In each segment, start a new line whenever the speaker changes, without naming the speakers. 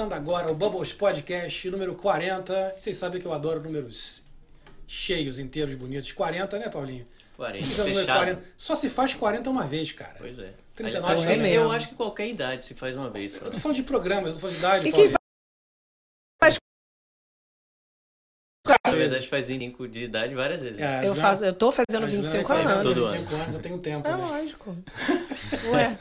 Começando agora o Bubbles Podcast número 40. Vocês sabem que eu adoro números cheios, inteiros, bonitos. 40, né, Paulinho?
40,
Esse é o número
fechado.
40. Só se faz 40 uma vez, cara.
Pois é.
39
Aliás,
também.
eu acho que qualquer idade se faz uma vez. só.
Eu tô falando de programas, eu tô falando de idade.
E quem
Na verdade, faz 25 de idade várias vezes.
É, a
Eu, faço, eu tô fazendo
a Juliana
25
faz
fazendo
anos.
todo ano.
25 anos, eu tenho tempo.
É
né?
lógico. Ué,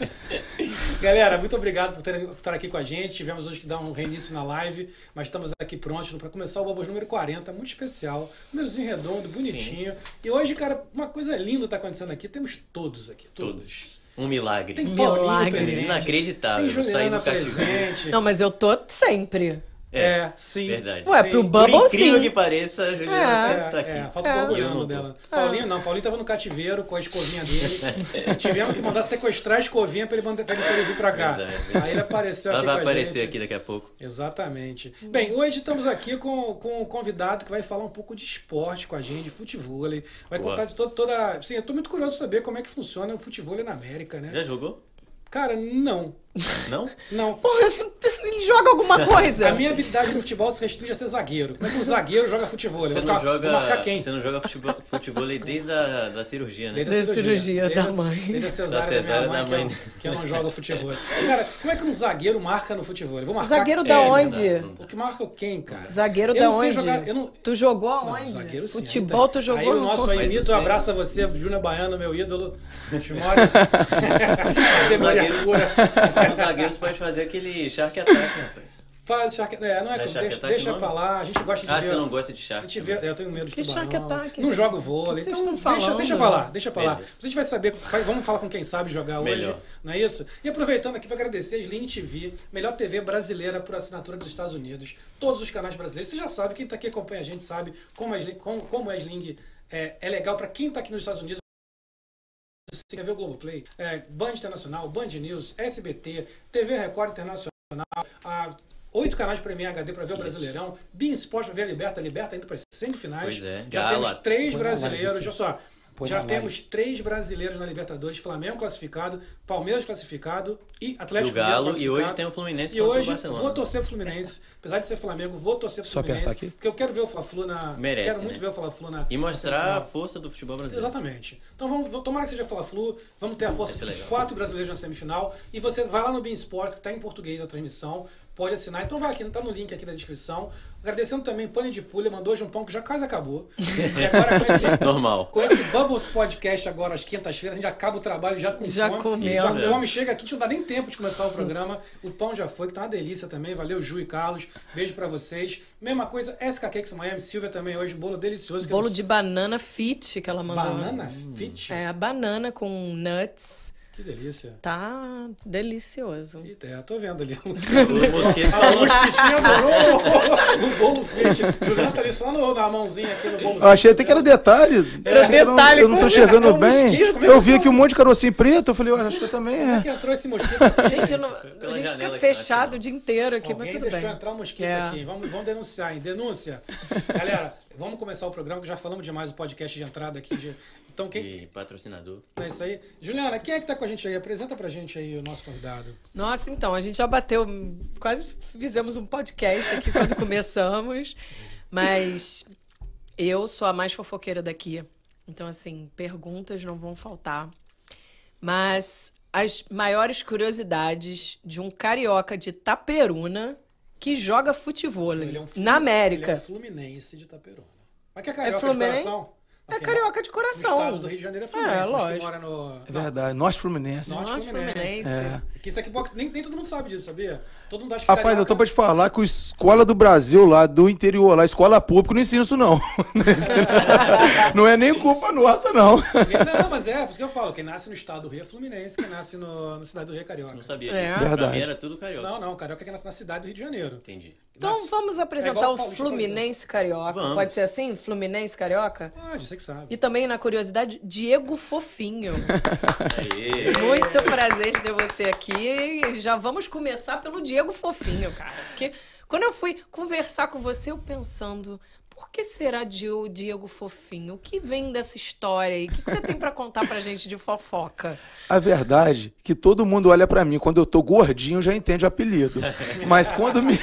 Galera, muito obrigado por, terem, por estar aqui com a gente. Tivemos hoje que dar um reinício na live, mas estamos aqui prontos para começar o Bubbles número 40, muito especial. Númerozinho redondo, bonitinho. E hoje, cara, uma coisa linda está acontecendo aqui. Temos todos aqui, todos.
Todos. Um milagre.
Tem Paulinho
Milagre.
presente.
Inacreditável.
Tem Juliana presente.
não, mas eu tô sempre.
É, sim.
Verdade.
Ué,
Sim.
pro
Por
Bubble
incrível
sim.
que pareça, a Juliana
É.
sempre tá aqui.
É, falta o
É.
E
olhando
não tô.
dela. Paulinho não, Paulinho tava no cativeiro com a escovinha dele. Tivemos que mandar sequestrar a escovinha pra ele, mandar, pra ele poder vir pra cá.
Verdade, verdade.
Aí ele apareceu
Ela
aqui
vai
com a
aparecer
gente.
aqui daqui a pouco.
Exatamente. Bem, hoje estamos aqui com, com um convidado que vai falar um pouco de esporte com a gente, de futebol. Vai
Boa.
contar de toda, toda. Sim, eu tô muito curioso de saber como é que funciona o futebol na América, né?
Já jogou?
Cara, não.
Não?
Não.
Porra, ele joga alguma coisa.
A minha habilidade no futebol se restringe a ser zagueiro. Como é que um zagueiro joga futebol?
Você
vou,
não, joga,
vou marcar quem?
você não joga futebol, futebol desde a da cirurgia, né?
Desde a
Da cirurgia
Desde
da
a-
mãe.
Desde a cesárea
Da
da,
cesárea da
mãe,
mãe.
Que, eu, que eu não jogo futebol. Cara, como é que um zagueiro marca no futebol? Eu vou marcar
Zagueiro
quem?
da onde?
O que marca quem, cara?
Zagueiro
Eu
da
não sei
onde?
jogar- eu não-
Tu jogou
Não,
aonde?
zagueiro sim.
Futebol tu jogou
Aí o nosso
você-
abraça você, Júnior Baiano, meu ídolo. Maiores. Categoria
zagueiro-. Os zagueiros podem fazer aquele shark attack, rapaz.
Faz shark... É, não é,
Não é shark
deixa,
attack
deixa
não?
pra lá, a gente gosta de
Ah,
ver.
você não gosta de
A
shark?
gente vê, eu tenho medo de
Que
tubarão.
shark attack,
Não
gente?
jogo vôlei. Então
vocês estão
deixa,
falando?
deixa pra lá, deixa pra lá. A gente vai saber, vamos falar com quem sabe jogar hoje,
Melhor.
não é isso? E aproveitando aqui para agradecer a Sling TV, melhor TV brasileira por assinatura dos Estados Unidos. Todos os canais brasileiros. Você já sabe, quem tá aqui acompanha a gente sabe como a Sling, como, como a Sling é, é legal para quem tá aqui nos Estados Unidos. Você quer ver o Globoplay? É, Band Internacional, Band News, SBT, TV Record Internacional, a oito canais de Premier HD para ver o
Isso.
Brasileirão, Bean Sports para ver a Liberta, a Liberta indo para as semifinais.
Pois é.
Já
Gala.
temos três
live
brasileiros, olha só.
Põe
já temos três brasileiros na Libertadores, Flamengo classificado, Palmeiras classificado e Atlético
Do Galo,
Mineiro
e hoje
classificado.
tem o Fluminense
E hoje vou torcer pro Fluminense. Apesar de ser Flamengo, vou torcer pro
Só apertar
Fluminense.
aqui?
Porque eu quero ver o Fla-Flu na.
Merece,
quero muito
né?
ver o Fla-Flu na.
E
na
mostrar a força do futebol brasileiro.
Exatamente. Então vamos, vamos- tomara que seja Fla-Flu, vamos ter a força de quatro brasileiros na semifinal. E você vai lá no Bean Sports, que está em português a transmissão, pode assinar. Então vai aqui, tá no link aqui da descrição. Agradecendo também Pane de Pulha, mandou hoje um pão que já quase acabou. e agora com esse,
Normal.
com esse Bubbles Podcast agora às quintas-feiras, a gente acaba o trabalho já com
Já
fome. que
Isso
O homem chega aqui, a gente não dá nem tempo de começar o programa. O pão já foi, que tá uma delícia também. Valeu, Ju e Carlos. Beijo pra vocês. Mesma coisa, SK Cakes Miami, Silvia também hoje, bolo delicioso. que eu
Bolo
não-
de banana fit que ela mandou.
Banana fit.
É, a banana com nuts.
Que delícia.
Tá delicioso.
Eita, é, tô vendo ali.
O Mosquito
A
falou.
luz que tinha adorou o bolo fit. Tá ali só no, na mãozinha aqui no bolo
Eu achei até que era detalhe.
Era
eu não-
detalhe,
Eu não tô
como
chegando
é é
bem.
mosquito? Como é
Eu
é
vi aqui um monte de carocinho preto. Eu falei, acho que eu também é.
que entrou esse mosquito.
Gente, eu não- a gente fica
aqui,
fechado
né?
o dia inteiro aqui,
Alguém
mas tudo
deixou
bem.
entrar um mosquito
É.
aqui. Vamos, vamos denunciar, hein? Denúncia. Galera, vamos começar o programa, que já falamos demais o podcast de entrada aqui. de- Então, quem.
E patrocinador.
É isso aí. Juliana, quem é que tá com a gente aí? Apresenta pra gente aí o nosso convidado.
Nossa, então, a gente já bateu, quase fizemos um podcast aqui quando começamos, mas eu sou a mais fofoqueira daqui. Então, assim, perguntas não vão faltar. Mas as maiores curiosidades de um carioca de Taperuna que joga futebol
Ele é um Flu-
na América.
Ele é um Fluminense de Itaperuna. Mas que é carioca
Fluminense?
de coração?
É carioca de coração.
estado do Rio de Janeiro é Fluminense,
É,
mas que
lógico.
mora no...
É verdade. Norte Fluminense.
Fluminense.
Fluminense.
É.
Que isso aqui nem, nem todo mundo sabe disso, sabia? Todo mundo acha que
Rapaz, eu
carioca-
tô pra te falar que a escola do Brasil lá, do interior lá, escola pública, não ensina isso não. não é nem culpa nossa, não.
Não, mas é, por isso que eu falo. Quem nasce no estado do Rio é Fluminense, quem nasce no, na cidade do Rio é carioca.
Não sabia
É.
disso. Pra
Verdade.
mim era tudo carioca.
Não, não, carioca é quem nasce na cidade do Rio de Janeiro.
Entendi.
Então
Nasce-
vamos
É
apresentar
igual
o
Paulista,
Fluminense Carioca.
Vamos.
Pode ser assim? Fluminense Carioca?
Pode, você que sabe.
E também, na curiosidade, Diego Fofinho.
Aê.
Muito prazer de ter você aqui. E já vamos começar pelo Diego Fofinho, cara. Porque quando eu fui conversar com você, eu pensando, Por que será Dio- Diego Fofinho? O que vem dessa história aí? O que, que você tem pra contar pra gente de fofoca?
A verdade é que todo mundo olha pra mim. Quando eu tô gordinho, já entende o apelido. Mas quando me.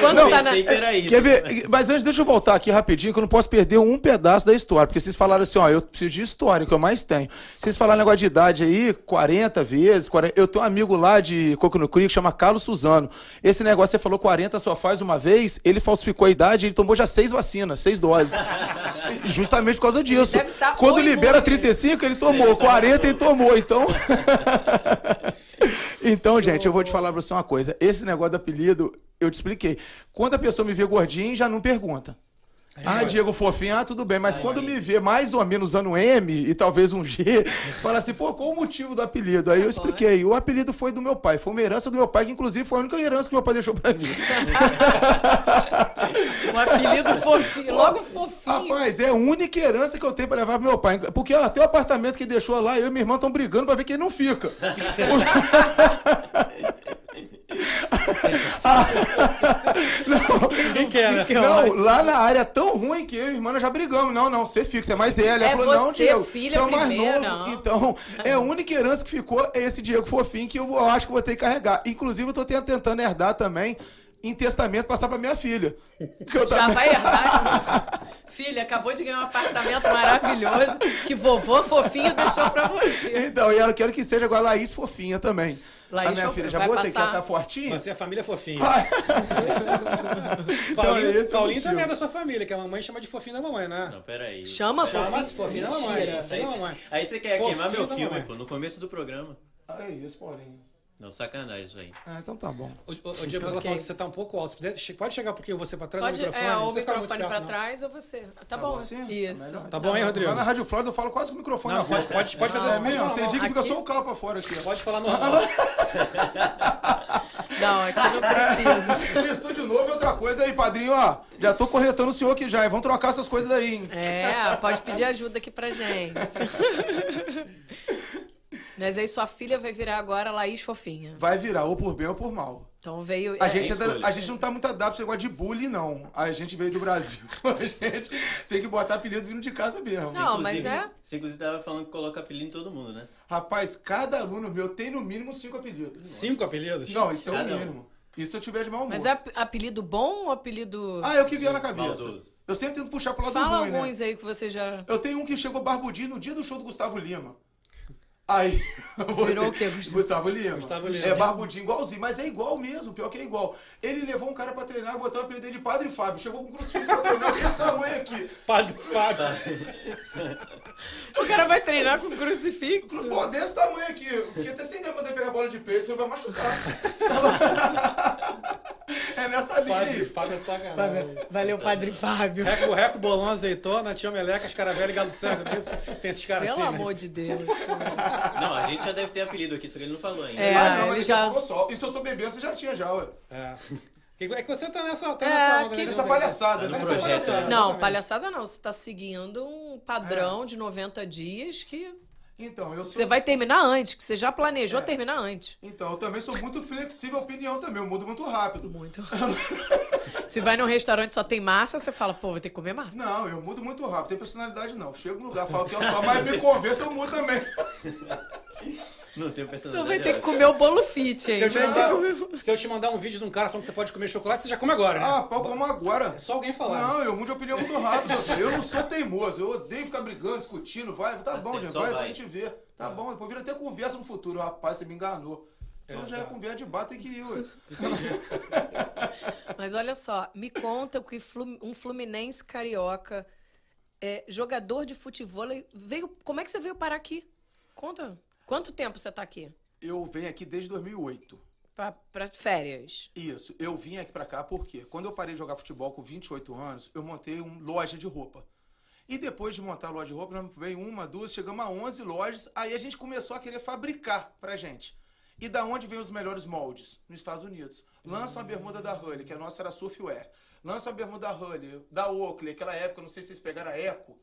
Quando
Eu
tá na...
que.
Quer ver? Mas antes, deixa eu voltar aqui rapidinho, que eu não posso perder um pedaço da história. Porque vocês falaram assim, ó, eu preciso de história, que eu mais tenho. Vocês falaram negócio de idade aí, 40 vezes, 40... Eu tenho um amigo lá de Coco no Crio que chama Carlos Suzano. Esse negócio, você falou 40 só faz uma vez, ele falsificou a idade, ele tomou já seis vacinas, seis doses. Justamente por causa disso.
tá
Quando libera
imune.
35, ele tomou. 40 ele tomou, então... Então, gente, eu vou te falar pra você uma coisa. Esse negócio do apelido, eu te expliquei. Quando a pessoa me vê gordinho, já não pergunta. Ah, Diego Fofinho, ah, tudo bem. Mas quando me vê mais ou menos usando M e talvez um G, fala assim, pô, qual o motivo do apelido? Aí eu expliquei. O apelido foi do meu pai. Foi uma herança do meu pai, que inclusive foi a única herança que meu pai deixou pra mim.
Um apelido fofinho, logo fofinho.
Rapaz, é a única herança que eu tenho pra levar pro meu pai. Porque ó, até o apartamento que deixou lá, eu e minha irmã estão brigando pra ver quem não fica.
Quem que né?
Que
Não,
ótimo.
lá na área tão ruim que eu e a irmã já brigamos. Não, não, você fica, você é mais velha.
É
Ela falou, não,
você,
Diego,
filha
você é mais
primeiro,
novo.
não.
Então, é a única herança que ficou é esse Diego fofinho que eu, vou- eu acho que vou ter que carregar. Inclusive, eu tô te- tentando herdar também em testamento passar pra minha filha. Que eu
Já
também-
vai herdar. Filha, acabou de ganhar um apartamento maravilhoso que vovô fofinho deixou pra você.
Então, e ela quero que seja igual a Laís fofinha também.
Laís
a minha
fofinha,
filha, já botei que ela tá fortinha?
Você é família fofinha.
Vai.
Paulinho,
Então, é
Paulinho também é da sua família, que a mamãe chama de fofinho da mamãe, né?
Não, peraí.
Chama
Chama
fofinho.
fofinho da mamãe. Fofinho
Aí,
da mamãe.
aí você quer
Fofinho
queimar meu filme, pô, no começo do programa.
É isso, Paulinho.
Não, sacanagem isso aí.
Ah, então tá bom.
O, Diego, ela
Ok.
falou que você tá um pouco alto. Pode chegar um pouquinho você pra trás
Pode,
do microfone.
é,
não
o microfone
perto,
pra
não.
trás ou você. Tá, bom.
bom assim?
Isso.
Tá?
Tá bom, hein, Rodrigo?
Lá na Rádio Flórida eu falo quase com o microfone
Não,
na rua.
pode, pode fazer
É
assim.
mesmo? Tem dia que fica só o carro pra fora aqui.
Pode falar normal.
Não, aqui não precisa.
No estúdio novo é outra coisa aí, padrinho, ó. Já tô corretando o senhor aqui já. Vamos trocar essas coisas daí, hein?
É, pode pedir ajuda aqui pra gente. Mas aí sua filha vai virar agora Laís Fofinha.
Vai virar, ou por bem ou por mal.
Então veio.
A,
é,
gente,
escolha.
a gente não tá muito adaptado a esse negócio de bullying, não. A gente veio do Brasil. A gente tem que botar apelido vindo de casa mesmo.
Não, mas é-
Você inclusive tava falando que coloca apelido em todo mundo, né?
Rapaz, cada aluno meu tem no mínimo cinco apelidos.
Cinco apelidos?
Não, isso é o
Cada um.
mínimo. Isso se eu tiver de mau humor.
Mas é ap- apelido bom ou apelido.
Ah, é o que vier na cabeça.
Maldoso.
Eu sempre tento puxar pro lado
Fala
ruim, né?
alguns aí que você já.
Eu tenho um que chegou barbudinho no dia do show do Gustavo Lima. Aí.
Virou o quê, Gustavo?
Lima.
Gustavo Lima.
É barbudinho igualzinho, mas é igual mesmo, pior que é igual. Ele levou um cara pra treinar, botou o apelido dele de Padre Fábio. Chegou com um crucifixo pra treinar desse tamanho aqui.
Padre Fábio.
O cara vai treinar com crucifixo.
Pô, desse tamanho aqui. Fiquei até sem graça de pegar a bola de peito, você vai machucar. é nessa linha
Padre
aí.
Fábio é sacanagem.
Valeu, Padre Fábio.
Reco, Reco, Bolão, Azeitona, Tia Meleca, Escaravelho e Galo Cego. Tem, esse- tem esses caras
Pelo
assim. né?
amor de Deus.
Não, a gente já deve ter apelido aqui, só que ele não falou ainda.
É.
Ah, não,
ele
mas
já-
só. E se eu tô bebendo, você já tinha já, ué.
É. Que- É que você tá nessa, tá
É,
nessa onda,
que-
né?
Essa palhaçada,
Tá
né?
projeto,
palhaçada.
né?
Não,
Exatamente.
palhaçada não. Você tá seguindo um padrão
É.
de 90 dias que
Então, eu sou...
você vai terminar antes, que você já planejou terminar antes.
Então, eu também sou muito flexível à opinião também. Eu mudo muito rápido.
Muito. Se vai num restaurante e só tem massa, você fala, pô, vou ter que comer massa.
Não, eu mudo muito rápido. Tem personalidade, não. Chego no lugar, falo que eu falo, mas me convença, eu mudo também.
Não tenho
Tu
personalidade.
vai ter que comer o bolo fit,
Se
hein?
eu, te mandar, se eu te mandar um vídeo de um cara falando que você pode comer chocolate, você já come agora, né?
Ah, pau, como agora.
É só alguém falar.
Não, eu mudo de opinião muito rápido. Eu não sou teimoso. Eu odeio ficar brigando, discutindo. Vai, tá
Tá
bom, gente. Vai,
vai.
pra gente ver. Tá bom, depois vira até conversa no futuro. Rapaz, você me enganou. Então já é conversa de bar, tem que ir, ué.
Mas olha só, me conta que um Fluminense carioca, é, jogador de futebol, veio. Como é que você veio parar aqui? Conta. Quanto tempo você tá aqui?
Eu venho aqui desde 2008.
Pra, pra férias.
Isso, eu vim aqui pra cá porque quando eu parei de jogar futebol com 28 anos, eu montei uma loja de roupa. E depois de montar a loja de roupa, nós veio uma, duas, chegamos a 11 lojas, aí a gente começou a querer fabricar pra gente. E da onde vem os melhores moldes? Nos Estados Unidos. Lança uma bermuda da Hully, que a nossa era surfwear. Lança uma bermuda da Hully, da Oakley, aquela época, não sei se vocês pegaram a Eco.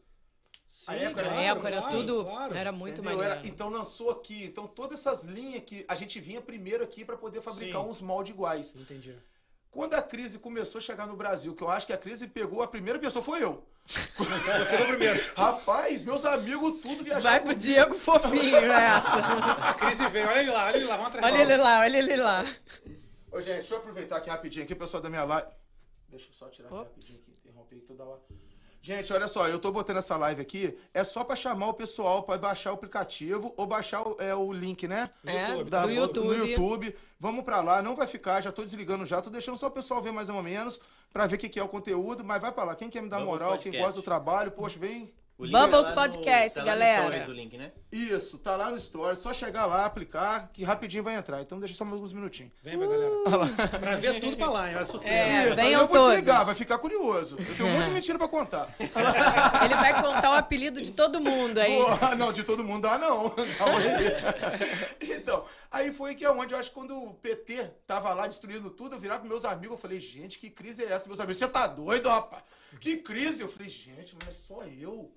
Sim,
A Eco era-
Na época era
claro,
tudo.
claro.
Era muito
Entendeu?
maneiro.
Era- então lançou aqui. Então todas essas linhas que a gente vinha primeiro aqui pra poder fabricar
Sim.
uns moldes iguais.
Entendi.
Quando a crise começou a chegar no Brasil, que eu acho que a crise pegou, a primeira pessoa foi eu.
Você foi o primeiro.
Rapaz, meus amigos tudo viajaram.
Vai pro
comigo.
Diego fofinho essa.
A crise veio. Olha ele lá, olha ele lá. Vamos atrás
Olha ele lá, olha ele lá.
Ô, gente, deixa eu aproveitar aqui rapidinho aqui, o pessoal da minha live. Deixa eu só tirar aqui rapidinho aqui, interromper aqui toda hora. Gente, olha só, eu tô botando essa live aqui, é só pra chamar o pessoal pra baixar o aplicativo ou baixar o, é, o link, né?
É,
YouTube,
do YouTube.
No YouTube. Vamos pra lá, não vai ficar, já tô desligando já, tô deixando só o pessoal ver mais ou menos, pra ver o que, que é o conteúdo, mas vai pra lá. Quem quer me dar
Bubbles
moral, quem gosta do trabalho, poxa, vem.
O
Bubbles
tá lá no-
Podcast,
tá lá no
galera.
Stories, o link, né?
Isso, tá lá no Story, só chegar lá, aplicar, que rapidinho vai entrar. Então deixa só mais alguns minutinhos.
Vem pra galera. Pra ver tudo pra lá, hein? Vai surpresa.
É,
Isso,
venham
eu vou desligar,
todos.
vai ficar curioso. Eu tenho um monte de mentira pra contar.
Ele vai contar o apelido de todo mundo aí.
Porra, não, de todo mundo dá não. Calma aí. Então, aí foi que é onde eu acho que quando o PT tava lá destruindo tudo, eu virava pros meus amigos, eu falei, gente, que crise é essa? Meus amigos, você tá doido, rapaz? Que crise? Eu falei, gente, mas só eu.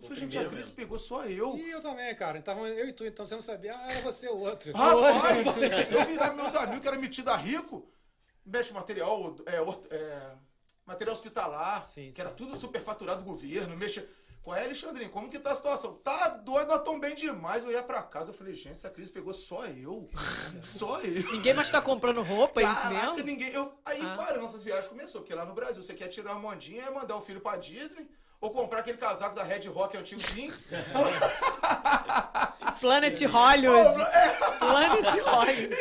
Eu falei, gente, a crise
mesmo.
pegou só eu.
E eu também, cara. Então, eu e tu, então você não sabia. Ah, era você o outro.
Rapaz, eu virava meus amigos que era metido a rico, mexe material, é, é, material hospitalar,
Sim,
que era
sim.
tudo superfaturado do governo, mexe. Qual é, Alexandrinho? Como que tá a situação? Tá doido, nós tão bem demais. Eu ia pra casa, eu falei, gente, essa crise pegou só eu. Só eu.
Ninguém mais tá comprando roupa, é isso
Caraca,
mesmo?
ninguém. Eu, aí,
Ah.
para, nossas viagens começou, porque lá no Brasil você quer tirar uma ondinha e mandar o filho pra Disney. Ou comprar aquele casaco da Red Rock antigo jeans.
Planet Hollywood.
é.
Planet Hollywood.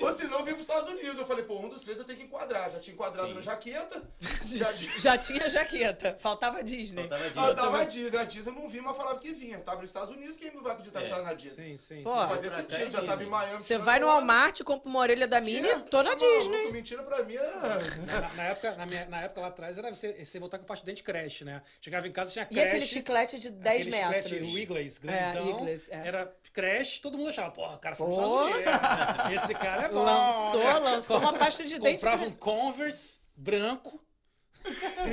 Ou se não, vir pros Estados Unidos. Eu falei, pô, um dos três eu tenho que enquadrar. Já tinha enquadrado
Sim.
na jaqueta. Já tinha.
Já tinha jaqueta. Faltava Disney.
Faltava
Ah,
dinheiro.
tava a Disney. A Disney eu não vi, mas falava que vinha. Tava nos Estados Unidos, quem não vai acreditar que
É.
tava na Disney?
Sim, sim.
Pô.
Fazia sentido,
é
já tava em
Disney.
Miami.
Você vai no. Walmart, compra uma orelha da Minnie,
É,
tô na Disney.
Mentira pra mim é...
Na, na época, na, minha, na época lá atrás era você, você voltar com parte de dente creche, né? Chegava em casa tinha
E
creche.
aquele chiclete de 10
aquele
metros.
chiclete Wiggles,
É,
grandão.
Wiggles, é.
Era creche, todo mundo achava, porra, o cara foi nos. Estados Unidos. Esse cara é bom.
Lançou, lançou uma pasta de dente.
Comprava um Converse branco.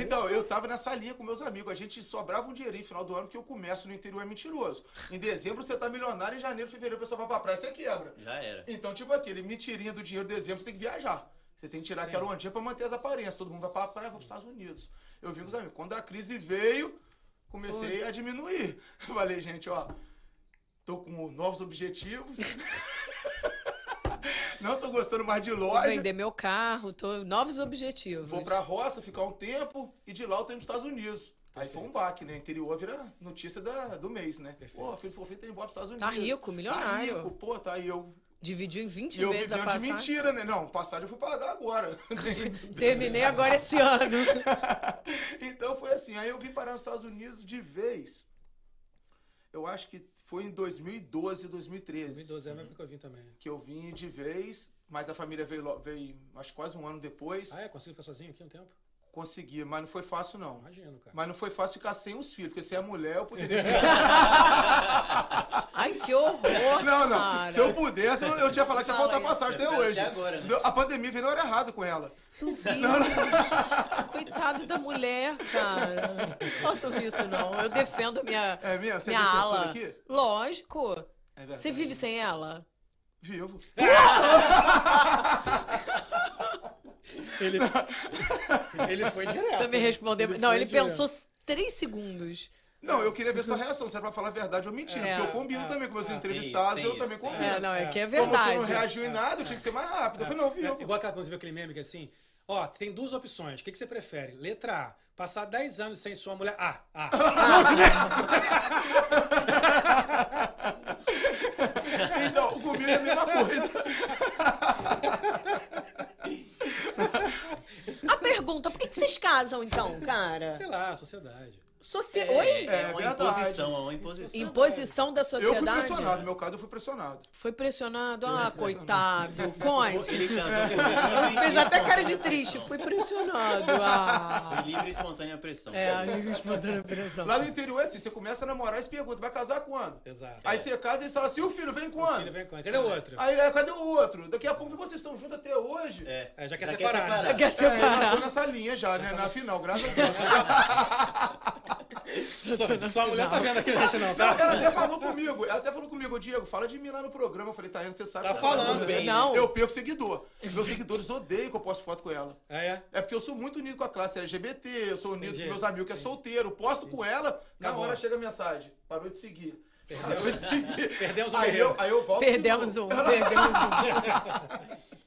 Então, eu tava nessa linha com meus amigos. A gente sobrava um dinheirinho no final do ano, porque o comércio no interior é mentiroso. Em dezembro você tá milionário, em janeiro, fevereiro, o pessoal vai pra praia, você quebra.
Já era.
Então, tipo aquele mentirinha do dinheiro de dezembro, você tem que viajar. Você tem que tirar aquela ondinha pra manter as aparências. Todo mundo vai pra praia, vai pros Estados Unidos. Eu vi com os amigos. Quando a crise veio, comecei a diminuir. Eu falei, gente, ó, tô com novos objetivos. Não tô gostando mais de
Vou
loja.
vender meu carro, tô... novos objetivos.
Vou pra roça, ficar um tempo e de lá eu tô indo pros Estados Unidos. Aí foi um baque, né? Interior vira notícia da, do mês, né? Pô, filho fofinho tá indo embora pros Estados Unidos.
Tá rico, milionário.
Tá rico, pô, tá aí eu.
Dividiu em 20
E eu
vezes a
vivendo de
passagem.
mentira, né? Não, passagem eu fui pagar agora.
Terminei agora esse ano.
então foi assim. Aí eu vim parar nos Estados Unidos de vez. Eu acho que foi em 2012, 2013.
2012 é a época que eu vim também.
Que eu vim de vez, mas a família veio, veio acho quase um ano depois.
Ah, é? Conseguiu ficar sozinho aqui um tempo?
Consegui, mas não foi fácil, não.
Imagino, cara.
Mas não foi fácil ficar sem os filhos, porque se é mulher, eu poderia ficar.
Ai, que horror,
Não, não.
cara.
Se eu pudesse, eu, eu tinha falado que ia faltar passagem até hoje.
até agora, né?
A pandemia veio na hora errada com ela.
Meu Deus. Coitado da mulher, cara. Não posso ouvir isso, não. Eu defendo a minha,
É mesmo? Você é
minha
defensora
ala.
aqui?
Lógico.
É.
Você vive sem ela?
Vivo.
Ele, ele foi direto.
Você me respondeu.
Ele
não, ele
direto.
pensou três segundos.
Não, eu queria ver sua reação, se era pra falar a verdade ou mentira.
É.
Porque eu combino também com meus
é,
entrevistados, eu
isso,
também combino.
É, não, é que é
Como você
verdade.
não reagiu em nada, eu tinha que ser mais rápido. Eu falei, não,
É,
vivo.
igual aquela quando você viu aquele meme que é assim, ó, tem duas opções. O que, que você prefere? Letra A, passar 10 anos sem sua mulher. Ah, ah.
Então, comigo é a mesma coisa.
Pergunta, por que, que vocês casam, então, cara?
Sei lá, sociedade.
Soci...
É,
Oi?
é,
É
uma
verdade.
imposição, é uma imposição.
Imposição da
Eu fui
sociedade?
pressionado, no meu caso eu fui pressionado.
Foi pressionado? Ah, coitado. Conte.
Ele
Fez até cara de triste. Fui pressionado. Ah.
Foi livre e espontânea pressão.
É, a livre e espontânea pressão.
Lá no interior é assim, você começa a namorar e se pergunta, vai casar quando?
Exato.
Aí você casa e eles falam assim, o filho vem quando?
Ele vem com. Cadê o outro?
Aí, aí, cadê o outro? Daqui a pouco vocês estão juntos até hoje.
É.
É, já quer separar,
Já quer
É, eu já
separar.
tô nessa linha já, né? Na final, graças a Deus.
Sua, sua mulher tá vendo aqui a gente não, tá?
Ela até falou comigo, ela até falou comigo, Diego, fala de mim lá no programa. Eu falei, Taiana, você sabe
Tá
que
falando,
fala
bem,
bem.
Não.
Eu perco seguidor. Meus seguidores odeiam que eu posto foto com ela.
É, é.
É porque eu sou muito unido com a classe LGBT, eu sou unido
Entendi.
com meus amigos que é solteiro. Posto com ela, na hora chega a mensagem. Parou de seguir. Parou de seguir.
Perdemos o
aí eu, aí eu volto.
Perdemos
de
um, perdemos um.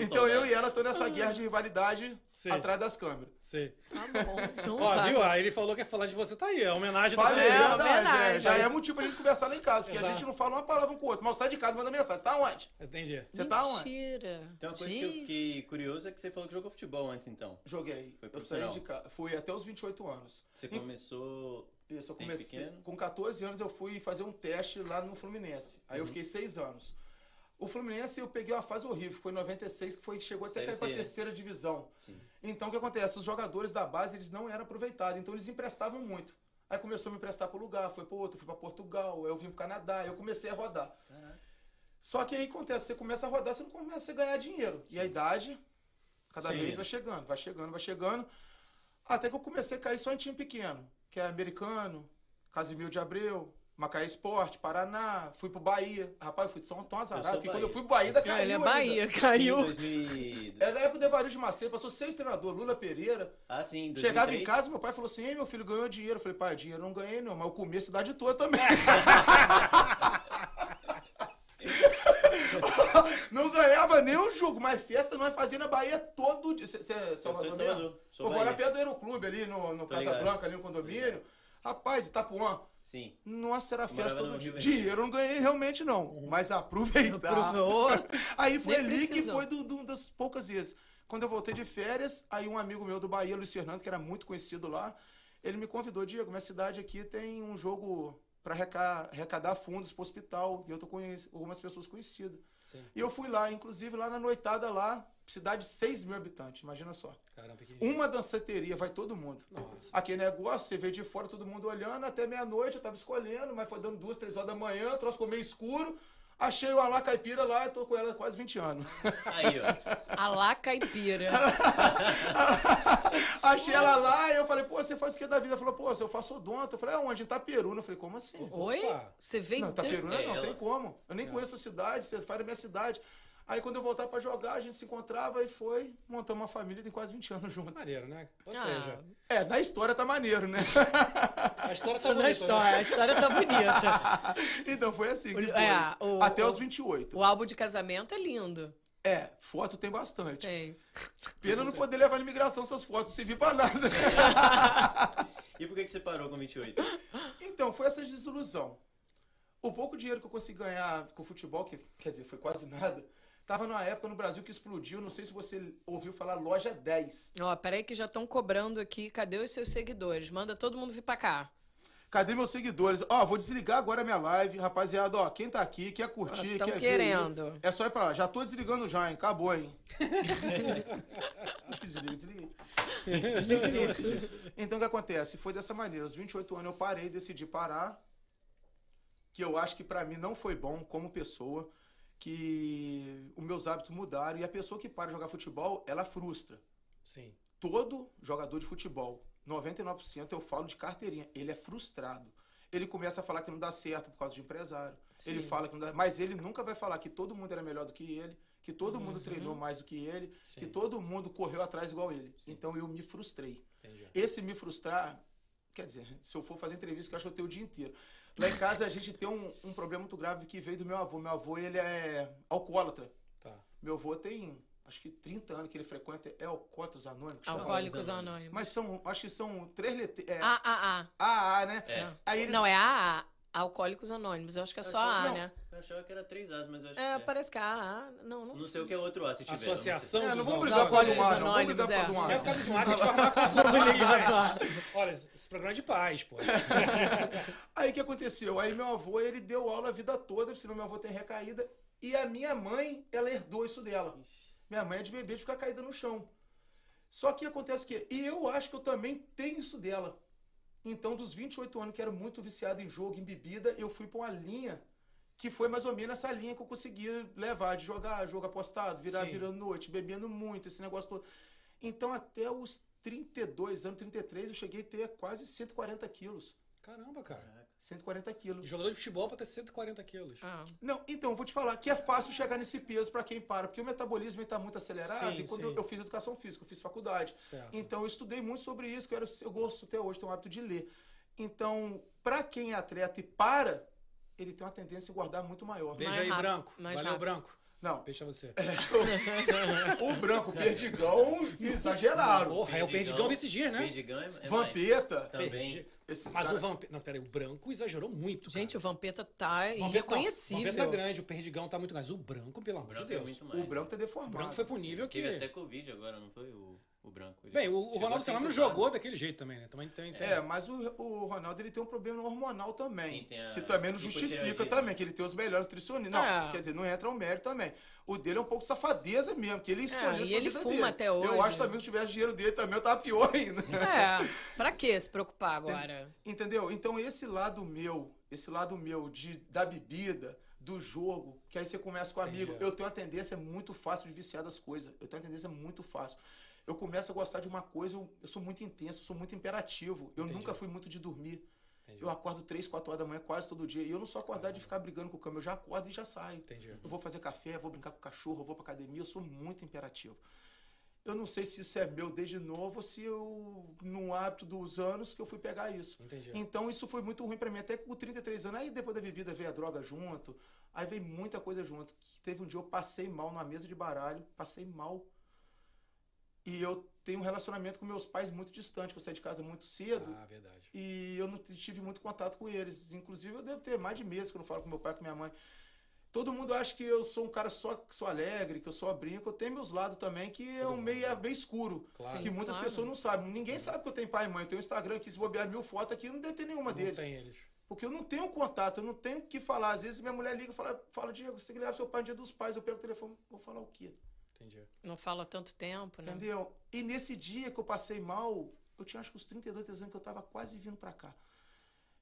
Então eu e ela tô nessa guerra de rivalidade
Sim.
atrás das câmeras.
Sei.
Tá bom. Então
Ó,
tá.
viu? Aí ele falou que ia falar de você, tá aí. É homenagem da
Falei,
É,
verdade.
homenagem.
é, já é motivo pra gente conversar lá em casa, porque a
Exato.
gente não fala uma palavra um com o outro. Mas sai de casa e manda mensagem. Você tá onde?
Entendi.
Você tá onde?
Mentira.
Então, uma coisa que
Gente.
eu fiquei curioso é que você falou que jogou futebol antes, então.
Joguei.
Foi
eu saí de casa. Fui até os 28 anos.
Você
Em-
começou...
Isso, eu comecei.
pequeno?
Com 14 anos eu fui fazer um teste lá no Fluminense. Aí
Uhum.
eu fiquei 6 anos. O Fluminense eu peguei uma fase horrível, foi em 96, que foi, chegou até cair pra
C.
terceira divisão.
Sim.
Então o que acontece? Os jogadores da base eles não eram aproveitados, então eles emprestavam muito. Aí começou a me emprestar para lugar, foi para outro, fui para Portugal, eu vim para Canadá, aí eu comecei a rodar. Só que aí acontece, você começa a rodar, você não começa a ganhar dinheiro. E a idade, cada
Sim.
vez vai chegando, vai chegando, vai chegando. Até que eu comecei a cair só em time pequeno, que é americano, Casimiro de Abreu, Macaé Esporte, Paraná, fui pro Bahia. Rapaz, eu fui tão, tão azarado
sou
que quando eu fui pro Bahia, ainda
Ah,
caiu
ele é
ainda.
Bahia,
Sim,
caiu.
2000...
Era na época do Evaristo de Macedo, passou seis treinadores, Lula Pereira.
Ah, sim, 2003.
Chegava em casa, meu pai falou assim: Ei, meu filho ganhou dinheiro. Eu falei, pai, dinheiro eu não ganhei, não, mas eu comi a cidade toda também. não ganhava nem um jogo, mas festa nós fazíamos na Bahia todo dia. Você é Salvador mesmo?
Salvador, sou
Eu moro
Bahia.
perto do Aeroclube ali no, no Casa. Branca, ali no condomínio. Rapaz, Itapuã.
Sim.
Nossa, era festa todo dia. Dinheiro eu não ganhei realmente, não. Mas aproveitar.
Aprovou.
Aí foi
Nem
ali que
precisou.
foi do, do- das poucas vezes. Quando eu voltei de férias, aí um amigo meu do Bahia, Luiz Fernando, que era muito conhecido lá, ele me convidou, Diego, minha cidade aqui tem um jogo para arrecadar fundos pro hospital. E eu tô com algumas pessoas conhecidas.
Sim.
E eu fui lá, inclusive lá na noitada lá, cidade de 6 mil habitantes, imagina só.
Caramba, pequenininho.
Uma danceteria, vai todo mundo.
Nossa.
Aquele negócio, você vê de fora todo mundo olhando, até meia-noite eu tava escolhendo, mas foi dando duas, três horas da manhã, o troço ficou meio escuro. Achei uma lá caipira lá e tô com ela há quase 20 anos.
Aí, ó.
A lá caipira.
Achei ela lá e eu falei, pô, você faz o que da vida? Ela falou, pô, eu faço odonto. Eu falei, aonde? Em Itaperuna. Eu falei, como assim?
Oi?
Opa.
Você veio...
Não, Itaperuna
É,
não,
ela-
tem como. Eu nem conheço a cidade, você faz da minha cidade. Aí quando eu voltar pra jogar, a gente se encontrava e foi, montamos uma família, tem quase 20 anos junto.
Maneiro, né? Ou
Ah,
seja,
É, na história tá maneiro, né?
a história tá bonita,
história.
né?
A história tá bonita.
então foi assim que
O-
foi.
é, o-
Até
o-
os 28.
O álbum de casamento é lindo.
É, foto tem bastante.
Tem.
Pena não poder levar na imigração essas fotos, não servir pra nada.
E por que, que você parou com 28?
Então, foi essa desilusão. O pouco dinheiro que eu consegui ganhar com o futebol, que quer dizer, foi quase nada, tava numa época no Brasil que explodiu, não sei se você ouviu falar loja 10.
Ó, peraí que já estão cobrando aqui. Cadê os seus seguidores? Manda todo mundo vir pra cá.
Cadê meus seguidores? Ó, vou desligar agora a minha live, rapaziada, ó, quem tá aqui, quer curtir,
Ó,
quer ver
querendo.
é só ir pra lá. Já tô desligando já, hein? Acabou, hein? Que desliguei, desliguei. Então o que acontece? Foi dessa maneira. Aos 28 anos eu parei, decidi parar. Que eu acho que pra mim não foi bom como pessoa. Que os meus hábitos mudaram. E a pessoa que para de jogar futebol, ela frustra.
Sim.
Todo jogador de futebol, 99% eu falo de carteirinha, ele é frustrado. Ele começa a falar que não dá certo por causa de empresário. Ele fala que não dá, mas ele nunca vai falar que todo mundo era melhor do que ele, que todo mundo treinou mais do que ele, que todo mundo correu atrás igual ele. Então eu me frustrei.
Entendi.
Esse me frustrar, quer dizer, se eu for fazer entrevista, que eu acho que eu tenho o dia inteiro. Lá em casa a gente tem um, um problema muito grave que veio do meu avô. Meu avô, ele é alcoólatra.
Tá.
Meu avô tem, acho que 30 anos que ele frequenta, é Alcoólicos Anônimos.
Alcoólicos
Anônimos.
Mas são, acho que são três letras. É,
Ah, ah,
AA, né?
É.
Aí ele,
Não, é AA. Alcoólicos Anônimos. Eu acho que é só
achava-
A,
não.
né?
Eu achava que era 3 As, mas eu acho
É,
que é.
parece que é AA. Não, não.
Não sei o que é outro A, se tiver. eu não sei.
Associação
É, não
dos
vamos
Alcoólicos.
brigar por
Alcoólicos
ar, não. Vamos brigar por do
Anônimos,
É por causa de um ar que a gente vai arrumar confusão gente. Olha, esse programa é de paz, pô.
Aí o que aconteceu? Aí meu avô, ele deu aula a vida toda, senão meu avô tem recaída. E a minha mãe, ela herdou isso dela. Minha mãe é de bebê de ficar caída no chão. Só que acontece que, e eu acho que eu também tenho isso dela. Então, dos 28 anos que era muito viciado em jogo, em bebida, eu fui pra uma linha que foi mais ou menos essa linha que eu conseguia levar, de jogar jogo apostado, virar
Sim.
virando noite, bebendo muito, esse negócio todo. Então, até os 32 anos, 33, eu cheguei a ter quase 140 quilos.
Caramba, cara.
140 quilos.
Jogador de futebol pra ter 140 quilos.
Ah.
Não, então, eu vou te falar que é fácil chegar nesse peso pra quem para, porque o metabolismo está muito acelerado.
Sim,
e quando
sim.
eu, eu fiz educação física, eu fiz faculdade.
Certo.
Então, eu estudei muito sobre isso, que eu, era, eu gosto até hoje, tenho o hábito de ler. Então, pra quem é atleta e para, ele tem uma tendência a guardar muito maior.
Beijo
Mais
aí,
rápido,
Branco. Valeu,
rápido.
Branco.
Não,
Beijo a você.
o branco, o perdigão, exageraram.
Porra, é o Perdigão esses dias, né?
Perdigão é, é mais.
Vampeta.
Também.
Esses
Mas
cara-
o Vampeta. Não, peraí, o Branco exagerou muito. cara.
Gente, o Vampeta tá
Vampeta,
irreconhecível.
O Vampeta tá grande, o Perdigão tá muito grande. Mas o Branco, pelo amor
branco
de Deus.
é muito mais.
O branco tá deformado.
O Branco foi pro nível que.
Teve até Covid agora, não foi o, o branco? Ele
Bem, o, o Ronaldo Fenômeno jogou daquele jeito também, né? Também tem. tem-
É, mas o, o Ronaldo ele tem um problema hormonal também.
Sim, tem a
que também não justifica
hipotireoidismo.
também, que ele tem os melhores nutricionistas. Não,
É.
quer dizer, não entra o mérito também. O dele é um pouco safadeza mesmo, que ele escolheu
É,
isso
e ele fuma
dele.
até hoje.
Eu acho também que se tivesse dinheiro dele também, eu tava pior ainda.
É, pra que se preocupar agora?
Entendeu? Então esse lado meu, esse lado meu de da bebida, do jogo, que aí você começa com amigo,
Entendi.
eu tenho uma tendência muito fácil de viciar das coisas. Eu tenho uma tendência muito fácil. Eu começo a gostar de uma coisa, eu, eu sou muito intenso, eu sou muito imperativo. Eu
Entendi.
nunca fui muito de dormir.
Entendi.
Eu acordo 3, 4 horas da manhã quase todo dia. E eu não sou acordar de ficar brigando com o cama, eu já acordo e já saio.
Entendi.
Eu vou fazer café, vou brincar com o cachorro, eu vou pra academia, eu sou muito imperativo. Eu não sei se isso é meu desde novo ou se eu, no hábito dos anos, que eu fui pegar isso.
Entendi.
Então isso foi muito ruim pra mim. Até com 33 anos, aí depois da bebida veio a droga junto, aí veio muita coisa junto. Que teve um dia eu passei mal numa mesa de baralho, passei mal. E eu tenho um relacionamento com meus pais muito distante, que eu saí de casa muito cedo.
Ah, verdade.
E eu não tive muito contato com eles. Inclusive, eu devo ter mais de meses que eu não falo com meu pai, com minha mãe. Todo mundo acha que eu sou um cara só que sou alegre, que eu só brinco. Eu tenho meus lados também, que é um meio é bem escuro.
Claro.
Que
Sim,
muitas
claro.
pessoas não sabem. Ninguém sabe que eu tenho pai e mãe. Eu tenho um Instagram aqui, se bobear mil fotos aqui, não deve ter nenhuma
Não
deles.
tem eles.
Porque eu não tenho contato, eu não tenho o que falar. Às vezes minha mulher liga e fala, fala, Diego, você tem que ligar pro seu pai no dia dos pais. Eu pego o telefone, vou falar o quê?
Entendi.
Não fala tanto tempo, né?
Entendeu? E nesse dia que eu passei mal, eu tinha acho que uns 32 anos que eu tava quase vindo pra cá.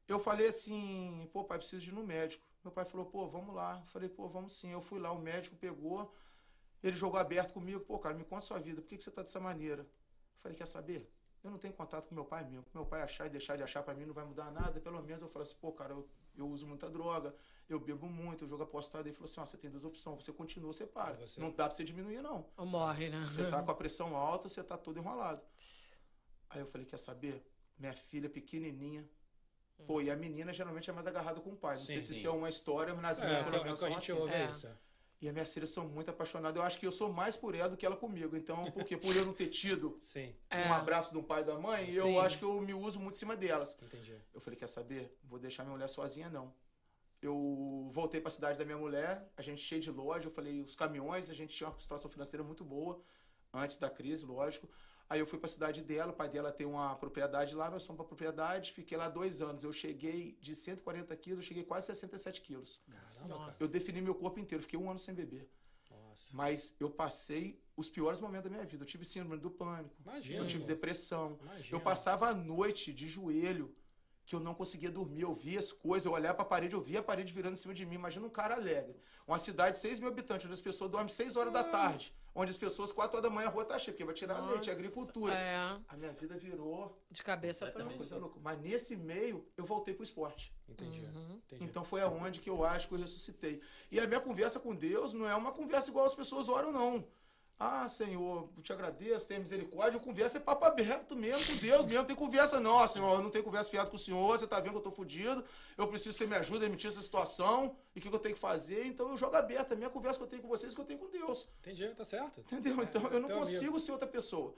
Eu falei assim, pô, pai, preciso de ir no médico. Meu pai falou, pô, vamos lá. Eu falei, pô, vamos sim. Eu fui lá, o médico pegou, ele jogou aberto comigo, pô, cara, me conta sua vida, por que, que você tá dessa maneira? Eu falei, quer saber? Eu não tenho contato com meu pai mesmo. Meu pai achar e deixar de achar pra mim não vai mudar nada. Pelo menos eu falei assim, pô, cara, eu, eu uso muita droga, eu bebo muito, eu jogo apostado. Ele falou assim, ó, você tem duas opções, você continua, ou você para.
Você-
Não dá pra você diminuir, não.
Ou morre, né?
Você tá com a pressão alta, você tá todo enrolado. Aí eu falei, quer saber? Minha filha pequenininha. Pô, e a menina geralmente é mais agarrada com o pai. Não
Sim,
sei se
sim.
isso é uma história, mas nas
É,
minhas
é,
pelo menos
é o que a
são
gente
assim.
ouve
É.
é isso.
E as minhas filhas são muito apaixonadas. Eu acho que eu sou mais por ela do que ela comigo. Então, porque por eu não ter tido
Sim,
É.
um abraço de um pai e da mãe,
Sim.
eu acho que eu me uso muito em cima delas.
entendi.
Eu falei, quer saber? Não Vou deixar minha mulher sozinha, não. Eu voltei para a cidade da minha mulher, a gente cheio de loja, eu falei, os caminhões, a gente tinha uma situação financeira muito boa, antes da crise, lógico. Aí eu fui para a cidade dela, o pai dela tem uma propriedade lá, nós fomos para a propriedade, fiquei lá dois anos. Eu cheguei de 140 quilos, eu cheguei quase 67 quilos.
Caramba,
Nossa.
cara.
Eu defini meu corpo inteiro, fiquei um ano sem beber.
Nossa.
Mas eu passei os piores momentos da minha vida. Eu tive síndrome do pânico.
Imagina,
Eu tive depressão.
Imagina.
Eu passava a noite de joelho, que eu não conseguia dormir. Eu via as coisas, eu olhava pra parede, eu via a parede virando em cima de mim. Imagina um cara alegre. Uma cidade de 6 mil habitantes, onde as pessoas dormem 6 horas da tarde. Onde as pessoas, 4 horas da manhã, a rua tá cheia, porque vai tirar leite, é
Nossa,
agricultura.
é.
A minha vida virou
De cabeça pra
uma coisa louca. Mas nesse meio, eu voltei pro esporte.
Entendi. Entendi.
Então foi aonde que eu acho que eu ressuscitei. E a minha conversa com Deus não é uma conversa igual as pessoas oram, não. Ah, Senhor, eu te agradeço, tenha misericórdia. Conversa é papo aberto mesmo com Deus mesmo. Tem conversa, não, ó, Senhor, eu não tenho conversa fiada com o Senhor, você tá vendo que eu tô fudido, eu preciso que você me ajude a emitir essa situação, e o que, que eu tenho que fazer. Então eu jogo aberto. A minha conversa que eu tenho com vocês é que eu tenho com Deus.
Entendi, tá certo.
Entendeu? Então eu não
teu
consigo
amigo.
ser outra pessoa.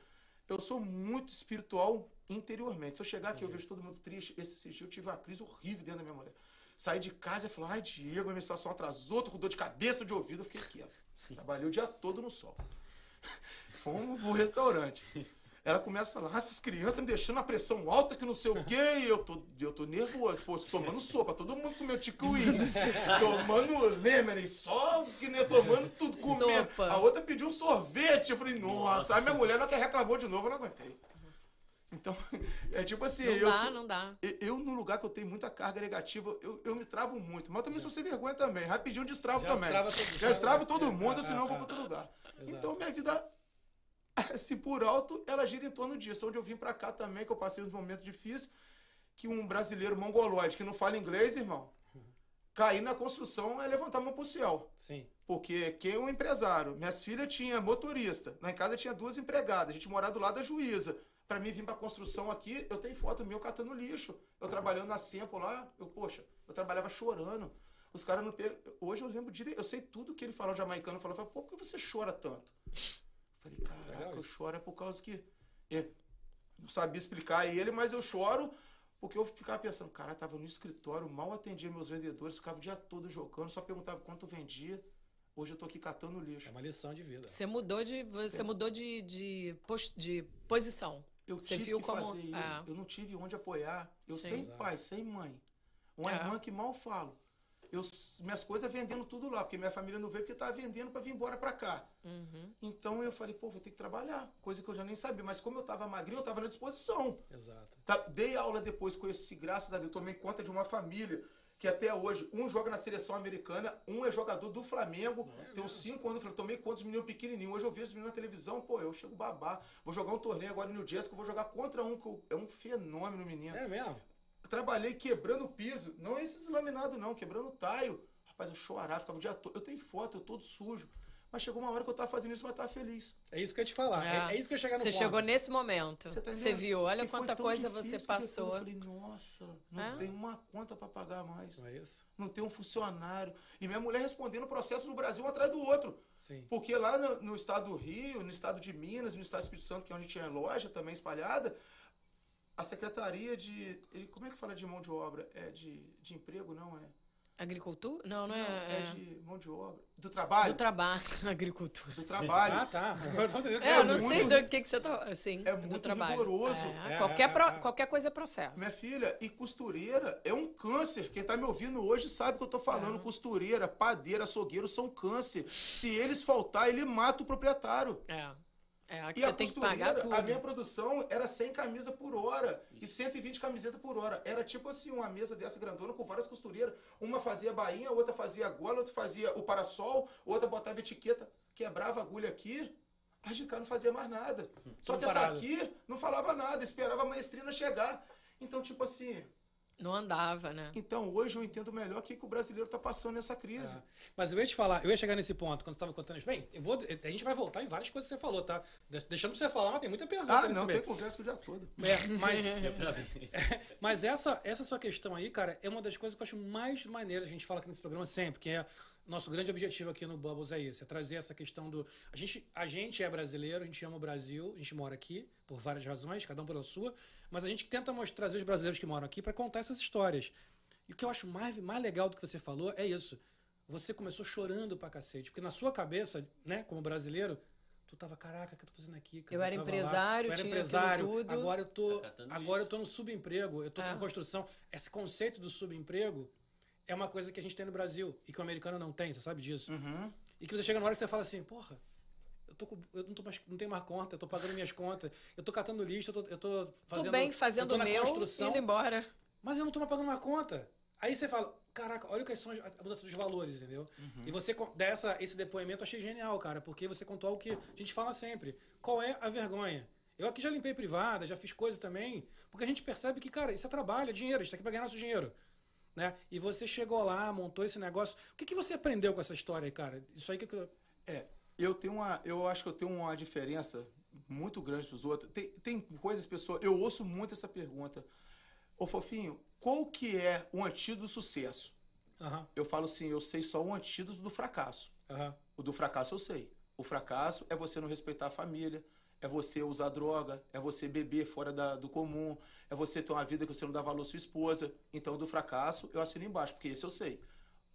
Eu sou muito espiritual interiormente. Se eu chegar aqui eu vejo todo mundo triste, esse, esse dia eu tive uma crise horrível dentro da minha mulher. Saí de casa e falei, ai, Diego, a minha situação atrasou, tô com dor de cabeça, de ouvido. Eu fiquei quieto. Trabalhei o dia todo no sol. Fomos pro restaurante. Ela começa lá, "Ah, essas crianças me deixando a pressão alta que não sei o quê, e eu tô, eu tô nervoso, pô, tomando sopa, todo mundo comendo ticuí, tomando lemon, só que nem tomando tudo, comendo.
Sopa.
A outra pediu um sorvete, eu falei, nossa, aí minha mulher não que reclamou de novo, eu não aguentei. Então, é tipo assim,
Não
eu
dá,
sou-
não dá.
eu, eu, num lugar que eu tenho muita carga negativa, eu, eu me travo muito. Mas também sou sem vergonha também. Rapidinho destravo
Já
também.
destrava todo-
já
já-
destravo todo
é,
mundo, senão eu vou
é,
para outro lugar.
Exato.
Então minha vida Assim, por alto, ela gira em torno disso. Onde eu vim pra cá também, que eu passei uns momentos difíceis, que um brasileiro mongoloide que não fala inglês, irmão, cair na construção é levantar a mão pro céu.
Sim.
Porque quem é um empresário? Minhas filhas tinham motorista. Lá em casa tinha duas empregadas. A gente morava do lado da juíza. Pra mim vir pra construção aqui, eu tenho foto meu catando lixo. Eu trabalhando na Sempo lá, eu, poxa, eu trabalhava chorando. Os caras não pegam. Hoje eu lembro direito, eu sei tudo que ele falou, o jamaicano falou. Pô, por que você chora tanto? Eu falei, caraca, eu choro é por causa que. É, não sabia explicar a ele, mas eu choro porque eu ficava pensando, cara, tava no escritório, mal atendia meus vendedores, ficava o dia todo jogando, só perguntava quanto vendia. Hoje eu tô aqui catando
É
lixo.
uma lição de vida.
Você mudou de, você mudou de, de, pos- de posição.
Eu
você
tive
viu
que
como.
fazer isso.
É.
Eu não tive onde apoiar. Eu
Sim.
sem
Exato.
pai, sem mãe. Uma
É.
irmã que mal falo. Eu, minhas coisas vendendo tudo lá, porque minha família não veio porque tava vendendo para vir embora para cá.
Uhum.
Então eu falei, pô, vou ter que trabalhar. Coisa que eu já nem sabia. Mas como eu tava magrinho, eu tava na disposição.
Exato.
Tá, dei aula depois, conheci, graças a Deus, tomei conta de uma família que até hoje, um joga na seleção americana, um é jogador do Flamengo, tem uns 5 anos, eu falei, tomei conta dos meninos pequenininhos. Hoje eu vejo os meninos na televisão, pô, eu chego babá. Vou jogar um torneio agora no New Jersey, que eu vou jogar contra um que eu- é um fenômeno, menino.
É mesmo?
Trabalhei quebrando o piso, não esses laminados não, quebrando o taio. Rapaz, eu chorava, ficava o dia todo. Eu tenho foto, eu todo sujo. Mas chegou uma hora que eu tava fazendo isso, mas tava feliz.
É isso que eu ia te falar. É, é isso que eu ia chegar no
Você
ponto.
chegou nesse momento.
Você, tá
viu, olha
Que
quanta coisa você passou.
Eu falei, nossa, não
É?
tem uma conta pra pagar mais.
Não é isso?
Não tem um funcionário. E minha mulher respondendo o processo no Brasil um atrás do outro.
Sim.
Porque lá no, no estado do Rio, no estado de Minas, no estado do Espírito Santo, que é onde tinha loja também espalhada, a secretaria de. ele- Como é que fala de mão de obra? É de, de emprego, não é?
Agricultura? Não, não
Não,
é.
é,
é
de mão de obra. Do trabalho.
Do trabalho. Agricultura.
Do trabalho.
Ah, tá.
É, eu não
quer
sei
dizer.
do que, que você tá. Assim,
É
do
muito
trabalho.
rigoroso.
É,
É,
qualquer,
é,
pro-
é.
qualquer coisa é processo.
Minha filha, e costureira é um câncer. Quem tá me ouvindo hoje sabe o que eu tô falando. Costureira, padeira, açougueiro são câncer. Se eles faltar, ele mata o proprietário.
É. É, aqui
E
você
a
tem que
costureira,
pagar tudo.
a minha produção era 100 camisas por hora e 120 camisetas por hora. Era tipo assim, uma mesa dessa grandona com várias costureiras. Uma fazia bainha, outra fazia gola, outra fazia o parasol, outra botava etiqueta, quebrava a agulha aqui. A cá não fazia mais nada. Só
Tudo
que essa aqui não falava nada, esperava a maestrina chegar. Então, tipo assim,
Não andava, né?
então hoje eu entendo melhor o que, que o brasileiro tá passando nessa crise.
Mas eu ia te falar, eu ia chegar nesse ponto quando você estava contando isso. Bem, eu vou, a gente vai voltar em várias coisas que você falou, tá? De- Deixando você falar, mas tem muita pergunta
Ah,
nesse
não,
meio.
tem conversa com o dia todo.
É, mas,
É
mas essa, essa sua questão aí, cara, é uma das coisas que eu acho mais maneiras, a gente fala aqui nesse programa sempre, que é nosso grande objetivo aqui no Bubbles é esse, é trazer essa questão do... A gente, a gente é brasileiro, a gente ama o Brasil, a gente mora aqui por várias razões, cada um pela sua, mas a gente tenta mostrar, trazer os brasileiros que moram aqui para contar essas histórias. E o que eu acho mais, mais legal do que você falou é isso. Você começou chorando pra cacete, porque na sua cabeça, né, como brasileiro, tu tava, caraca, o que eu tô fazendo aqui? cara?
Eu era
lá,
empresário,
eu era
tinha
empresário,
tudo.
agora eu tô,
Tá
agora eu
lixo.
tô no subemprego, eu tô
É.
com construção. Esse conceito do subemprego é uma coisa que a gente tem no Brasil e que o americano não tem, você sabe disso?
Uhum.
E que você chega na hora que você fala assim, porra, eu, tô eu não, tô mais, não tenho mais conta, eu tô pagando minhas contas, eu tô catando lixo, eu tô, eu tô fazendo.
Tudo bem,
eu
fazendo
tô
o
na
meu,
construção,
indo embora.
mas eu não tô mais pagando uma conta. Aí você fala, caraca, olha quais são as- a mudança dos valores, entendeu? E você con- dá essa, esse depoimento, eu achei genial, cara, porque você contou algo que a gente fala sempre. Qual é a vergonha? Eu aqui já limpei privada, já fiz coisa também, porque a gente percebe que, cara, isso é trabalho, é dinheiro, a gente tá aqui pra ganhar nosso dinheiro. Né? E você chegou lá, montou esse negócio. O que, que você aprendeu com essa história aí, cara? Isso aí que eu...
É, eu tenho uma. Eu acho que eu tenho uma diferença muito grande dos outros. Tem, tem coisas, pessoas. Eu ouço muito essa pergunta. Ô Fofinho, qual que é o antídoto do sucesso?
Aham,
Eu falo assim, eu sei só o antídoto do fracasso.
aham.
O do fracasso eu sei. O fracasso é você não respeitar a família, é você usar droga, é você beber fora da- do comum, é você ter uma vida que você não dá valor à sua esposa. Então, do fracasso eu assino embaixo, porque esse eu sei.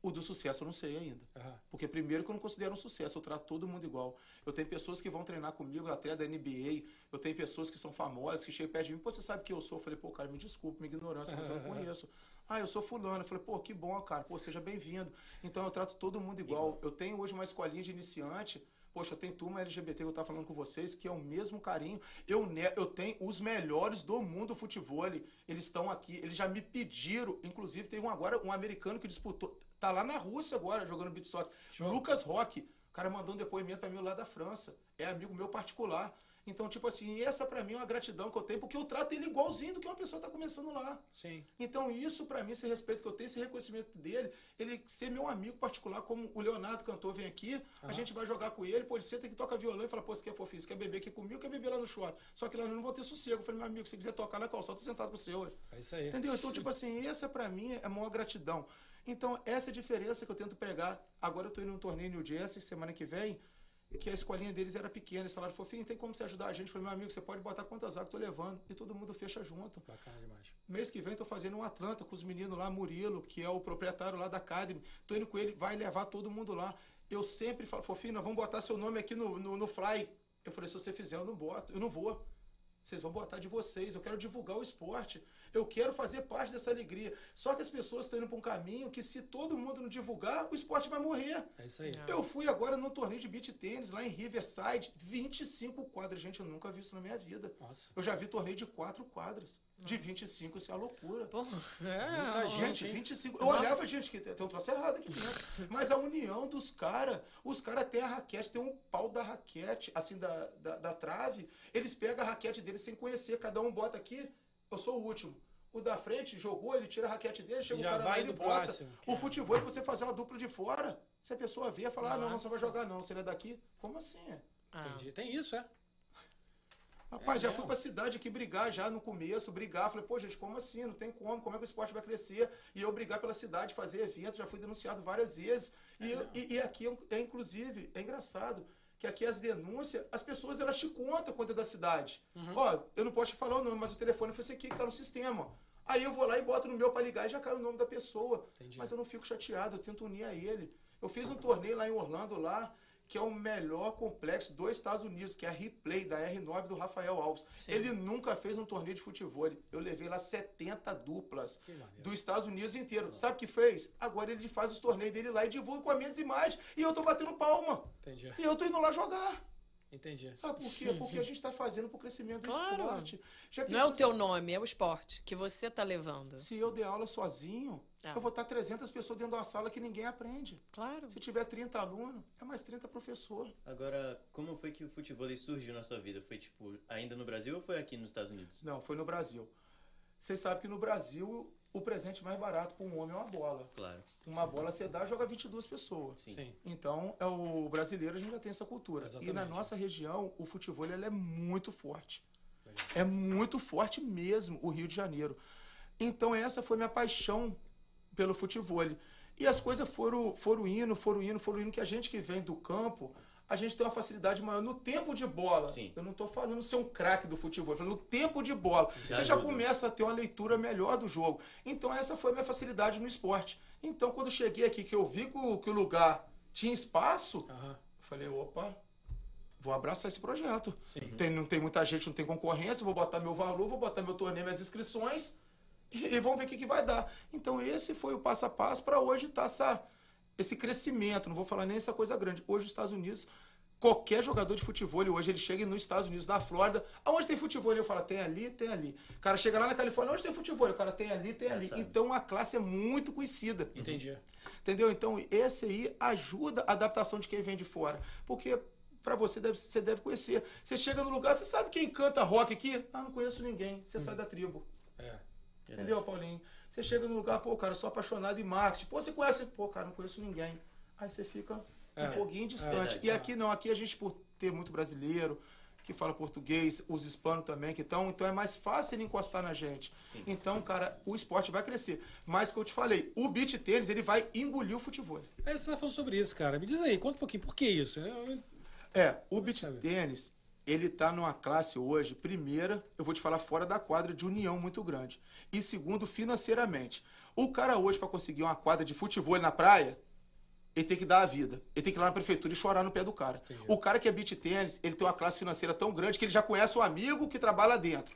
O do sucesso eu não sei ainda.
Aham.
Porque primeiro que eu não considero um sucesso, eu trato todo mundo igual. Eu tenho pessoas que vão treinar comigo até da NBA, eu tenho pessoas que são famosas, que chegam perto de mim, pô, você sabe quem eu sou? Eu falei, pô, cara, me desculpa, minha ignorância, mas eu não conheço. Ah, eu sou fulano. Eu falei, pô, que bom, cara, pô, seja bem-vindo. Então eu trato todo mundo igual. Eu tenho hoje uma escolinha de iniciante, Poxa, eu tenho turma LGBT que eu tava falando com vocês, que é o mesmo carinho. Eu, eu tenho os melhores do mundo do futebol. Eles estão aqui, eles já me pediram. Inclusive, teve um agora, um americano que disputou. Tá lá na Rússia agora, jogando beat soccer. Lucas Roque. O cara mandou um depoimento para mim lá da França. É amigo meu particular. Então, tipo assim, essa para mim é uma gratidão que eu tenho, porque eu trato ele igualzinho do que uma pessoa tá começando lá.
Sim.
Então, isso para mim, esse respeito que eu tenho, esse reconhecimento dele, ele ser meu amigo particular, como o Leonardo cantor vem aqui, a gente vai jogar com ele, pô, ele senta que toca violão e fala, pô, você quer fofinho, você quer beber aqui comigo, quer beber lá no shopping. Só que lá eu não vou ter sossego. Eu falei, meu amigo, se você quiser tocar na calçada, tô sentado com o seu.
É isso aí.
Entendeu? Então, tipo assim, essa pra mim é a maior gratidão. Então, essa é a diferença que eu tento pregar. Agora eu tô indo num torneio New Jersey, semana que vem, que a escolinha deles era pequena. Eles falaram, fofinho, tem como você ajudar a gente? Eu falei, meu amigo, você pode botar quantas águas eu tô levando. E todo mundo fecha junto.
Bacana demais.
Mês que vem tô fazendo um Atlanta com os meninos lá, Murilo, que é o proprietário lá da Academy. Tô indo com ele, vai levar todo mundo lá. Eu sempre falo, fofinho, nós vamos botar seu nome aqui no, no, no Fly. Eu falei, se você fizer, eu não boto, eu não vou. Vocês vão botar de vocês. Eu quero divulgar o esporte. Eu quero fazer parte dessa alegria. Só que as pessoas estão indo para um caminho que, se todo mundo não divulgar, o esporte vai morrer.
É isso aí.
Eu fui agora no torneio de beach tênis lá em Riverside, 25 quadras. Gente, eu nunca vi isso na minha vida.
Nossa.
Eu já vi torneio de quatro quadras. De 25, isso é uma loucura.
Pô,
Muita
é,
gente.
Gente,
hein?
25. Eu olhava, gente, que tem tem um troço errado aqui dentro. Mas a união dos caras, os caras têm a raquete, tem um pau da raquete, assim, da, da, da trave. Eles pegam a raquete deles sem conhecer, cada um bota aqui, eu sou o último. O da frente jogou, ele tira a raquete dele, chega
Já
o cara lá
vai
e ele bota.
próximo.
O futebol é você fazer uma dupla de fora. Se a pessoa vê, fala, ah, não, não, você vai
Nossa.
jogar não, você não é daqui. Como assim? é?
Ah,
Entendi. Tem isso, é.
Rapaz,
É
já
mesmo?
fui pra cidade aqui brigar já no começo, brigar. Falei, pô, gente, como assim? Não tem como, como é que o esporte vai crescer? E eu brigar pela cidade, fazer evento, já fui denunciado várias vezes. E, eu- e, e aqui, é, é, inclusive, é engraçado que aqui as denúncias, as pessoas elas te contam quanto é da cidade.
Uhum.
Ó, eu não posso te falar o nome, mas o telefone foi esse aqui que tá no sistema. Aí eu vou lá e boto no meu pra ligar e já cai o nome da pessoa.
Entendi.
Mas eu não fico chateado, eu tento unir a ele. Eu fiz um torneio lá em Orlando, lá, que é o melhor complexo dos Estados Unidos, que é a Replay da R9 do Rafael Alves.
Sim.
Ele nunca fez um torneio de futebol. Eu levei lá 70 duplas dos Estados Unidos inteiro. Sabe o que fez? Agora ele faz os torneios dele lá e divulga com as minhas imagens. E eu tô batendo palma.
Entendi.
E eu tô indo lá jogar.
Entendi.
Sabe por quê? Porque a gente tá fazendo pro crescimento do
Claro.
esporte. Já
Não é o teu nome, é o esporte que você tá levando.
Se eu der aula sozinho,
Ah.
eu vou estar 300 pessoas dentro de uma sala que ninguém aprende.
Claro.
Se tiver 30 alunos, é mais 30 professor.
Agora, como foi que o futebol surgiu na sua vida? Foi tipo ainda no Brasil ou foi aqui nos Estados Unidos?
Não, foi no Brasil. Vocês sabem que no Brasil o presente mais barato para um homem é uma bola.
Claro.
Uma bola você dá, joga 22 pessoas.
Sim.
Sim.
Então, é o brasileiro a gente já tem essa cultura.
Exatamente.
E na nossa região, o futebol ele é muito forte. É muito forte mesmo, o Rio de Janeiro. Então, essa foi minha paixão pelo futebol. E as coisas foram, foram indo, foram indo, foram indo, que a gente que vem do campo, a gente tem uma facilidade maior no tempo de bola.
Sim.
Eu não estou falando ser um craque do futebol, eu falando no tempo de bola.
Já
Você já
ajuda.
começa a ter uma leitura melhor do jogo. Então, essa foi a minha facilidade no esporte. Então, quando cheguei aqui, que eu vi que o, que o lugar tinha espaço,
Aham.
eu falei, opa, vou abraçar esse projeto. Tem, não tem muita gente, não tem concorrência, vou botar meu valor, vou botar meu torneio, minhas inscrições e, vamos ver o que, que vai dar. Então esse foi o passo a passo para hoje estar essa, esse crescimento. Não vou falar nem essa coisa grande. Hoje os Estados Unidos, qualquer jogador de futebol, hoje ele chega nos Estados Unidos, na Flórida, aonde tem futebol, eu falo, tem ali, tem ali. O cara chega lá na Califórnia, onde tem futebol? O cara tem ali, tem ali.
sabe.
Então a classe é muito conhecida.
Entendi.
Entendeu? Então, esse aí ajuda a adaptação de quem vem de fora. Porque pra você deve, você deve conhecer. Você chega no lugar, você sabe quem canta rock aqui? Ah, não conheço ninguém. Você sai da tribo.
É.
Entendeu, Paulinho? Você chega no lugar, pô, cara, eu sou apaixonado em marketing. Pô, você conhece? Pô, cara, não conheço ninguém. Aí você fica
É,
um pouquinho
é
distante.
verdade.
e aqui não, aqui a gente, por ter muito brasileiro, que fala português, os hispanos também que estão, então é mais fácil ele encostar na gente. Então, cara, o esporte vai crescer. Mas que eu te falei, o beat tênis, ele vai engolir o futebol.
Aí você tá falando sobre isso, cara. Me diz aí, conta um pouquinho, por que isso? Eu-
É, o
saber.
tênis, ele tá numa classe hoje, primeira, eu vou te falar fora da quadra de união muito grande. E segundo, financeiramente. O cara hoje para conseguir uma quadra de futebol na praia, ele tem que dar a vida. Ele tem que ir lá na prefeitura e chorar no pé do cara. O cara que é beach tênis, ele tem uma classe financeira tão grande que ele já conhece o amigo que trabalha lá dentro.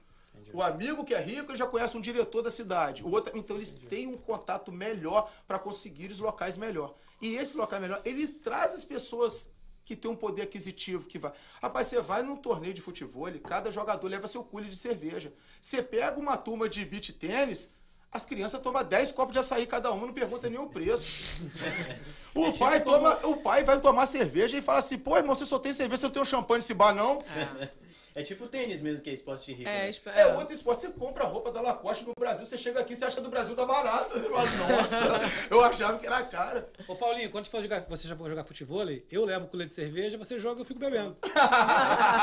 O amigo que é rico, ele já conhece um diretor da cidade. O outro, então eles têm um contato melhor para conseguir os locais melhor. E esse local melhor, ele traz as pessoas que tem um poder aquisitivo que vai. Rapaz, você vai num torneio de futebol, cada jogador leva seu cule de cerveja. Você pega uma turma de beach tênis, as crianças tomam 10 copos de açaí cada uma, não pergunta nem o preço. O pai toma, o pai vai tomar cerveja e fala assim: "Pô, irmão, você só tem cerveja, você não tem um champanhe nesse bar não?"
É tipo tênis mesmo, que é esporte de rico.
É,
né?
esp-
É outro esporte, você compra a roupa da Lacoste no Brasil, você chega aqui, você acha que do Brasil tá barata. Eu falo, Nossa, eu achava que era cara.
Ô Paulinho, quando for jogar, você já for jogar futebol, eu levo o colete de cerveja, você joga eu fico bebendo.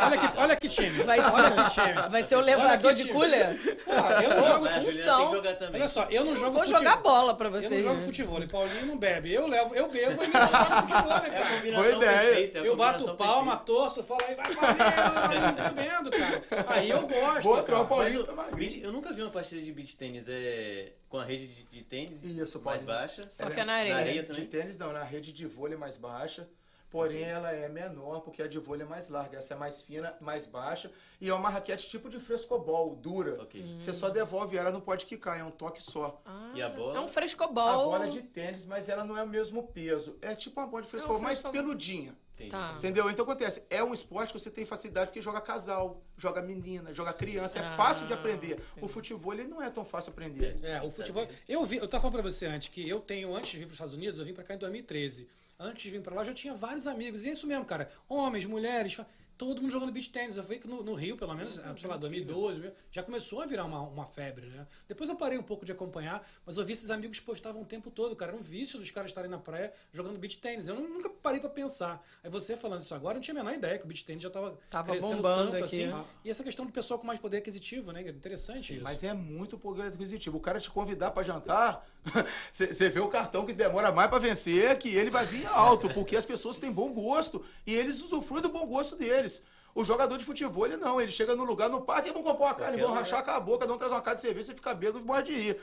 olha, que, olha que time.
Vai
olha que
ser,
time.
vai ser o levador de cooler?
Porra, eu não jogo
Vai, a Juliana tem
função.
que jogar também.
Olha só, eu não jogo
Vou
futebol.
jogar bola pra
Eu não
vocês.
jogo
né?
futebol. E Paulinho não bebe. Eu levo, eu bebo e ele joga futebol, né,
É a
cara?
combinação
Boa ideia.
perfeita. é a
Eu bato palma,
perfeita.
torço, falo aí, vai Paulinho, bebendo, cara. Aí eu gosto.
Boa
cara.
tropa,
Mas
tá
beach- eu nunca vi uma partida de beach tênis é, com a rede de, de tênis
Isso,
mais baixa.
Só que é na areia.
Na areia
De
também.
tênis não, na rede de vôlei mais baixa. Porém, ela é menor porque a de vôlei é mais larga. Essa é mais fina, mais baixa. E é uma raquete tipo de frescobol, dura.
Ok.
Você só devolve ela, não pode quicar, é um toque só.
Ah,
E a bola?
É um
A
frescobol.
bola é de tênis, mas ela não é o mesmo peso. É tipo uma bola de frescobol, mais
frescobol.
peludinha.
Entendi.
Tá.
Entendeu? Então acontece, é um esporte que você tem facilidade porque joga casal, joga menina, joga criança, é
Ah,
fácil de aprender.
sim.
O futebol ele não é tão fácil aprender.
É, o futebol. Eu vi, eu tava falando pra você antes que eu tenho, antes de vir para os Estados Unidos, eu vim pra cá em 2013. Antes de vir pra lá, eu já tinha vários amigos. E é isso mesmo, cara. Homens, mulheres, fa- todo mundo jogando beach tennis. Eu vi que no, no Rio, pelo menos, sei lá, 2012, meu, já começou a virar uma, uma febre, né? Depois eu parei um pouco de acompanhar, mas eu vi esses amigos postavam o tempo todo, cara. Era um vício dos caras estarem na praia jogando beach tennis. Eu nunca parei pra pensar. Aí você falando isso agora, eu não tinha a menor ideia que o beach tennis já tava,
Tava
crescendo
bombando
tanto
aqui.
assim. E essa questão do pessoal com mais poder aquisitivo, né? Interessante isso.
Mas é muito poder aquisitivo. O cara te convidar pra jantar, você vê o cartão que demora mais pra vencer, que ele vai vir alto, porque as pessoas têm bom gosto e eles usufruem do bom gosto deles. O jogador de futebol, ele não, ele chega no lugar, no parque, vão comprar uma carne, vão rachar com a boca, um traz uma carne de cerveja, você fica bêbado e morre de rir.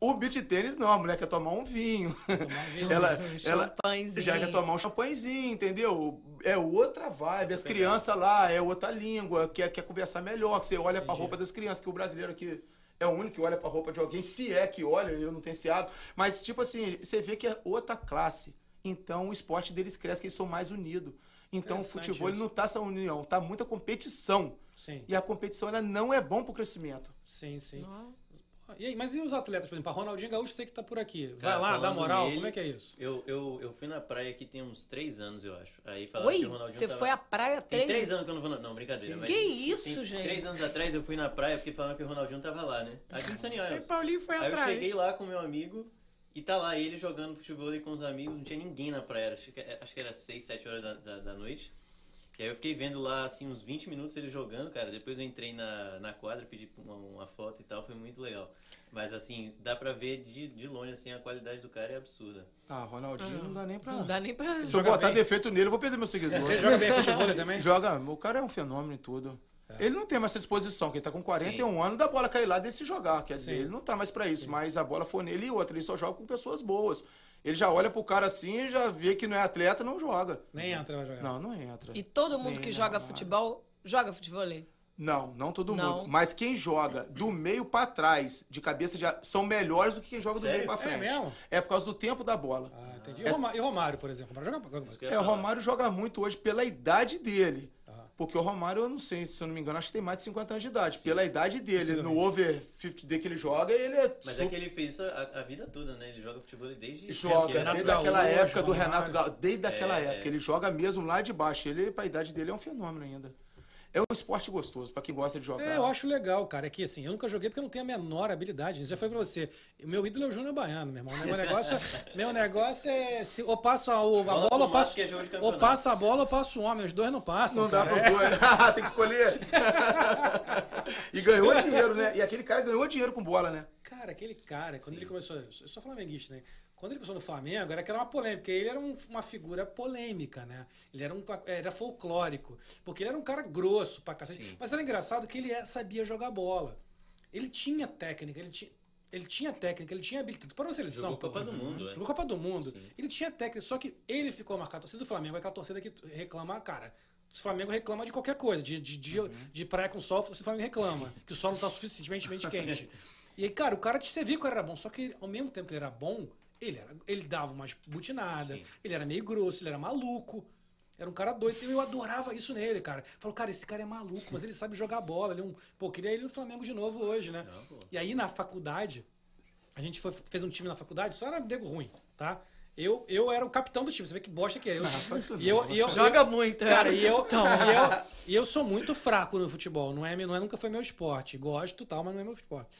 O beat tênis não, a mulher quer tomar um vinho. ela, ela
Champanhezinho.
já quer tomar um champanhezinho, entendeu? É outra vibe. As crianças lá, é outra língua, quer, quer conversar melhor, que você olha pra roupa das crianças, que o brasileiro aqui é o único que olha pra roupa de alguém, se é que olha, eu não tenho esse hábito. Mas, tipo assim, você vê que é outra classe. Então o esporte deles cresce, que eles são mais unidos. Então o futebol não tá essa união, tá muita competição.
Sim,
E a competição ela não é bom pro crescimento.
sim, sim.
Ó.
E aí, mas e os atletas, por exemplo, a Ronaldinho Gaúcho, sei que tá por aqui. Vai
Cara,
lá, dá moral,
nele,
como é que é isso?
Eu, eu, eu fui na praia aqui tem uns três anos, eu acho. Aí falaram
Oi?
que o Ronaldinho
Você
tava...
foi à praia
Tem
três...
três anos que eu não vou na... Não, brincadeira. mas
Que isso,
tem
gente?
Três anos atrás eu fui na praia porque falaram que o Ronaldinho tava lá, né? Aqui em Sunny
E. Paulinho foi
Aí eu
atrás.
cheguei lá com meu amigo e tá lá ele jogando futebol com os amigos, não tinha ninguém na praia, acho que, acho que era 6, 7 horas da, da, da noite. E aí eu fiquei vendo lá, assim, uns 20 minutos ele jogando, cara. Depois eu entrei na, na quadra, pedi uma, uma foto e tal, foi muito legal. Mas, assim, dá pra ver de, de longe, assim, a qualidade do cara é absurda.
Ah, Ronaldinho não dá nem pra.
Não dá nem pra...
Se eu botar
bem.
defeito nele, eu vou perder meu seguidor.
Você joga bem futebol também?
Joga, o cara é um fenômeno em tudo. Ele não tem mais essa disposição, que ele tá com 41 anos, da bola cair lá desse jogar. Quer dizer,
Sim.
ele não tá mais pra isso, mas a bola for nele e outra, ele só joga com pessoas boas. Ele já olha pro cara assim e já vê que não é atleta, não joga.
Nem entra, vai jogar.
Não, não entra.
E todo mundo
Nem
que joga futebol, joga futebol?
Não, não todo
Não.
mundo. Mas quem joga do meio pra trás, de cabeça, já são melhores do que quem joga do
Sério?
meio pra
É
frente.
mesmo?
É por causa do tempo da bola.
Ah, entendi. E o E Romário, por exemplo? Para jogar
eu
É, o. Romário joga muito hoje pela idade dele. Porque o Romário, eu não sei, se eu não me engano, acho que tem mais de 50 anos de idade. Pela idade dele, no over 50 day que ele joga, ele é.
Mas é que ele fez isso a, a vida toda, né? Ele joga futebol desde...
Joga,
pequeno.
Renato
desde aquela época do. Renato Gaúcho, desde aquela
É,
época.
é.
Ele joga mesmo lá de baixo. Ele, pra idade dele, é um fenômeno ainda. É um esporte gostoso, pra quem gosta de jogar.
É, eu acho legal, cara. É que assim, eu nunca joguei porque eu não tenho a menor habilidade. Isso já foi pra você. O meu ídolo é o Júnior Baiano, meu irmão. Meu negócio, meu negócio é. Se, ou passo a, a
Bola
bola,
pro
ou passo.
é
ou passa a bola ou passo o homem. Os dois não passam.
Não dá
cara.
pros
É.
dois. Tem que escolher. e ganhou dinheiro, né? E aquele cara ganhou dinheiro com bola, né?
Cara, aquele cara, quando ele começou. Eu sou flamenguista, né? Quando ele começou no Flamengo, era aquela uma polêmica. Ele era um- uma figura polêmica, né? Ele era um era folclórico. Porque ele era um cara grosso pra cacete.
Sim.
Mas era engraçado que ele é- sabia jogar bola. Ele tinha técnica, ele tinha. Ele tinha técnica, ele tinha habilidade. Para uma seleção.
Jogou Copa do Mundo, é.
Jogou Copa do Mundo.
Sim.
Ele tinha técnica, só que ele ficou marcado. A torcida do Flamengo é aquela torcida que reclama, cara. O Flamengo reclama de qualquer coisa, de, de, de,
Uhum.
de praia com sol, o Flamengo reclama, que o sol não está suficientemente quente. E aí, cara, o cara, você viu que ele era bom, só que ao mesmo tempo que ele era bom, ele, era, ele dava umas butinadas, ele era meio grosso, ele era maluco. Era um cara doido. Eu adorava isso nele, cara. Falou, cara, esse cara é maluco, mas ele sabe jogar bola. Ele é um... Pô, queria ele no Flamengo de novo hoje, né?
Não.
E aí na faculdade, a gente foi- fez um time na faculdade, só era nego ruim, tá? Eu, eu era o capitão do time. Você vê que bosta que é. Eu,
fácil
e eu, e eu,
Joga
eu-
muito,
Cara,
é.
e eu,
Capitão.
e, eu, e eu sou muito fraco no futebol. Não é, não é, nunca foi meu esporte. Gosto e tal, mas não é meu esporte.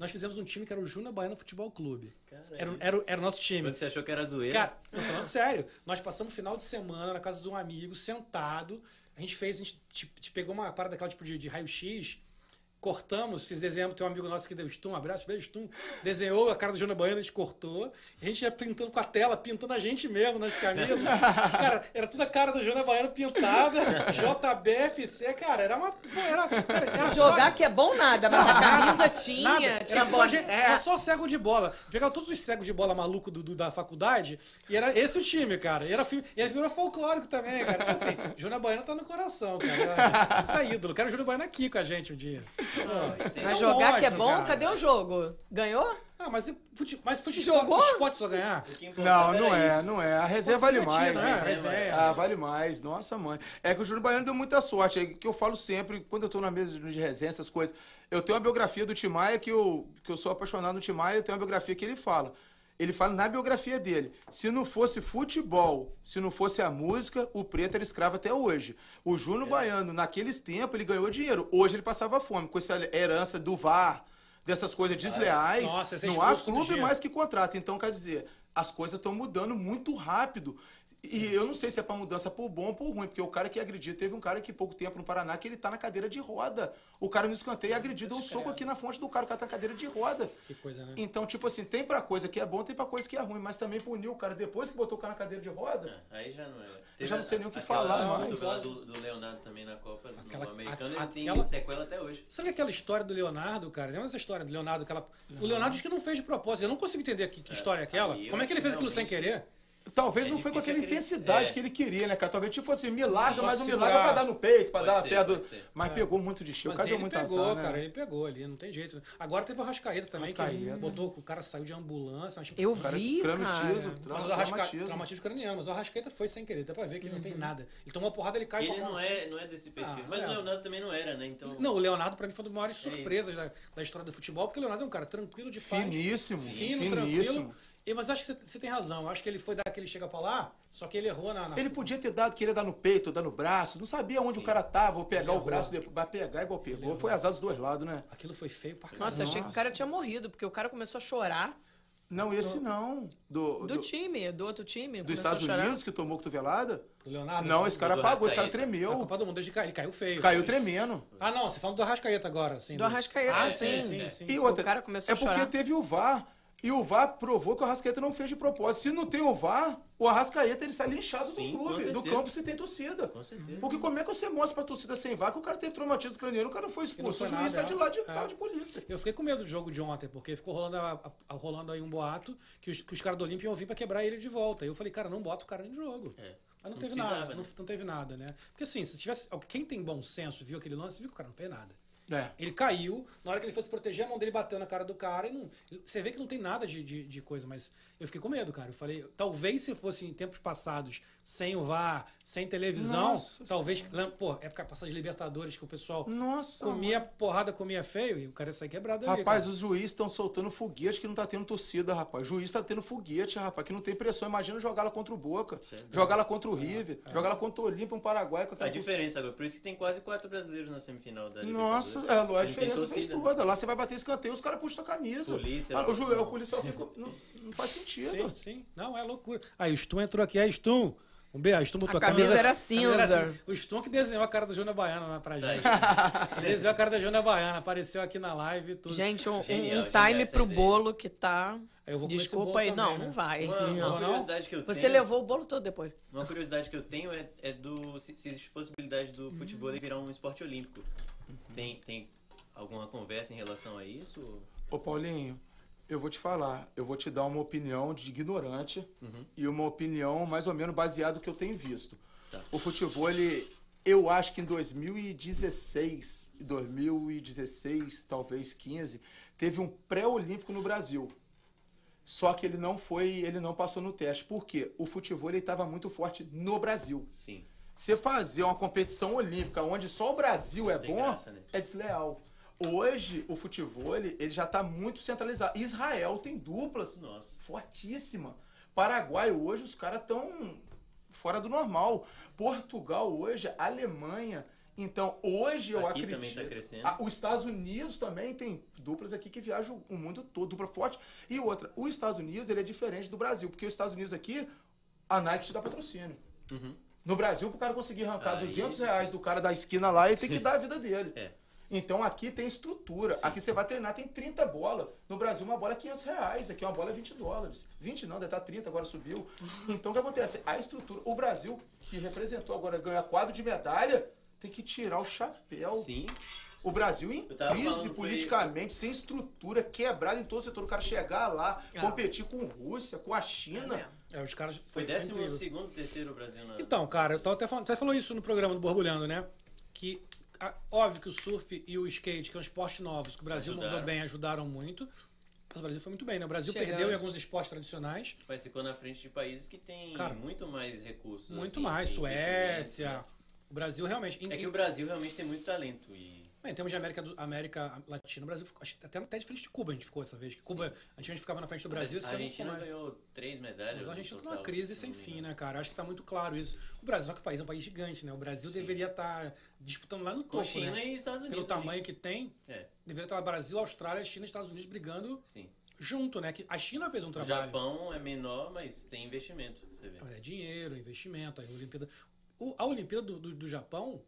Nós fizemos um time que era o Júnior Baiano Futebol Clube. Era, o- era, era o nosso time.
Quando você achou que era zoeira.
Cara, tô falando sério. Nós passamos o final de semana na casa de um amigo, sentado. A gente fez, a gente, te- te pegou uma parada daquela tipo de, de raio-x, cortamos, fiz desenho, tem um amigo nosso que deu Stum, um abraço, beijo Stum, desenhou a cara do Júnior Baiano, a gente cortou. A gente ia pintando com a tela, pintando a gente mesmo nas camisas. cara, era tudo a cara do Júnior Baiano pintada, JBFC, cara, era uma. Era, cara, era só-
Jogar que é bom nada, mas a camisa tinha,
Nada.
tinha
Era só,
bola.
gente-
É.
era só cego de bola. Pegava todos os cegos de bola maluco do, do- da faculdade e era esse o time, cara. E era e virou folclórico também, cara. Então, assim, Júnior Baiano tá no coração, cara. Isso é ídolo. Quero o Júnior Baiano aqui com a gente um dia.
Mas
é
jogar que é bom,
cara.
cadê o jogo? Ganhou?
Ah, mas, fute, mas fute,
Jogou?
esporte só ganhar.
Importava
Não, não
era
é,
isso.
não é. A resenha vale mais.
né?
Resenha.
Ah, vale mais. Nossa, mãe. É que o Júnior Baiano deu muita sorte. É que eu falo sempre, quando eu tô na mesa de resenha, essas coisas. Eu tenho uma biografia do Timaya que eu, que eu sou apaixonado no Timaya, eu tenho uma biografia que ele fala. Ele fala na biografia dele: se não fosse futebol, se não fosse a música, o preto era escravo até hoje. O Júnior Baiano, naqueles tempos, ele ganhou dinheiro. Hoje ele passava fome, com essa herança do VAR, dessas coisas desleais.
Nossa, esse é
não há clube mais que contrata. Então, quer dizer, as coisas estão mudando muito rápido. E eu não sei se é pra mudança por bom ou por ruim, porque o cara que agrediu, teve um cara que pouco tempo no Paraná que ele tá na cadeira de roda. O cara no escanteio agrediu, deu um soco aqui na fonte do cara, o cara tá na cadeira de roda.
Que coisa, né?
Então, tipo assim, tem pra coisa que é bom, tem pra coisa que é ruim, mas também puniu o cara depois que botou o cara na cadeira de roda.
Ah, Aí já não é.
Eu já não sei nem o que falar mais.
Do, do Leonardo também na Copa,
Aquela-
no americano,
a-
ele tem
aquela-
sequela até hoje.
Sabe aquela história do Leonardo, cara? Lembra essa história do Leonardo? Aquela... O Leonardo diz que não fez de propósito. Eu não consigo entender que, que história é aquela.
eu
Como é que ele fez aquilo sem querer?
Talvez
É
não foi com aquela
acreditar.
intensidade
É.
que ele queria, né, cara? Talvez tipo assim, milagre, mas um milagre pra dar no peito, pra
Pode
dar
ser, pode ser.
Mas pegou muito de cheio.
Mas
Cadê
ele
muito
pegou,
azar, né?
cara, ele pegou ali, não tem jeito. Agora teve o Arrascaeta também, que
Arrascaeta.
botou, o cara saiu de ambulância. Mas,
Eu
cara
vi,
traumatiza,
cara.
mas o Arrasca...
traumatiza.
traumatismo craniano, mas o Arrascaeta foi sem querer, dá pra ver que ele não fez
Uhum.
nada. Ele tomou uma porrada, ele cai
Ele não é, não é desse perfil.
Ah,
mas
é.
o Leonardo também não era, né? Então.
Não, o Leonardo pra mim foi uma das maiores
É
surpresas da, história do futebol, porque o Leonardo é um cara tranquilo de paz.
Finíssimo,
fino,
finíssimo.
tranquilo. E, mas acho que você- tem razão. Acho que ele foi dar aquele chega pra lá, só que ele errou na. na-
Ele podia ter dado, queria dar no peito, dar no braço, não sabia onde o cara tava, vou pegar o
errou.
braço, depois, vai pegar igual pegou. Foi azar dos dois lados, né?
Aquilo foi feio pra caramba.
Nossa, eu achei que o cara tinha morrido, porque o cara começou a chorar.
Não, esse não. Do,
Do
do,
time, do outro time.
dos Estados. Unidos que tomou cotovelada?
Leonardo.
Não, esse cara
do
apagou, esse cara
Arrascaeta.
A
tremeu.
Copa do Mundo desde que ele caiu feio.
Caiu tremendo.
Ah, não, você falando do Arrascaeta agora, assim.
Do Arrascaeta,
ah,
sim.
sim, sim, sim.
E outra,
O cara começou
é
a
porque
chorar.
teve o VAR. E o VAR provou que o Arrascaeta não fez de propósito. Se não tem o VAR, o Arrascaeta ele sai linchado
Sim,
do clube, do campo se tem torcida.
Com certeza.
Porque como é que você mostra pra torcida sem VAR que o cara teve traumatismo craniano, o cara não foi expulso,
foi
o juiz
nada,
sai de
é.
lá de
É.
carro de polícia.
Eu fiquei com medo do jogo de ontem, porque ficou rolando, a- a- rolando aí um boato que os, que os caras do Olímpia iam vir pra quebrar ele de volta. Aí eu falei, cara, não bota o cara em jogo.
É.
Mas não,
Não
teve nada,
né?
não, não teve nada, né? Porque assim, se tivesse. Quem tem bom senso viu aquele lance, viu que o cara não fez nada.
É.
Ele caiu, na hora que ele fosse proteger, a mão dele bateu na cara do cara e não. Você vê que não tem nada de, de, de coisa, mas eu fiquei com medo, cara. Eu falei, talvez se fosse em tempos passados, sem o VAR, sem televisão,
Nossa
talvez. lembra- Pô, época passada de Libertadores, que o pessoal
Nossa.
comia porrada, comia feio, e o cara ia sair quebrado ali.
Rapaz,
cara.
os juízes estão soltando foguete que não tá tendo torcida, rapaz. O juiz tá tendo foguete, rapaz, que não tem pressão. Imagina jogar lá contra o Boca,
Certo.
jogar lá contra o River, jogar lá contra o Olímpia, um Paraguai com
A
torcida.
diferença agora, por isso que tem quase quatro brasileiros na semifinal da
Nossa,
Libertadores.
é, a
Não tem
diferença fez toda. Lá você vai bater escanteio, os caras puxam sua camisa.
Polícia,
Ah, o, ju,
não.
o policial fica. Não, não faz sentido.
Sim, sim. Não, é loucura. Aí o Stum entrou aqui. Aí, Stum. Um beijo. Stum botou
A camisa era cinza.
assim. O Stum que desenhou a cara da Júnior Baiana lá pra gente. desenhou a cara da Júnior Baiana. Apareceu aqui na live tudo.
Gente, um,
Genial,
um time pro
ideia.
bolo que tá. Desculpa aí.
também,
não,
né?
não vai.
Uma,
Não.
uma curiosidade que eu
Você
tenho.
levou o bolo todo depois.
Uma curiosidade que eu tenho é, é do se, se existe possibilidade do futebol virar um esporte olímpico. Tem, tem alguma conversa em relação a isso?
Ô, Paulinho, eu vou te falar. Eu vou te dar uma opinião de ignorante e uma opinião mais ou menos baseada no que eu tenho visto.
Tá.
O futebol, ele. Eu acho que em 2016, 2016, talvez 15, teve um pré-olímpico no Brasil. Só que ele não foi, ele não passou no teste. Por quê? O futebol estava muito forte no Brasil.
Sim.
Você fazer uma competição olímpica onde só o Brasil é bom,
graça, né?
é desleal. Hoje, o futebol, ele, já está muito centralizado. Israel tem duplas
Nossa.
fortíssima. Paraguai hoje, os caras estão fora do normal. Portugal hoje, Alemanha. Então, hoje eu
Aqui
acredito.
também tá crescendo.
Ah, os Estados Unidos também tem duplas aqui que viajam o mundo todo, dupla forte. E outra, os Estados Unidos ele é diferente do Brasil, porque os Estados Unidos aqui, a Nike te dá patrocínio.
Uhum.
No Brasil, pro cara conseguir arrancar
Aí,
200
é
reais do cara da esquina lá, ele tem que dar a vida dele.
É.
Então aqui tem estrutura. Aqui você vai treinar, tem 30 bolas. No Brasil, uma bola é 500 reais. Aqui uma bola é 20 dólares. 20 não, deve estar 30, agora subiu. Então o que acontece? A estrutura. O Brasil, que representou agora, ganha quadro de medalha, tem que tirar o chapéu.
Sim.
O Brasil em crise politicamente, sem estrutura, quebrado em todo o setor. O cara chegar lá,
É.
competir com Rússia, com a China.
É.
É, os caras.
Foi
foi
décimo
incrível.
segundo, terceiro o Brasil na.
Então, cara, eu tava até falando, até falou isso no programa do Borbulhando, né? Que óbvio que o surf e o skate, que são esportes novos, que o Brasil
Ajudaram.
mandou bem, ajudaram muito. Mas o Brasil foi muito bem, né? O Brasil
Chegando.
perdeu em alguns esportes tradicionais,
Mas ficou na frente de países que têm
Cara,
muito mais recursos.
muito
assim,
mais. Suécia.
investimento,
O Brasil realmente.
né? É que o Brasil realmente tem muito talento. E
Em termos de América, do- América Latina, o Brasil ficou, até, até de frente de Cuba a gente ficou essa vez. Que Cuba, antigamente ficava na frente do Brasil,
a Argentina
mais.
ganhou três medalhas.
Mas a
no
gente tá
total,
numa crise
se
sem fim, né, cara? Acho que tá muito claro isso. O Brasil, que o país é um país gigante, né? O Brasil deveria estar disputando lá no
Com
topo,
China
né?
e Estados Unidos.
Pelo tamanho que tem,
É,
deveria estar Brasil, Austrália, China e Estados Unidos brigando
sim.
junto, né? Que a China fez um
O
trabalho.
Japão é menor, mas tem investimento. Você vê.
É dinheiro, investimento, a Olimpíada. O- a Olimpíada do, do, do Japão,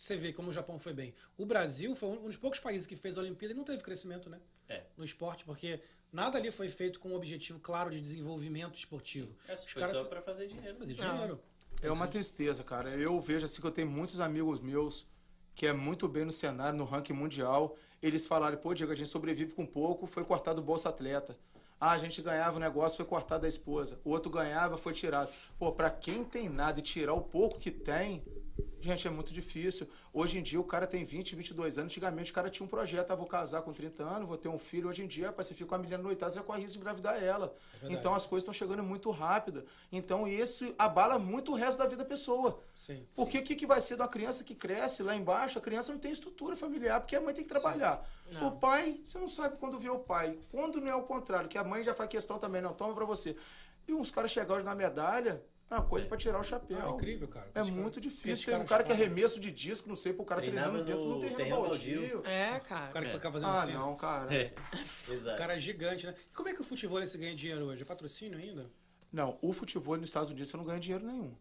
você vê como o Japão foi bem. O Brasil foi um dos poucos países que fez a Olimpíada e não teve crescimento, né?
É.
No esporte, porque nada ali foi feito com um objetivo claro de desenvolvimento esportivo.
É,
Os
foi
caras
só pra fazer dinheiro.
fazer dinheiro.
É uma tristeza, cara. Eu vejo assim que eu tenho muitos amigos meus que é muito bem no cenário, no ranking mundial. Eles falaram, pô, Diego, a gente sobrevive com pouco, foi cortado o Bolsa Atleta. Ah, a gente ganhava o negócio, foi cortado da esposa. O outro ganhava, foi tirado. Pô, pra quem tem nada e tirar o pouco que tem, gente, é muito difícil. Hoje em dia o cara tem 20, 22 anos. Antigamente o cara tinha um projeto, ah, vou casar com 30 anos, vou ter um filho. Hoje em dia, rapaz, você fica com a menina no oitavo, você já corre risco de engravidar ela.
verdade.
então as coisas estão chegando muito rápido. Então isso abala muito o resto da vida da pessoa.
Sim.
Porque o que, que vai ser de uma criança que cresce lá embaixo? A criança não tem estrutura familiar, porque a mãe tem que trabalhar. O pai, você não sabe quando vê o pai. Quando não é o contrário, que a mãe já faz questão também, não, toma pra você. E uns caras chegaram na medalha, é uma coisa pra tirar o chapéu.
Ah, incrível, cara.
É muito difícil. Tem um cara que é arremesso de disco, não sei, pro cara
Treinava
treinando dentro
no
do terreno
terreno
baldio.
baldio.
É,
O
cara.
cara que
É.
fica fazendo
Ah,
assim.
não, cara.
É, exato.
O cara é gigante, né? E como é que o futebol ganha dinheiro hoje? É patrocínio ainda?
Não, o futebol nos Estados Unidos você não ganha dinheiro nenhum.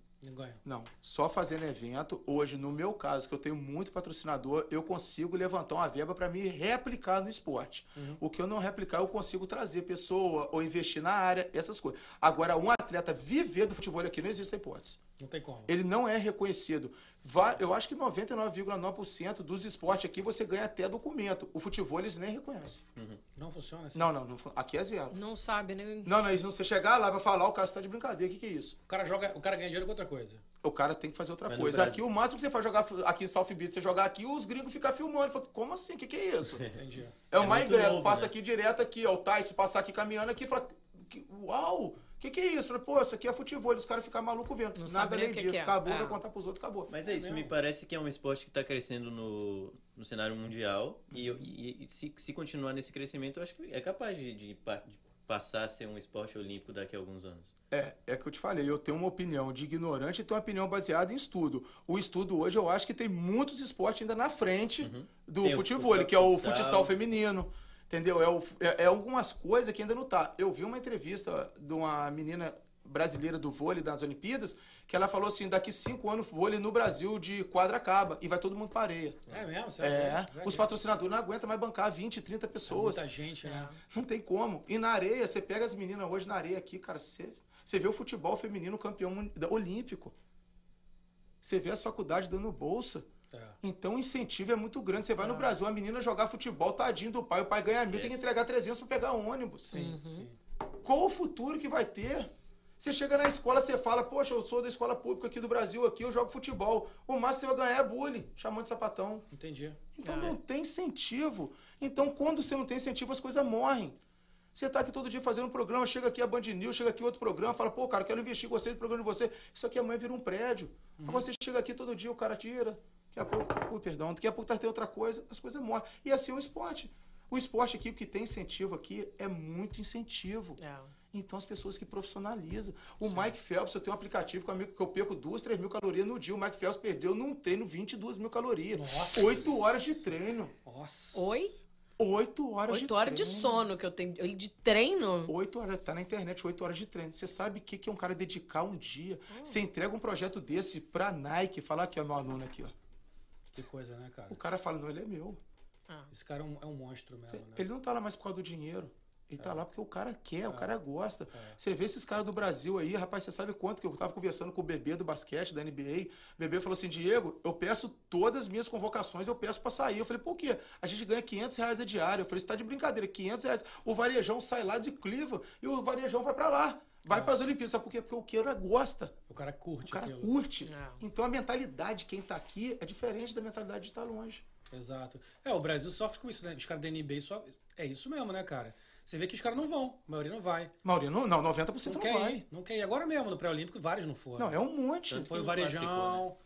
Não
só fazendo evento. Hoje, no meu caso, que eu tenho muito patrocinador, eu consigo levantar uma verba para me reaplicar no esporte. O que eu não replicar, eu consigo trazer pessoa ou investir na área, essas coisas. Agora, um atleta viver do futebol aqui não existe essa hipótese.
Não tem como.
Ele não é reconhecido. Eu acho que 99,9% dos esportes aqui você ganha até documento. O futebol eles nem reconhecem.
Não funciona assim.
Não, não, não aqui é zero.
Não sabe, né?
Não, não, eles não você chegar lá vai falar, o cara está de brincadeira, o que, que é isso?
O cara, joga, o cara ganha dinheiro com outra coisa.
O cara tem que fazer outra
Mas no
coisa. Aqui o máximo que você faz jogar aqui em South Beach, você jogar aqui, os gringos ficam filmando. Fala, como assim? O que, que é isso?
Entendi.
É o
É
mais
muito
grego, passa
né?
aqui direto aqui, ó, o Tyson passar aqui caminhando aqui e fala, uau, o que, que é isso? Fala, pô, isso aqui é futebol, os caras ficam malucos vendo.
Não
Nada além disso.
que é.
Acabou,
É.
vai contar pros outros, acabou.
Mas é isso, me parece que é um esporte que está crescendo no, no cenário mundial e, e- e se, se continuar nesse crescimento, eu acho que é capaz de, de de passar a ser um esporte olímpico daqui a alguns anos.
É, é que eu te falei, eu tenho uma opinião de ignorante e tenho uma opinião baseada em estudo. O estudo hoje eu acho que tem muitos esportes ainda na frente do
Uhum. Tem o
futebol, que é o
futsal.
futsal feminino. Entendeu? É, o- é- é algumas coisas que ainda não tá. Eu vi uma entrevista de uma menina brasileira do vôlei das Olimpíadas, que ela falou assim, daqui cinco anos vôlei no Brasil de quadra acaba e vai todo mundo para areia.
É mesmo? Você
É?
Vai
os patrocinadores não aguentam mais bancar 20, 30
é
pessoas.
Muita gente, né?
Não tem como. E na areia, você pega as meninas hoje na areia aqui, cara, você, você vê o futebol feminino campeão olímpico. Você vê as faculdades dando bolsa.
É.
Então o incentivo é muito grande. Você vai no Brasil, a menina jogar futebol, tadinho do pai, o pai ganha mil, tem que entregar 300 para pegar ônibus.
Sim, sim.
Qual o futuro que vai ter? Você chega na escola, você fala, poxa, eu sou da escola pública aqui do Brasil, aqui eu jogo futebol. O máximo que você vai ganhar é bullying, chamando de sapatão.
Entendi.
Então
Ah,
não tem incentivo. Então quando você não tem incentivo, as coisas morrem. Você tá aqui todo dia fazendo um programa, chega aqui a Band News, chega aqui outro programa, fala, pô, cara, eu quero investir em você, esse programa de você. Isso aqui amanhã vira um prédio. Agora você chega aqui todo dia, o cara tira. Daqui a pouco, ui, perdão, daqui a pouco tá tem outra coisa, as coisas morrem. E assim é o esporte. O esporte aqui, o que tem incentivo aqui é muito incentivo.
É.
Então as pessoas que profissionalizam. O Mike Phelps, eu tenho um aplicativo comigo que eu perco duas, três mil calorias no dia. O Mike Phelps perdeu num treino 22 mil calorias.
Nossa.
Oito horas de treino.
Nossa.
Oi?
Oito horas de
Oito horas de
treino.
sono que eu tenho. Ele de treino?
Oito horas, tá na internet, oito horas de treino. Você sabe o que, que é um cara dedicar um dia?
Hum.
Você entrega um projeto desse pra Nike, falar aqui, ó, meu aluno aqui, ó.
Que coisa, né, cara?
O cara fala, não, ele é meu.
Esse cara é um, é um monstro mesmo,
Cê-
né?
Ele não tá lá mais por causa do dinheiro. Ele
É.
tá lá porque o cara quer, o cara gosta. Você vê esses caras do Brasil aí, rapaz, você sabe quanto que eu tava conversando com o bebê do basquete, da NBA. O bebê falou assim: Diego, eu peço todas as minhas convocações, eu peço pra sair. Eu falei, por quê? A gente ganha 500 reais a diária. Eu falei, você tá de brincadeira, 500 reais. O varejão sai lá de Cleveland e o varejão vai pra lá. Vai pras Olimpíadas. Sabe por quê? Porque o Queira gosta.
O cara curte
O cara
aquilo.
curte.
É.
Então a mentalidade, quem tá aqui, é diferente da mentalidade de estar longe.
Exato. É, o Brasil sofre com isso, né? Os caras da NBA só. É isso mesmo, né, cara? Você vê que os caras não vão, a maioria não vai.
Maurino, não, não 90%
Não,
não,
quer
vai.
ir, não quer ir. Agora mesmo, no pré-olímpico, vários não foram.
Não, é um monte.
Foi o Varejão.
classificou,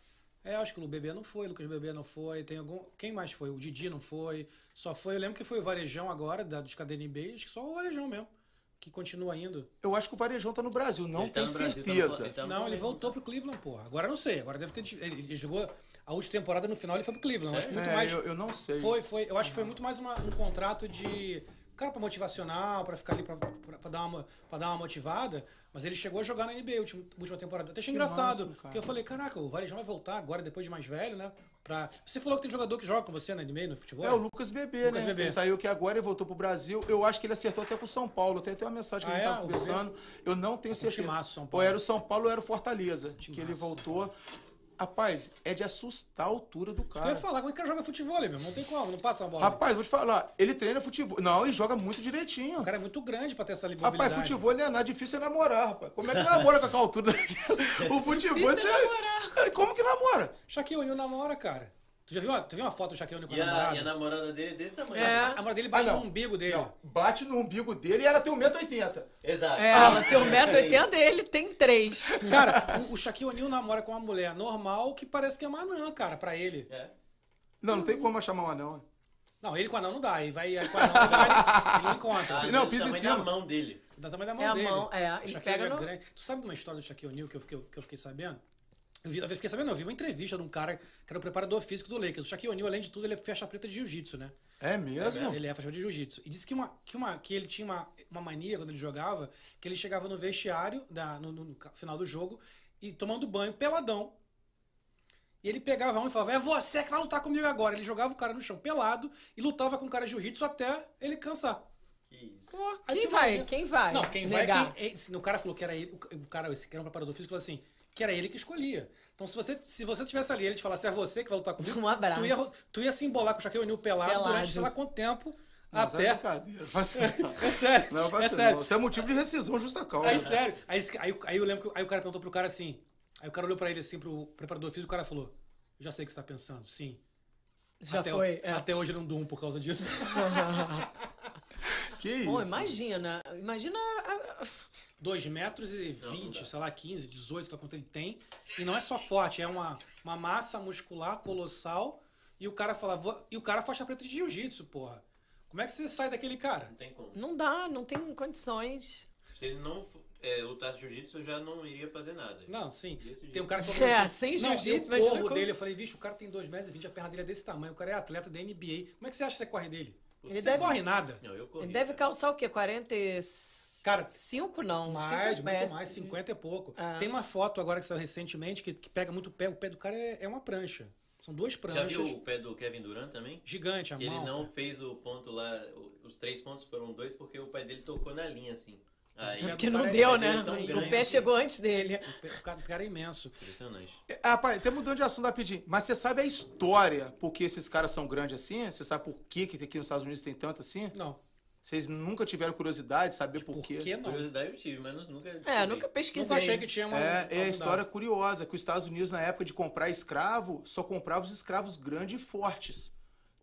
É, acho que o Bebê não foi, o Lucas Bebê não foi. Tem algum. Quem mais foi? O Didi não foi. Só foi. Eu lembro que foi o Varejão agora, da, dos KDNB, acho que só o Varejão mesmo. Que continua indo.
Eu acho que o Varejão tá no Brasil, não
Ele tá
tenho
no Brasil, tá no
certeza.
Ele tá
não, ele voltou
tá?
pro Cleveland, porra. Agora eu não sei. Agora deve ter. Ele, ele jogou a última temporada no final, ele foi pro Cleveland. Eu acho que muito
É,
mais.
eu, eu não sei.
Foi, foi. Eu acho que foi muito mais uma- um contrato de. Cara, pra motivacional, pra ficar ali pra, pra, pra dar uma, pra dar uma motivada. Mas ele chegou a jogar na NBA a última, última temporada. Eu até achei
Que
engraçado.
máximo,
porque eu falei, caraca, o Varejão vai voltar agora, depois de mais velho, né? Pra... Você falou que tem jogador que joga com você na NBA, no futebol?
É o Lucas Bebê,
Lucas
né?
Bebê.
Ele saiu aqui agora e voltou pro Brasil. Eu acho que ele acertou até com o São Paulo. Tem até uma mensagem que
Ah,
a gente
é?
tava conversando. Eu não tenho
um
certeza.
timaço, São
Ou
Paulo.
era o São Paulo ou era o Fortaleza. que ele voltou. Rapaz, é de assustar a altura do
Eu
cara.
ia falar, como é que o cara joga futebol, meu? Não tem como, não passa a bola.
Rapaz, vou te falar. Ele treina futebol. Não, ele joga muito direitinho.
O cara é muito grande pra ter essa mobilidade.
Rapaz, futebol não é nada difícil é namorar, rapaz. Como é que namora com aquela altura daquela? O futebol
Difícil é
você. Como que namora?
Shaquille O'Neal namora, cara. Tu já viu, uma- tu viu uma foto do Shaquille O'Neal com
E
a namorada?
e a namorada dele é desse tamanho.
É.
A namorada dele bate
Ah,
no umbigo dele.
Não, bate no umbigo dele e ela tem 1,80m.
Exato.
É, ela tem 1,80m
isso.
ele tem 3.
Cara, o, o Shaquille O'Neal namora com uma mulher normal que parece que é uma anã, cara, pra ele.
É.
Não, não tem como chamar um anão.
Não, ele com a anã não dá. Aí vai com a anã, ele, ele não encontra.
Ah,
Não, pisa em cima.
da mão dele.
Da tamanho da mão
É a
dele.
mão, é,
O
ele
Shaquille
pega
O'Neal
no-
é grande. Tu sabe uma história do Shaquille O'Neal que eu, fiquei, que eu fiquei sabendo? Eu, vi, eu fiquei sabendo, não, eu vi uma entrevista de um cara que era o preparador físico do Lakers. O Shaquille O'Neal, além de tudo, ele é faixa preta de jiu-jitsu, né?
É mesmo?
Ele é faixa preta de jiu-jitsu. E disse que, uma, que, uma, que ele tinha uma, uma mania quando ele jogava, que ele chegava no vestiário, da, no, no- no final do jogo, e tomando banho peladão. E ele pegava um e falava, é você que vai lutar comigo agora. Ele jogava o cara no chão pelado e lutava com o cara de jiu-jitsu até ele cansar.
Que isso.
Pô, quem vai?
imagina-
Quem vai?
Não, quem vai é quem. esse- O cara falou que era ele. O cara, esse que era um preparador físico, falou assim: que era ele que escolhia. Então, se você, se você tivesse ali ele te falasse, é você que vai lutar comigo,
Um abraço.
Tu ia, tu ia se embolar com o Shaquille O'Neal pelado,
Pelado.
durante sei lá quanto tempo.
Mas
até.
É brincadeira. Vai ser-
É sério.
Não,
é sério.
não. Isso é motivo de rescisão justa causa.
Aí, sério. Aí, aí, aí eu lembro que aí o cara perguntou pro cara assim. Aí o cara olhou pra ele assim, pro preparador físico, o cara falou: Já sei o que você tá pensando. Sim.
Já
até,
foi. é.
Até hoje eu não durmo por causa disso.
Que isso?
Pô, imagina. Imagina. a- a-
2 metros e 20, sei lá, 15, 18, sei lá quanto ele tem. E não é só forte, é uma, uma massa muscular colossal. E o cara fala, "Vou-" e o cara faixa preta de jiu-jitsu, porra. Como é que você sai daquele cara?
Não tem como.
Não dá, não tem condições.
Se ele não é, lutasse jiu-jitsu, eu já não iria fazer nada.
Não, sim. Tem um cara que
É, sem jiu-jitsu,
Não,
imagina
o corro
como-
dele, eu falei, bicho, o cara tem 2 metros e 20, a perna dele é desse tamanho. O cara é atleta da NBA. Como é que você acha que você corre dele?
Ele
você
deve-
corre nada.
Não, eu corri.
Ele deve
cara.
calçar o quê? 45
Cara,
não.
Mais,
50
muito
é.
mais, 50 e pouco.
Ah.
Tem uma foto agora que saiu recentemente que, que pega muito o pé. O pé do cara é, é uma prancha. São duas
Já
pranchas.
viu o pé do Kevin Durant também?
Gigante a
Que ele
mão.
não fez o ponto lá, os três pontos foram dois porque o pé dele tocou na linha, assim. Aí,
É
Porque
O
não
cara é-
deu, né?
é
o pé chegou antes dele.
O pé- o cara, o cara é imenso.
Impressionante.
É, Rapaz, até mudando de assunto rapidinho. Mas você sabe a história por que esses caras são grandes assim? Você sabe por que, que aqui nos Estados Unidos tem tanto assim?
Não.
Vocês nunca tiveram curiosidade de saber por,
Por
quê?
que não?
Curiosidade eu tive, mas nunca.
É,
descobri.
nunca pesquisei.
Nunca achei que tinha uma.
É, é a história curiosa, que os Estados Unidos, na época de comprar escravo, só comprava os escravos grandes e fortes.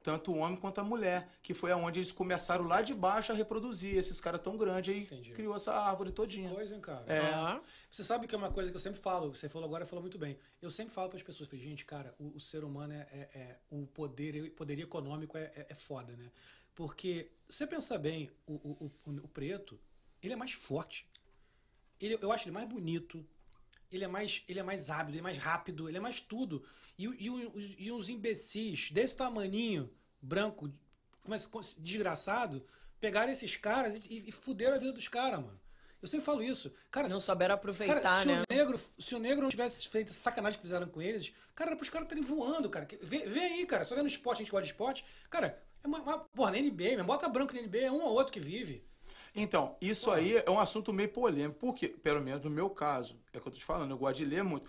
Tanto o homem quanto a mulher. Que foi aonde eles começaram lá de baixo a reproduzir esses caras tão grandes aí.
Entendi.
Criou essa árvore todinha.
Coisa, hein, cara.
É.
Ah,
Você sabe que é uma coisa que eu sempre falo, você falou agora, falou muito bem. Eu sempre falo para as pessoas, falei, gente, cara, o, o ser humano é, é- é- o poder, o poder econômico é, é, é foda, né? Porque você pensa bem, o, o, o, o preto, ele é mais forte. ele, eu acho ele mais bonito, ele é mais, ele é mais hábil, ele é mais rápido, ele é mais tudo. E, e, e uns imbecis desse tamaninho, branco, é- desgraçado, pegaram esses caras e, e, e fuderam a vida dos caras, mano. Eu sempre falo isso. Cara,
Não souberam aproveitar,
Cara, se,
né?
o negro, se o negro não tivesse feito essa sacanagem que fizeram com eles, cara, era pros caras estarem voando, cara. Vê, vê aí, cara. Só vendo esporte, a gente gosta de esporte. Cara, é uma, uma porra, na NBA, mesmo. Bota branco na NBA, é um ou outro que vive.
Então, isso aí é um assunto meio polêmico, porque, pelo menos no meu caso, é o que eu tô te falando, eu gosto de ler muito.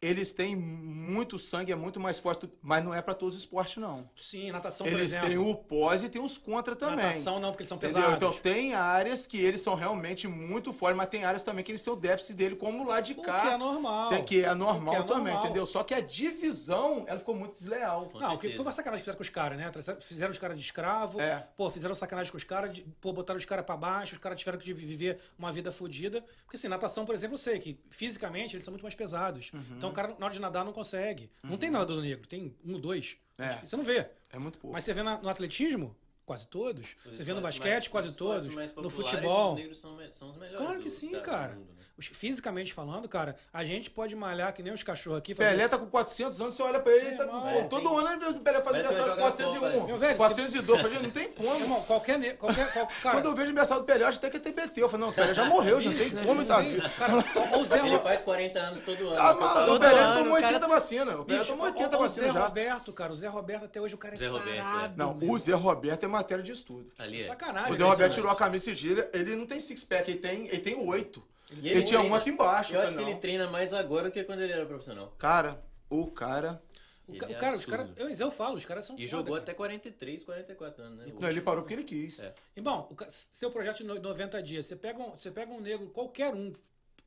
Eles têm muito sangue, é muito mais forte, mas não é pra todos os esportes, não.
Sim, natação, por
Eles
exemplo.
têm o pós e tem os contra também.
Natação não, porque eles são
Entendeu?
pesados.
Então tem áreas que eles são realmente muito fortes, mas tem áreas também que eles têm o déficit dele, como lá de
O
cá.
que é normal.
Tem que é normal
que é
também,
normal.
entendeu? Só que a divisão, ela ficou muito desleal.
Com
Não, que foi uma sacanagem que fizeram com os caras, né? Fizeram os caras de escravo,
É.
pô, fizeram sacanagem com os caras, pô, botaram os caras pra baixo, os caras tiveram que viver uma vida fodida. Porque assim, natação, por exemplo, eu sei que fisicamente eles são muito mais pesados.
Uhum.
Então o cara, na hora de nadar, não consegue. Não tem nadador negro, tem um, dois.
É.
Você não vê.
É muito pouco.
Mas você vê na- no atletismo, quase todos.
Os
Você vê no basquete,
mais-
quase todos. No futebol.
Os negros são, são os melhores.
Claro que
do-
sim, cara.
mundo, né?
Os- Fisicamente falando, cara, a gente pode malhar que nem os cachorros aqui. fazer-
Pelé tá com 400 anos, você olha pra ele, ele tá com...
Irmão,
todo ano ele- o Pelé faz aniversário
jogar
401,
Copa,
Meu velho,
402, eu falei, não tem como.
irmão, qualquer. ne- qualquer, qual- cara,
Quando eu vejo o aniversário do Pelé, eu acho até que é TBT. Eu falei, não, o Pelé já morreu, já não tem como, tá vivo.
Cara, o Zé
Ele faz 40 anos todo ano.
Tá,
Copa
mano, o Pelé já tomou
o cara
80
tá-
vacinas. O Pelé tomou
ó,
80
ó, o Zé
vacinas já.
Roberto, cara, o Zé Roberto até hoje o cara é
Roberto,
sarado.
Não, o Zé Roberto é matéria de estudo.
Ali é.
Sacanagem.
O Zé Roberto tirou a camisa e gira, ele não tem six-pack, ele tem, ele tem oito.
E
Ele, tinha
treina-
um aqui embaixo.
Eu
eu
acho que ele treina mais agora do que quando ele era profissional.
Cara, o cara...
O,
Ele
ca-
é
o cara, os caras. Eu, eu falo, os caras são
E
foda,
jogou
cara.
até 43, 44 anos, né?
Não, ele parou porque ele quis.
É.
Irmão, o ca- seu projeto de no- 90 dias, você pega um, você pega um negro, qualquer um,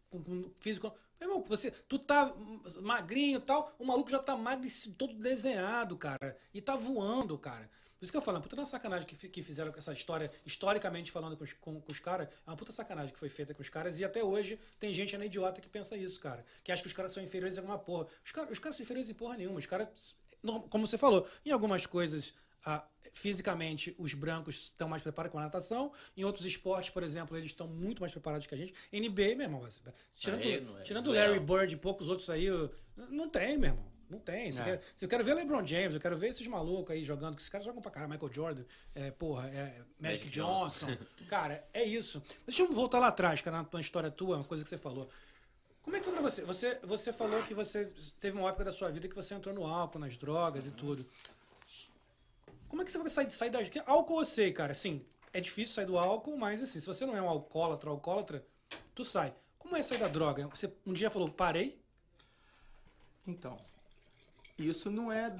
com, com físico. Meu irmão, você, tu tá magrinho e tal, o maluco já tá magro, e todo desenhado, cara. E tá voando, cara. Por isso que eu falo, é uma puta sacanagem que, que fizeram com essa história, historicamente falando com os, com, com os caras, é uma puta sacanagem que foi feita com os caras, e até hoje tem gente ainda idiota que pensa isso, cara. Que acha que os caras são inferiores a alguma porra. Os caras, os caras são inferiores em porra nenhuma. Os caras, como você falou, em algumas coisas, ah, fisicamente, os brancos estão mais preparados com a natação. Em outros esportes, por exemplo, eles estão muito mais preparados que a gente. NBA, meu irmão, tirando,
Aí é
tirando. Larry Bird e poucos outros aí, não tem, meu irmão. Não tem. Você
É.
quer- se eu quero ver LeBron James, eu quero ver esses malucos aí jogando, que esses caras jogam pra caralho. Michael Jordan, é, porra, é, Magic,
Magic
Johnson.
Johnson.
cara, é isso. Deixa eu voltar lá atrás, cara, na tua história tua, uma coisa que você falou. Como é que foi pra você? Você, você falou que você teve uma época da sua vida que você entrou no álcool, nas drogas e tudo. Como é que você vai sair, sair da. Porque álcool eu sei, cara, assim, é difícil sair do álcool, mas assim, se você não é um alcoólatra, alcoólatra, tu sai. Como é sair da droga? Você um dia falou, parei?
Então, isso não é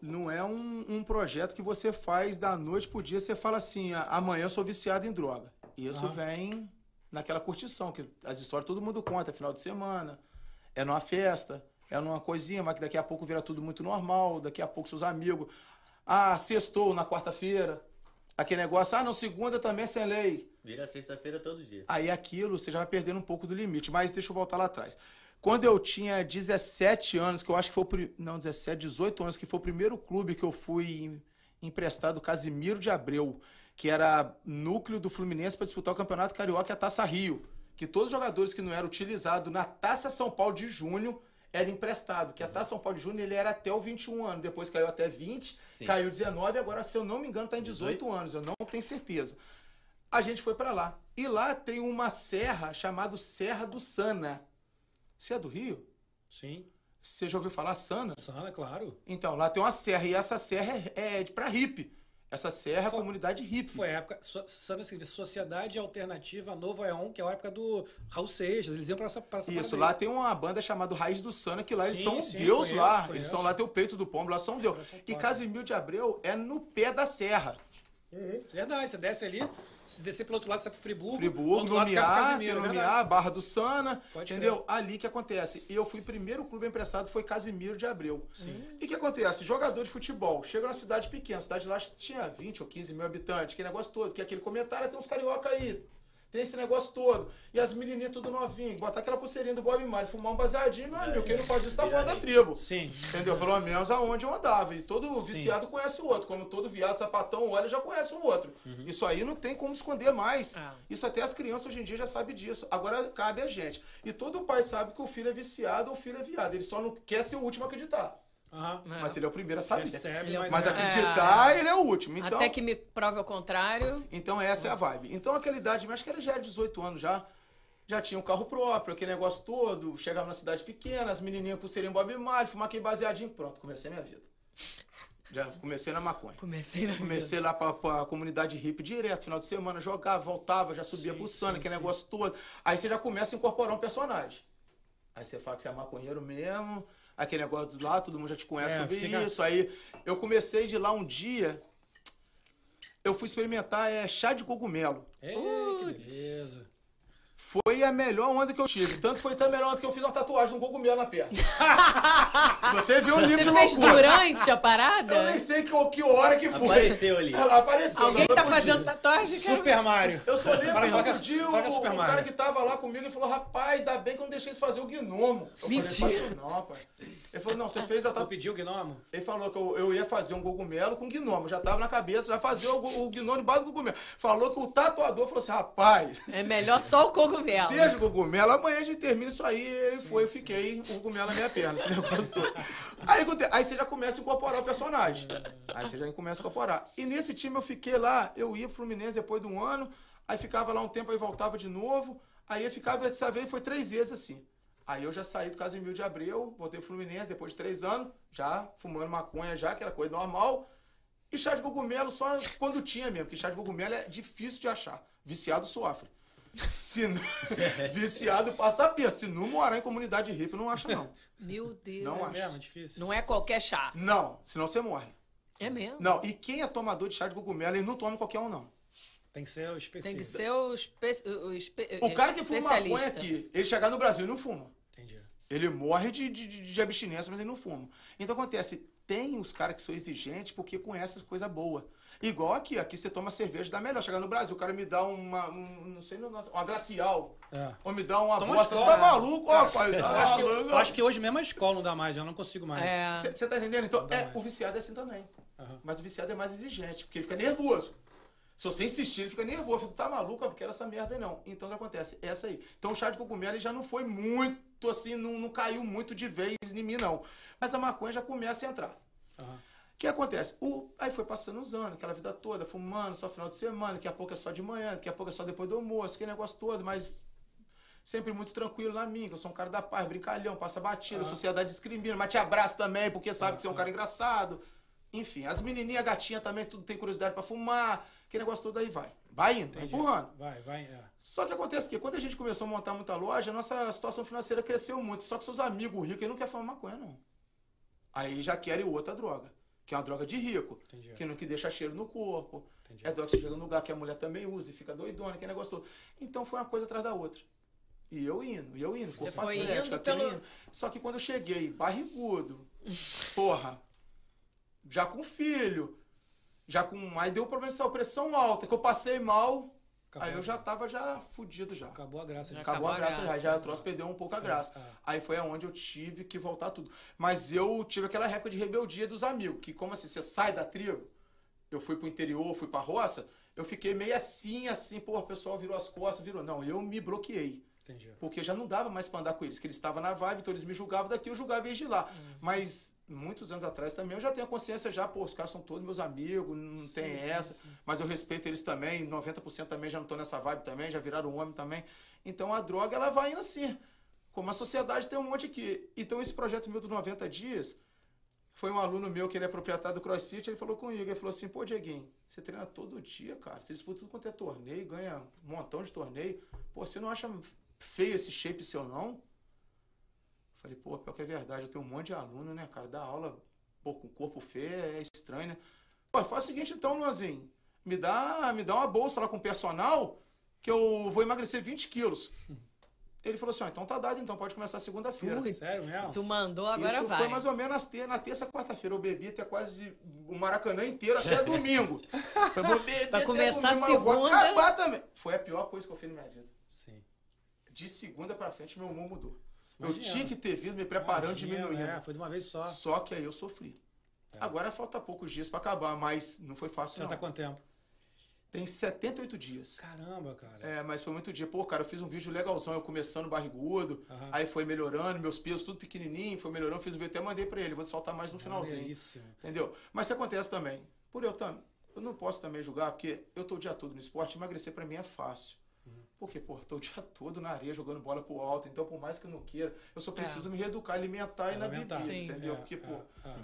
não é um, um projeto que você faz da noite pro dia, você fala assim, "Ah, amanhã eu sou viciado em droga. Isso
Aham.
vem naquela curtição, que as histórias todo mundo conta, é final de semana, é numa festa, é numa coisinha, mas que daqui a pouco vira tudo muito normal, daqui a pouco seus amigos, ah, sextou na quarta-feira, aquele negócio, ah, não, segunda também sem lei.
Vira sexta-feira todo dia.
Aí aquilo você já vai perdendo um pouco do limite. Mas deixa eu voltar lá atrás. Quando eu tinha 17 anos, que eu acho que foi Não, 17, 18 anos, que foi o primeiro clube que eu fui em- emprestado, Casimiro de Abreu, que era núcleo do Fluminense para disputar o Campeonato Carioca e a Taça Rio. Que todos os jogadores que não eram utilizados na Taça São Paulo de junho eram emprestados. Que a Taça São Paulo de junho ele era até o 21 anos, depois caiu até 20,
Sim.
caiu 19, agora, se eu não me engano, está em 18 anos, eu não tenho certeza a gente foi pra lá. E lá tem uma serra chamada Serra do Sana. Você é do Rio?
Sim.
Você já ouviu falar Sana?
Sana, claro.
Então, lá tem uma serra e essa serra é, é de pra hippie. Essa serra é a comunidade hippie.
Foi a época. So, Sana escrevia Sociedade Alternativa Novo Aeon, que é a época do Raul Seixas. Eles iam pra essa, pra essa
Isso, lá
aí.
tem uma banda chamada Raiz do Sana, que lá eles
Sim,
são
sim,
Deus
conheço,
lá. Eles
conheço.
são lá, tem o peito do pombo, lá são Deus.
Eles
E. Casimiro de Abreu é no pé da serra.
Verdade, você desce ali, se descer pelo outro lado, você vai pro Friburgo.
Friburgo,
pro
Lumiar. Barra do Sana,
Pode
entendeu? Ali que acontece. E eu fui primeiro clube emprestado foi Casimiro de Abreu. E o que acontece? Jogador de futebol, chega na cidade pequena, cidade lá tinha 20 ou 15 mil habitantes, aquele negócio todo, que é aquele comentário, tem uns carioca aí. Tem esse negócio todo. E as menininhas tudo novinhas, botar aquela pulseirinha do Bob Marley, fumar um baseadinho, meu amigo, quem não faz isso tá fora da tribo.
Sim.
Entendeu? Pelo menos aonde eu andava. E todo
Sim.
viciado conhece o outro. Como todo viado sapatão olha, já conhece o outro. Isso aí não tem como esconder mais.
Ah.
Isso até as crianças hoje em dia já sabem disso. Agora cabe a gente. E todo pai sabe que o filho é viciado ou o filho é viado. Ele só não quer ser o último a acreditar.
É.
Mas ele é o primeiro a saber.
Percebe,
Ele é o-
mas,
Mas
é.
acreditar, ele é o último. Então,
Até que me prove ao contrário.
então essa é a vibe. Então aquela idade, acho que era já era 18 anos já. Já tinha um carro próprio, aquele negócio todo. Chegava na cidade pequena, as menininhas pulseirinha Bob Marley, fumar aquele baseadinho. Pronto, comecei minha vida. Já comecei na maconha.
Comecei na
Comecei lá pra, pra comunidade hippie direto, final de semana, jogava, voltava, já subia
Sim,
pulsando,
sim,
aquele
sim.
negócio todo. Aí você já começa a incorporar um personagem. Aí você fala que você é maconheiro mesmo, aquele negócio de lá, todo mundo já te conhece
É,
sobre
fica-
isso. Aí eu comecei de lá um dia, eu fui experimentar é, chá de cogumelo.
Ei, que beleza.
Foi a melhor onda que eu tive. Tanto foi tão a melhor onda que eu fiz uma tatuagem de um cogumelo na perna. Você viu o livro
Você
de
fez
loucura.
durante a parada?
Eu nem sei que, que hora que foi.
Apareceu ali.
Ela apareceu.
Alguém tá fazendo
dia.
tatuagem? Quero...
Super Mario.
Eu só lembro que
que é-
outro dia o, o cara que tava lá comigo ele falou: Rapaz, ainda bem que eu não deixei eles fazer o gnomo. Eu
Mentira.
falei: não, pai. Ele falou: Não, você fez a
Eu
tatu...
pedi o gnomo.
Ele falou que eu, eu ia fazer um cogumelo com gnomo. Já tava na cabeça, já fazia o, o gnomo debaixo do cogumelo. Falou que o tatuador falou assim: Rapaz,
É melhor só o cogumelo.
Beijo, cogumelo. Amanhã a gente termina isso aí. E foi, eu fiquei com o cogumelo na minha perna. Esse negócio todo. Aí, aí você já começa a incorporar o personagem. Aí você já começa a incorporar. E nesse time eu fiquei lá, eu ia pro Fluminense depois de um ano, aí ficava lá um tempo, aí voltava de novo. Aí eu ficava, essa vez foi três vezes assim. Aí eu já saí do Casimiro de Abreu, voltei pro Fluminense depois de três anos, já fumando maconha já, que era coisa normal. E chá de cogumelo só quando tinha mesmo, porque chá de cogumelo é difícil de achar. Viciado sofre. Se não- viciado passa perto. Se não morar em comunidade hippie, não acha, não.
Meu Deus.
Não
É
acho.
mesmo, difícil.
Não é qualquer chá.
Não, senão você morre.
É mesmo.
Não, e quem é tomador de chá de cogumelo, ele não toma qualquer um, não.
Tem que ser o específico.
Tem que ser o, espe... o, espe...
O cara que fuma maconha
especialista.
aqui, ele chegar no Brasil, ele não fuma.
Entendi.
Ele morre de, de, de abstinência, mas ele não fuma. Então acontece, tem os caras que são exigentes porque conhecem coisa boa. Igual aqui, aqui você toma cerveja, dá melhor. Chegar no Brasil, o cara me dá uma, um, não sei, uma glacial.
É.
Ou me dá uma
Toma
bosta. Você tá maluco? Ó, pai, tá
Eu acho, que,
maluco.
eu acho que hoje mesmo a escola não dá mais, eu não consigo mais.
É.
Você tá entendendo? Então, é,
mais.
o viciado é assim também.
Aham.
Mas o viciado é mais exigente, porque ele fica nervoso. Se você insistir, ele fica nervoso. Fica, tá maluco? Eu não quero essa merda aí, não. Então o que acontece? É essa aí. Então o chá de cogumelo ele já não foi muito assim, não, não caiu muito de vez em mim, não. Mas a maconha já começa a entrar.
Aham.
O que acontece? O, aí foi passando os anos, aquela vida toda, fumando, só final de semana, daqui a pouco é só de manhã, daqui a pouco é só depois do almoço, aquele negócio todo, mas sempre muito tranquilo na minha, que eu sou um cara da paz, brincalhão, passa batida, a sociedade discrimina, mas te abraça também, porque sabe que você é um cara engraçado. Enfim, as menininhas, gatinha também, tudo tem curiosidade pra fumar, aquele negócio todo aí vai. Vai indo,
Entendi.
empurrando.
Vai, vai. É.
Só que acontece que quando a gente começou a montar muita loja, a nossa situação financeira cresceu muito. Só que seus amigos ricos, eles não querem fumar maconha, não. Aí já querem outra droga, que é uma droga de rico,
Entendi.
que não que deixa cheiro no corpo.
Entendi.
É droga que você chega no lugar que a mulher também usa e fica doidona, aquele negócio todo. Então foi uma coisa atrás da outra. E eu indo, e eu indo.
Você foi indo pelo-
indo. Só que quando eu cheguei, barrigudo, porra, já com filho, já com. Aí deu problema de pressão alta, que eu passei mal.
Acabou.
Aí eu já tava já fudido já.
Acabou a graça
Já.
Acabou,
Acabou
a
a
graça,
graça.
já. Já o troço perdeu um pouco a graça.
é.
Aí foi aonde eu tive que voltar tudo. Mas eu tive aquela época de rebeldia dos amigos, que como assim, você sai da tribo, eu fui pro interior, fui pra roça, eu fiquei meio assim, assim, pô, o pessoal virou as costas, virou. Não, eu me bloqueei.
Entendi.
Porque já não dava mais pra andar com eles, que eles estavam na vibe, então eles me julgavam daqui, eu julgava eles de lá. Mas muitos anos atrás também eu já tenho a consciência já, pô, os caras são todos meus amigos, não
Sim,
tem
sim,
essa.
sim.
Mas eu respeito eles também, 90% também já não estão nessa vibe também, já viraram homem também. Então a droga, ela vai indo assim. Como a sociedade tem um monte aqui. Então esse projeto meu dos 90 dias, foi um aluno meu que ele é proprietário do CrossFit, ele falou comigo, ele falou assim, pô, Dieguinho, você treina todo dia, cara, você disputa tudo quanto é torneio, ganha um montão de torneio, pô, você não acha feio esse shape seu, não? Falei, pô, pior que é verdade, eu tenho um monte de aluno, né, cara, dar aula, pô, com corpo feio é estranho, né? Pô, faz o seguinte então, Luanzinho, me dá, me dá uma bolsa lá com personal, que eu vou emagrecer 20 quilos. Ele falou assim, ó, então tá dado, então pode começar segunda-feira.
Sério mesmo?
Tu mandou, agora
Isso
vai.
foi mais ou menos ter- na terça, quarta-feira. Eu bebi até quase o Maracanã inteiro, até domingo. Eu vou beber
Pra começar
domingo, mas eu vou
segunda.
acabar também. Foi a pior coisa que eu fiz na minha vida.
Sim.
De segunda pra frente, meu humor mudou.
Imagina.
Eu tinha que ter vindo me preparando,
Imagina,
diminuindo.
É, foi de uma vez só.
Só que aí eu sofri. Agora falta poucos dias pra acabar, mas não foi fácil
Já
não.
tá quanto tempo?
Tem 78 dias.
Caramba, cara.
É, mas foi muito dia. Pô, cara, eu fiz um vídeo legalzão, eu começando barrigudo, aí foi melhorando, meus pesos tudo pequenininho, foi melhorando, fiz um vídeo, até mandei pra ele, vou soltar mais no finalzinho.
Maneiríssimo.
Entendeu? Mas isso acontece também. Por eu também, eu não posso também julgar, porque eu tô o dia todo no esporte, emagrecer pra mim é fácil. Porque, pô, tô o dia todo na areia jogando bola pro alto, então por mais que eu não queira, eu só preciso
É.
me reeducar, alimentar e na
Alimentar.
bebida,
Sim.
entendeu?
É,
Porque,
é,
pô,
é.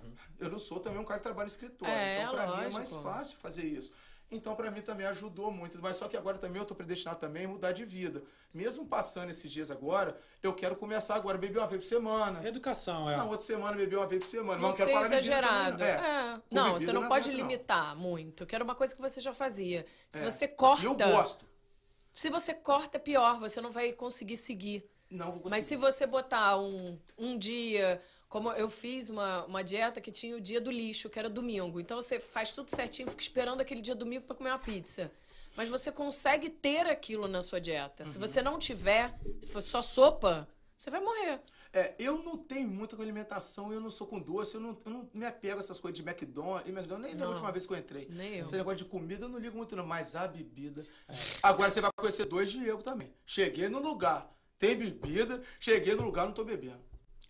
eu não sou também um cara que trabalha em escritório,
É,
então pra mim é mais
lógico.
fácil fazer isso. Então pra mim também ajudou muito, mas só que agora também eu tô predestinado também a mudar de vida. Mesmo passando esses dias agora, eu quero começar agora a beber uma vez por semana.
Educação, é.
Na outra semana beber uma vez por semana.
Não
mas não
ser
quero parar
exagerado.
também,
É. Não, você não pode
aguento, não.
limitar muito. Que era uma coisa que você já fazia. Se
É.
você
E eu
corta.
gosto.
Se você corta, é pior. Você não vai conseguir seguir.
Não vou conseguir.
Mas se você botar um, um dia. Como eu fiz uma, uma dieta que tinha o dia do lixo, que era domingo. Então você faz tudo certinho, fica esperando aquele dia domingo para comer uma pizza. Mas você consegue ter aquilo na sua dieta.
Uhum.
Se você não tiver, se for só sopa, você vai morrer.
É, eu não tenho muita com alimentação, eu não sou com doce, eu não, eu não me apego a essas coisas de McDonald's. E McDonald's nem da
Não.
última vez que eu entrei.
Nem eu.
Esse negócio de comida eu não ligo muito, não. Mas a bebida. Agora você vai conhecer dois Diego também. Cheguei no lugar, tem bebida, cheguei no lugar, não tô bebendo.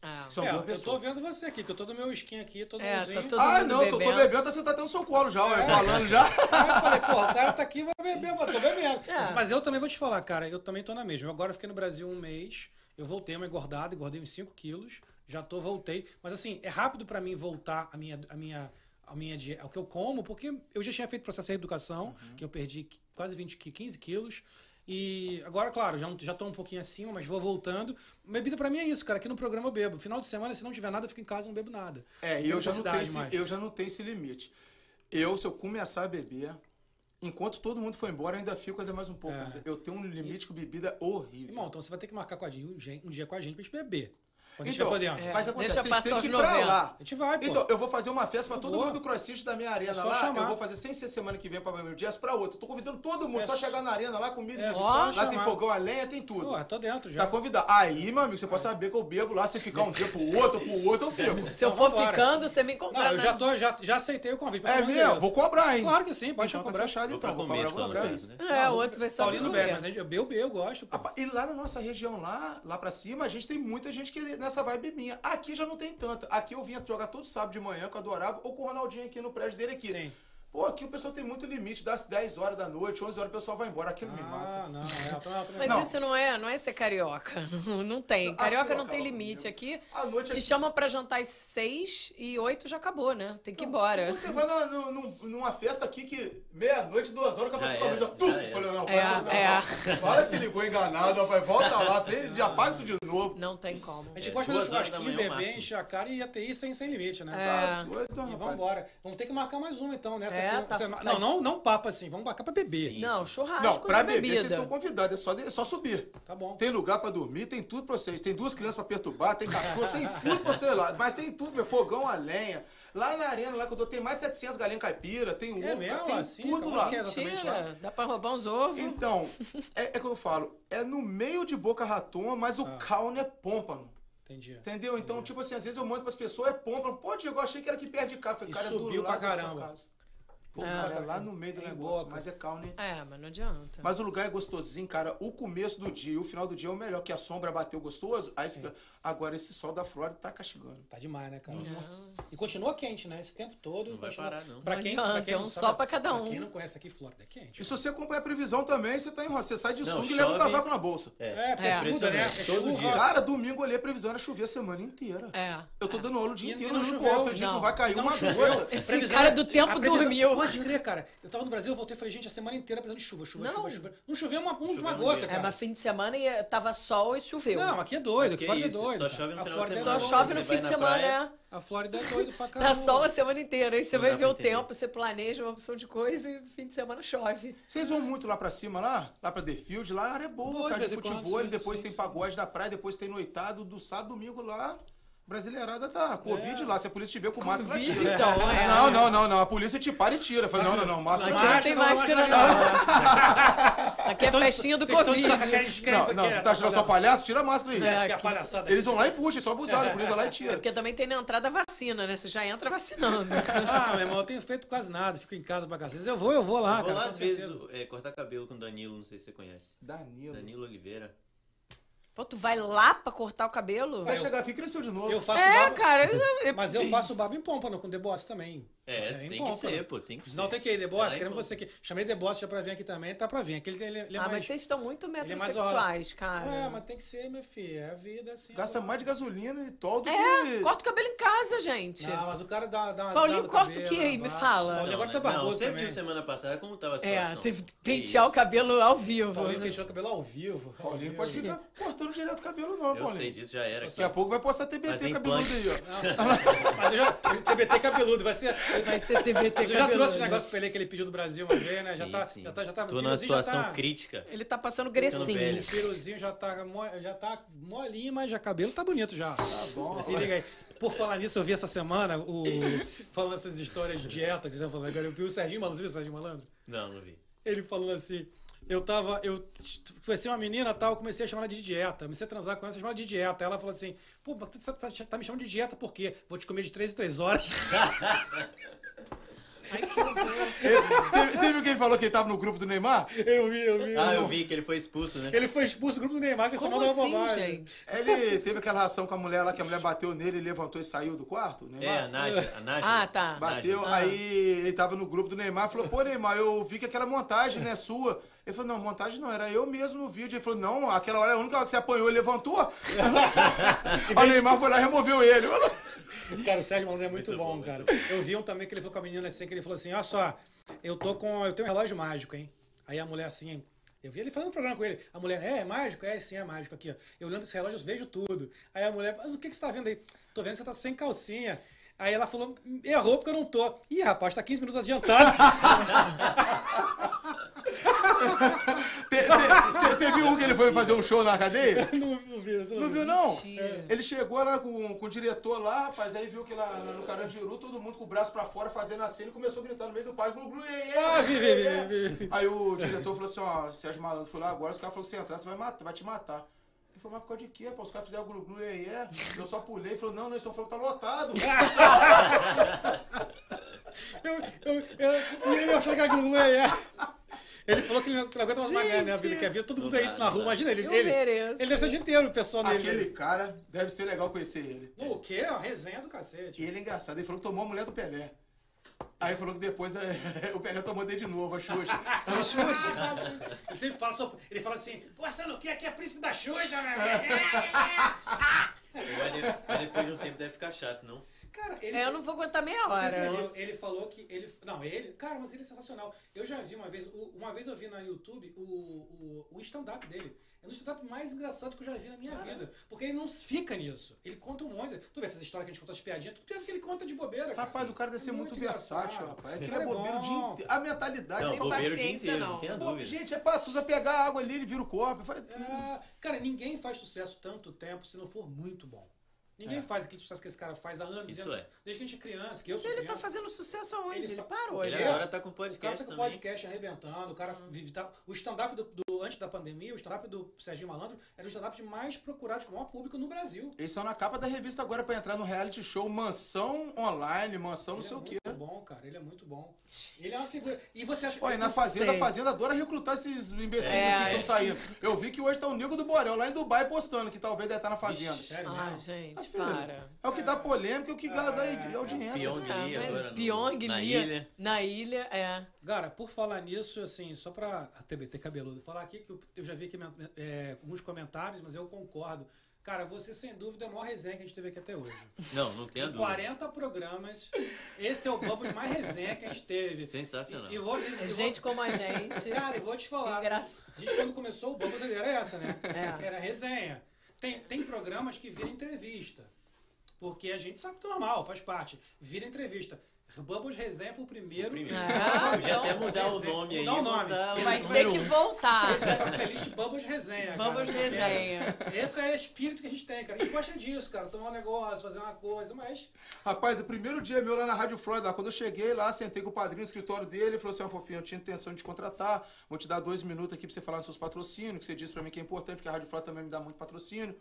Ah.
São
É,
duas
eu tô
pessoas.
vendo você aqui, que eu tô no meu skin aqui, todo
É, tá todo
Ah, não, se eu tô
bebendo.
bebendo, tá no seu colo já, ué, falando já.
Aí eu falei, pô, o cara tá aqui, vai beber, mas tô bebendo.
É.
Mas eu também vou te falar, cara, eu também tô na mesma. Eu agora fiquei no Brasil um mês, eu voltei uma engordada, engordei uns 5 quilos, já tô, voltei. Mas assim, é rápido pra mim voltar a minha, a minha, a minha dieta, o que eu como, porque eu já tinha feito processo de reeducação, que eu perdi quase 20, qui- 15 quilos. E agora, claro, já, já tô um pouquinho acima, mas vou voltando. Bebida pra mim é isso, cara. Aqui no programa eu bebo. Final de semana, se não tiver nada, eu fico em casa e não bebo nada.
É, e eu já, não tenho esse, eu já não tenho esse limite. Eu, se eu começar a beber, enquanto todo mundo for embora, eu ainda fico ainda mais um pouco.
É.
Eu tenho um limite com bebida horrível.
Irmão, então você vai ter que marcar com a gente um dia com a gente pra gente beber.
Então,
podendo.
É.
Mas acontece,
Deixa
vocês têm que ir pra
90.
lá.
A gente vai, pô.
Então, eu vou fazer uma festa pra
Eu
todo
vou.
mundo do crossfit da minha arena
É só
lá.
chamar.
Eu vou fazer sem ser semana que vem pra um dia pra outro. Eu tô convidando todo mundo.
É
só
só-
chegar na arena lá, comida.
É
de lá tem
chamar.
fogão a lenha, tem tudo.
Pô, tô dentro já.
Tá convidado. Aí, meu amigo, você pode saber que eu bebo lá. Se ficar um dia pro outro, pro outro, eu fico.
Se eu
Então,
for
vambora.
ficando, você me
Não,
encontrar
eu já, tô, já, já aceitei o convite. pra
É mesmo? Vou cobrar, hein?
Claro que sim, pode
então,
cobrar.
fechado então. Vou cobrar
né?
É, o outro vai só
Paulino bebe, mas a gente, eu bebo, eu gosto.
E lá na nossa região, lá, lá pra cima, a gente tem muita gente que nessa vibe minha. Aqui já não tem tanta. Aqui eu vinha jogar todo sábado de manhã, que eu adorava, ou com o Ronaldinho aqui no prédio dele aqui.
Sim.
Pô, aqui o pessoal tem muito limite, das 10 horas da noite, 11 horas o pessoal vai embora. Aqui não me mata.
Ah, não, é. tô- tô-
Mas
Não.
isso não é, não é ser carioca. Não, tem. Carioca não tem limite. Aqui
À noite
te
é-
chama pra jantar às seis e oito já acabou, né? Tem que ir embora.
Quando você vai na- num- numa festa aqui que meia-noite, duas horas, o cara
Já
fala assim,
era,
tu!
já era.
Falei, não,
É,
não,
é.
Fala que você ligou enganado, rapaz. Volta lá, você já paga isso de novo.
Não tem como.
A gente
É,
gosta de churrasquinho, beber, encher a cara e isso sem, sem limite, né?
É.
Tá doido,
E
rapaz.
vamos embora. Vamos ter que marcar mais uma então, nessa
É, tá-
Você-
tá-
Não, não, não papo assim, vamos marcar pra beber.
Sim.
Não, churrasco
Não, pra
de
beber
bebida.
vocês estão convidados, é só, é só subir.
Tá bom.
Tem lugar pra dormir, tem tudo pra vocês. Tem duas crianças pra perturbar, tem cachorro, tem tudo pra vocês lá. Mas tem tudo, meu, fogão a lenha. Lá na arena, lá que eu dou, tem mais 700 galinhas caipira, tem ovo,
É mesmo?
tem
Assim?
tudo
Onde
lá.
que é exatamente lá?
Mentira, dá pra roubar uns ovos.
Então, é, é que eu falo, é no meio de Boca Raton, mas o
Ah.
caule é pômpano.
Entendi.
Entendeu? Então, tipo assim, às vezes eu mando pras pessoas, é pômpano. Pô, Diego, eu achei que era aqui perto de casa. Falei,
E
cara, é
subiu
do lado
pra
da sua
caramba.
Pô, cara, é lá no meio do
Em
negócio,
Boca.
mas é caule.
É, mas não adianta.
Mas o lugar é gostosinho, cara. O começo do dia e o final do dia é o melhor, que a sombra bateu gostoso. Aí fica. Agora esse sol da Flórida tá castigando.
Tá demais, né, cara? Nossa. E continua quente, né? Esse tempo todo.
Não vai
continua-
parar, não.
Pra
Não
quem,
adianta,
pra quem
é
não
um
sabe,
só pra cada um.
quem não conhece aqui, Flórida é quente.
E se você acompanha a previsão também, você tá enrolado. Você sai de
Não,
sunga e leva um
chove.
casaco na bolsa.
É, porque
É.
muda, né? É
Impressionante. Todo dia.
Cara, domingo eu olhei a previsão, era chover a semana inteira.
É.
Eu tô dando aula o dia
E-
inteiro
não
gente,
Não.
não vai cair
Não
uma gota.
Esse cara do tempo dormiu.
Pode crer, cara. Eu tava no Brasil, eu voltei e falei, gente, a semana inteira precisando de chuva, chuva,
Não.
chuva, chuva. Não choveu uma, um- uma
um
gota.
É,
cara.
mas fim de semana e tava sol e choveu.
Não, aqui é doido, aqui fora é
isso,
doido.
só chove no final de
Flórida é
Só chove no fim de
na
semana,
praia,
é.
A Flórida é doido pra caramba.
Tá sol a semana inteira. Aí você vai ver o tempo, você planeja uma opção de coisa e fim de semana chove.
Vocês vão muito lá pra cima, lá? Lá pra The Field, lá a área é boa,
de
cara, de futebol.
sim,
depois
sim,
tem
sim.
pagode da praia, depois tem noitado, do sábado, domingo lá. Brasileirada tá. Covid
É.
lá, se a polícia te vê com máscara, tira.
então, é.
Não, não, não, não. A polícia te para e tira. Fala, não, não, não, máscara.
Aqui não tem máscara, não. Aqui é
Vocês
festinha do Covid.
Não, não,
é,
você tá achando só palhaço? Tira a máscara aí.
É,
é a
aqui.
palhaçada.
Eles vão lá e puxam, só abusado. A polícia vai lá e
É
tira.
porque também tem na entrada vacina, né? Você já entra vacinando.
Ah, meu irmão, eu tenho feito quase nada, fico em casa pra cacete. Eu vou, eu vou lá,
Eu vou
cara.
lá às vezes é, cortar cabelo com o Danilo, não sei se você conhece.
Danilo.
Danilo Oliveira.
Pô, tu vai lá pra cortar o cabelo?
Vai chegar aqui e cresceu de novo.
Eu faço
É,
barba,
cara. eu-
mas eu faço barba em pompano, com deboche também.
É,
em
tem que ser, pô, tem que ser.
Não tem que ir, deboche,
Ela é
queremos
em
você aqui. Chamei deboche já pra vir aqui também, tá pra vir. Aquele ele, ele é
Ah,
mais...
mas vocês estão muito
é
metrosexuais, cara.
É, mas tem que ser, meu filho. É a vida assim.
Gasta mais de gasolina e tol do
É,
que...
corta o cabelo em casa, gente.
Não, mas o cara dá, dá uma.
Paulinho,
dá
corta o quê aí? Me fala.
Paulinho agora tá
né? não,
barbudo
você
também.
viu semana passada como tava a
É,
situação.
teve que
Que
pentear o cabelo ao vivo.
Paulinho penteou o cabelo ao vivo.
Paulinho pode ficar cortando direto o cabelo, não,
Eu sei
Paulinho.
disso, já era.
Daqui a pouco vai postar TBT
em
cabeludo aí, ó.
Mas eu já. TBT cabeludo, vai ser.
Vai ser TBT
Eu já trouxe o negócio pra ele que ele pediu do Brasil uma vez, né? Já
Sim,
tá,
sim.
já tá, já tá.
Tô numa
já
situação
tá-
crítica.
Ele tá passando grecinho.
O piruzinho já tá, já tá molinho, mas já cabelo tá bonito já. Tá
bom.
Se liga aí. Por falar nisso, eu vi essa semana o, falando essas histórias de dieta, que você tá falando agora. Eu vi o Serginho Malandro, você viu o Serginho Malandro?
Não, não vi.
Ele falando assim. Eu tava. Eu conheci uma menina tal, comecei a chamar ela de dieta. Comecei a transar com ela, chamar ela de dieta. Ela falou assim: pô, mas você tá, tá me chamando de dieta por quê? Vou te comer de 3 em 3 horas.
Horror.
Você, você viu que ele falou que ele tava no grupo do Neymar?
Eu vi, eu vi.
Ah, eu vi que ele foi expulso, né?
Ele foi expulso do grupo do Neymar, que
Como
mandou uma
assim,
bobagem.
gente?
Ele teve aquela relação com a mulher lá, que a mulher bateu nele, ele levantou e saiu do quarto, o
É, a Nádia. A Nádia
Ah, tá.
Bateu,
Nádia.
Ah.
aí ele tava no grupo do Neymar e falou, pô, Neymar, eu vi que aquela montagem, né, sua. Ele falou, não, montagem não, era eu mesmo no vídeo. Ele falou, não, aquela hora é a única hora que você apanhou e levantou. aí o Neymar foi lá e removeu ele.
Cara, o Sérgio Malandro é muito,
Muito
bom,
bom,
cara. Eu vi um também que ele falou com a menina assim, que ele falou assim, olha só, eu tô com. Eu tenho um relógio mágico, hein? Aí a mulher assim. Eu vi ele fazendo um programa com ele. A mulher, é, é mágico? É, sim, é mágico aqui, ó. Eu lembro desse relógio, eu vejo tudo. Aí a mulher, mas o que, que você tá vendo aí? Tô vendo que você tá sem calcinha. Aí ela falou, errou porque eu não tô. Ih, rapaz, tá 15 minutos adiantado.
Você viu um que ele foi fazer um show na cadeia?
não, não vi, você
Não viu, não?
Mentira.
Ele chegou lá com, com o diretor lá, rapaz, aí viu que lá no Carandiru, todo mundo com o braço pra fora fazendo assim, ele começou a gritar no meio do palco, glu. Aí o diretor falou assim, ó, Sérgio Malandro foi lá agora, os caras falaram que você entrar, você vai, matar, vai te matar. Ele falou, mas por causa de quê? Pô, os caras fizeram glu, glu, iê, iê. Eu só pulei, ele falou, não, não, eles estão falando que tá lotado.
Eu, eu, eu, e ele achou que a Glu é. Ele falou que ele não aguenta mais pagar, né? A vida que a vida, todo mundo é isso na rua. Imagina ele.
Eu
ele,
mereço.
ele deve ser o dia inteiro, o pessoal dele.
Aquele cara, deve ser legal conhecer ele.
O quê? Uma resenha do
E
cacete.
ele é engraçado, ele falou que tomou a mulher do Pelé. Aí falou que depois é, o Pelé tomou dele de novo, a Xuxa.
A Xuxa.
Ele sempre fala, sobre- ele fala assim, pô, você não quer? Aqui é príncipe da Xuxa, né?
Mas depois de um tempo deve ficar chato, não?
Cara, ele...
É, eu não vou aguentar meia hora.
viu? Ele falou que ele. Não, ele. Cara, mas ele é sensacional. Eu já vi uma vez. Uma vez eu vi no YouTube o, o, o stand-up dele. É um stand-up mais engraçado que eu já vi na minha vida. Porque ele não fica nisso. Ele conta um monte. Tu vê essas histórias que a gente conta as piadinhas, tudo piada que ele conta de bobeira. cara.
Rapaz, o cara deve ser muito,
engraçado.
versátil, rapaz. É que ele
Cara,
é bobeiro o dia inteiro. A mentalidade.
Não,
tenho
bobeiro o dia
paciência,
inteiro, não,
não.
tenha
Pô,
dúvida.
gente, é pra tu vai pegar água ali, ele vira o copo. faz-
É, cara, ninguém faz sucesso tanto tempo se não for muito bom. Ninguém faz aquele sucesso que esse cara faz há anos.
Isso
anos.
é.
Desde que a gente é criança, que eu
Mas
sou
ele tá
criança.
fazendo sucesso aonde?
Ele
Ele,
fa-
parou
Ele
já.
agora tá com
O cara
podcast
tá com
também.
podcast arrebentando, o cara vive, tá- o stand-up do, do- antes da pandemia, o stand-up do Serginho Malandro era o stand-up mais procurado com o maior público no Brasil.
Eles são na capa da revista agora pra entrar no reality show Mansão Online, Mansão não
Ele
sei
é
o quê.
muito bom, cara, ele é muito bom. Ele é uma figura. E você acha
Olha, e na
não
Fazenda,
sei.
a Fazenda adora recrutar esses imbecis
É,
assim que
é.
estão saindo. Eu vi que hoje tá o Nico do Borel lá em Dubai postando que talvez deve estar na Fazenda.
Sério
Ah,
mesmo?
gente,
filho,
para.
É o que dá polêmica e o que dá
É,
audiência.
Pyong
Ah,
Lee
mas
agora no-
Pyong
na
Lia-
ilha.
Na ilha, é.
Cara, por falar nisso, assim, só pra a TBT cabeludo, falar aqui que eu, eu já vi aqui é, alguns comentários, mas eu concordo Cara, você sem dúvida é a maior resenha que a gente teve aqui até hoje.
Não, não tenha
Em
dúvida.
40 programas, esse é o Bubbles mais resenha que a gente teve.
Sensacional.
E, e vou, e vou-
Gente como a gente.
Cara, e vou te falar.
Engraçado.
A gente, quando começou o Bubbles, ele era essa, né?
É.
Era resenha. Tem, tem programas que viram entrevista. Porque a gente sabe que é normal, faz parte. Vira entrevista. Bubbles Resenha foi o primeiro.
Primeiro.
Ah,
Podia até
então-
mudar o nome aí.
Mudar o nome. Esse
Vai ter que
um.
voltar.
Esse é a playlist Bubbles Resenha. cara.
Vamos resenha.
Esse é o espírito que a gente tem, cara. A gente gosta disso, cara. Tomar um negócio, fazer uma coisa, mas.
Rapaz, o primeiro dia meu lá na Rádio Flórida, quando eu cheguei lá, sentei com o padrinho no escritório dele, ele falou assim, ó, fofinho, eu tinha intenção de te contratar, vou te dar dois minutos aqui pra você falar nos seus patrocínios, que você disse pra mim que é importante, porque a Rádio Flórida também me dá muito patrocínio.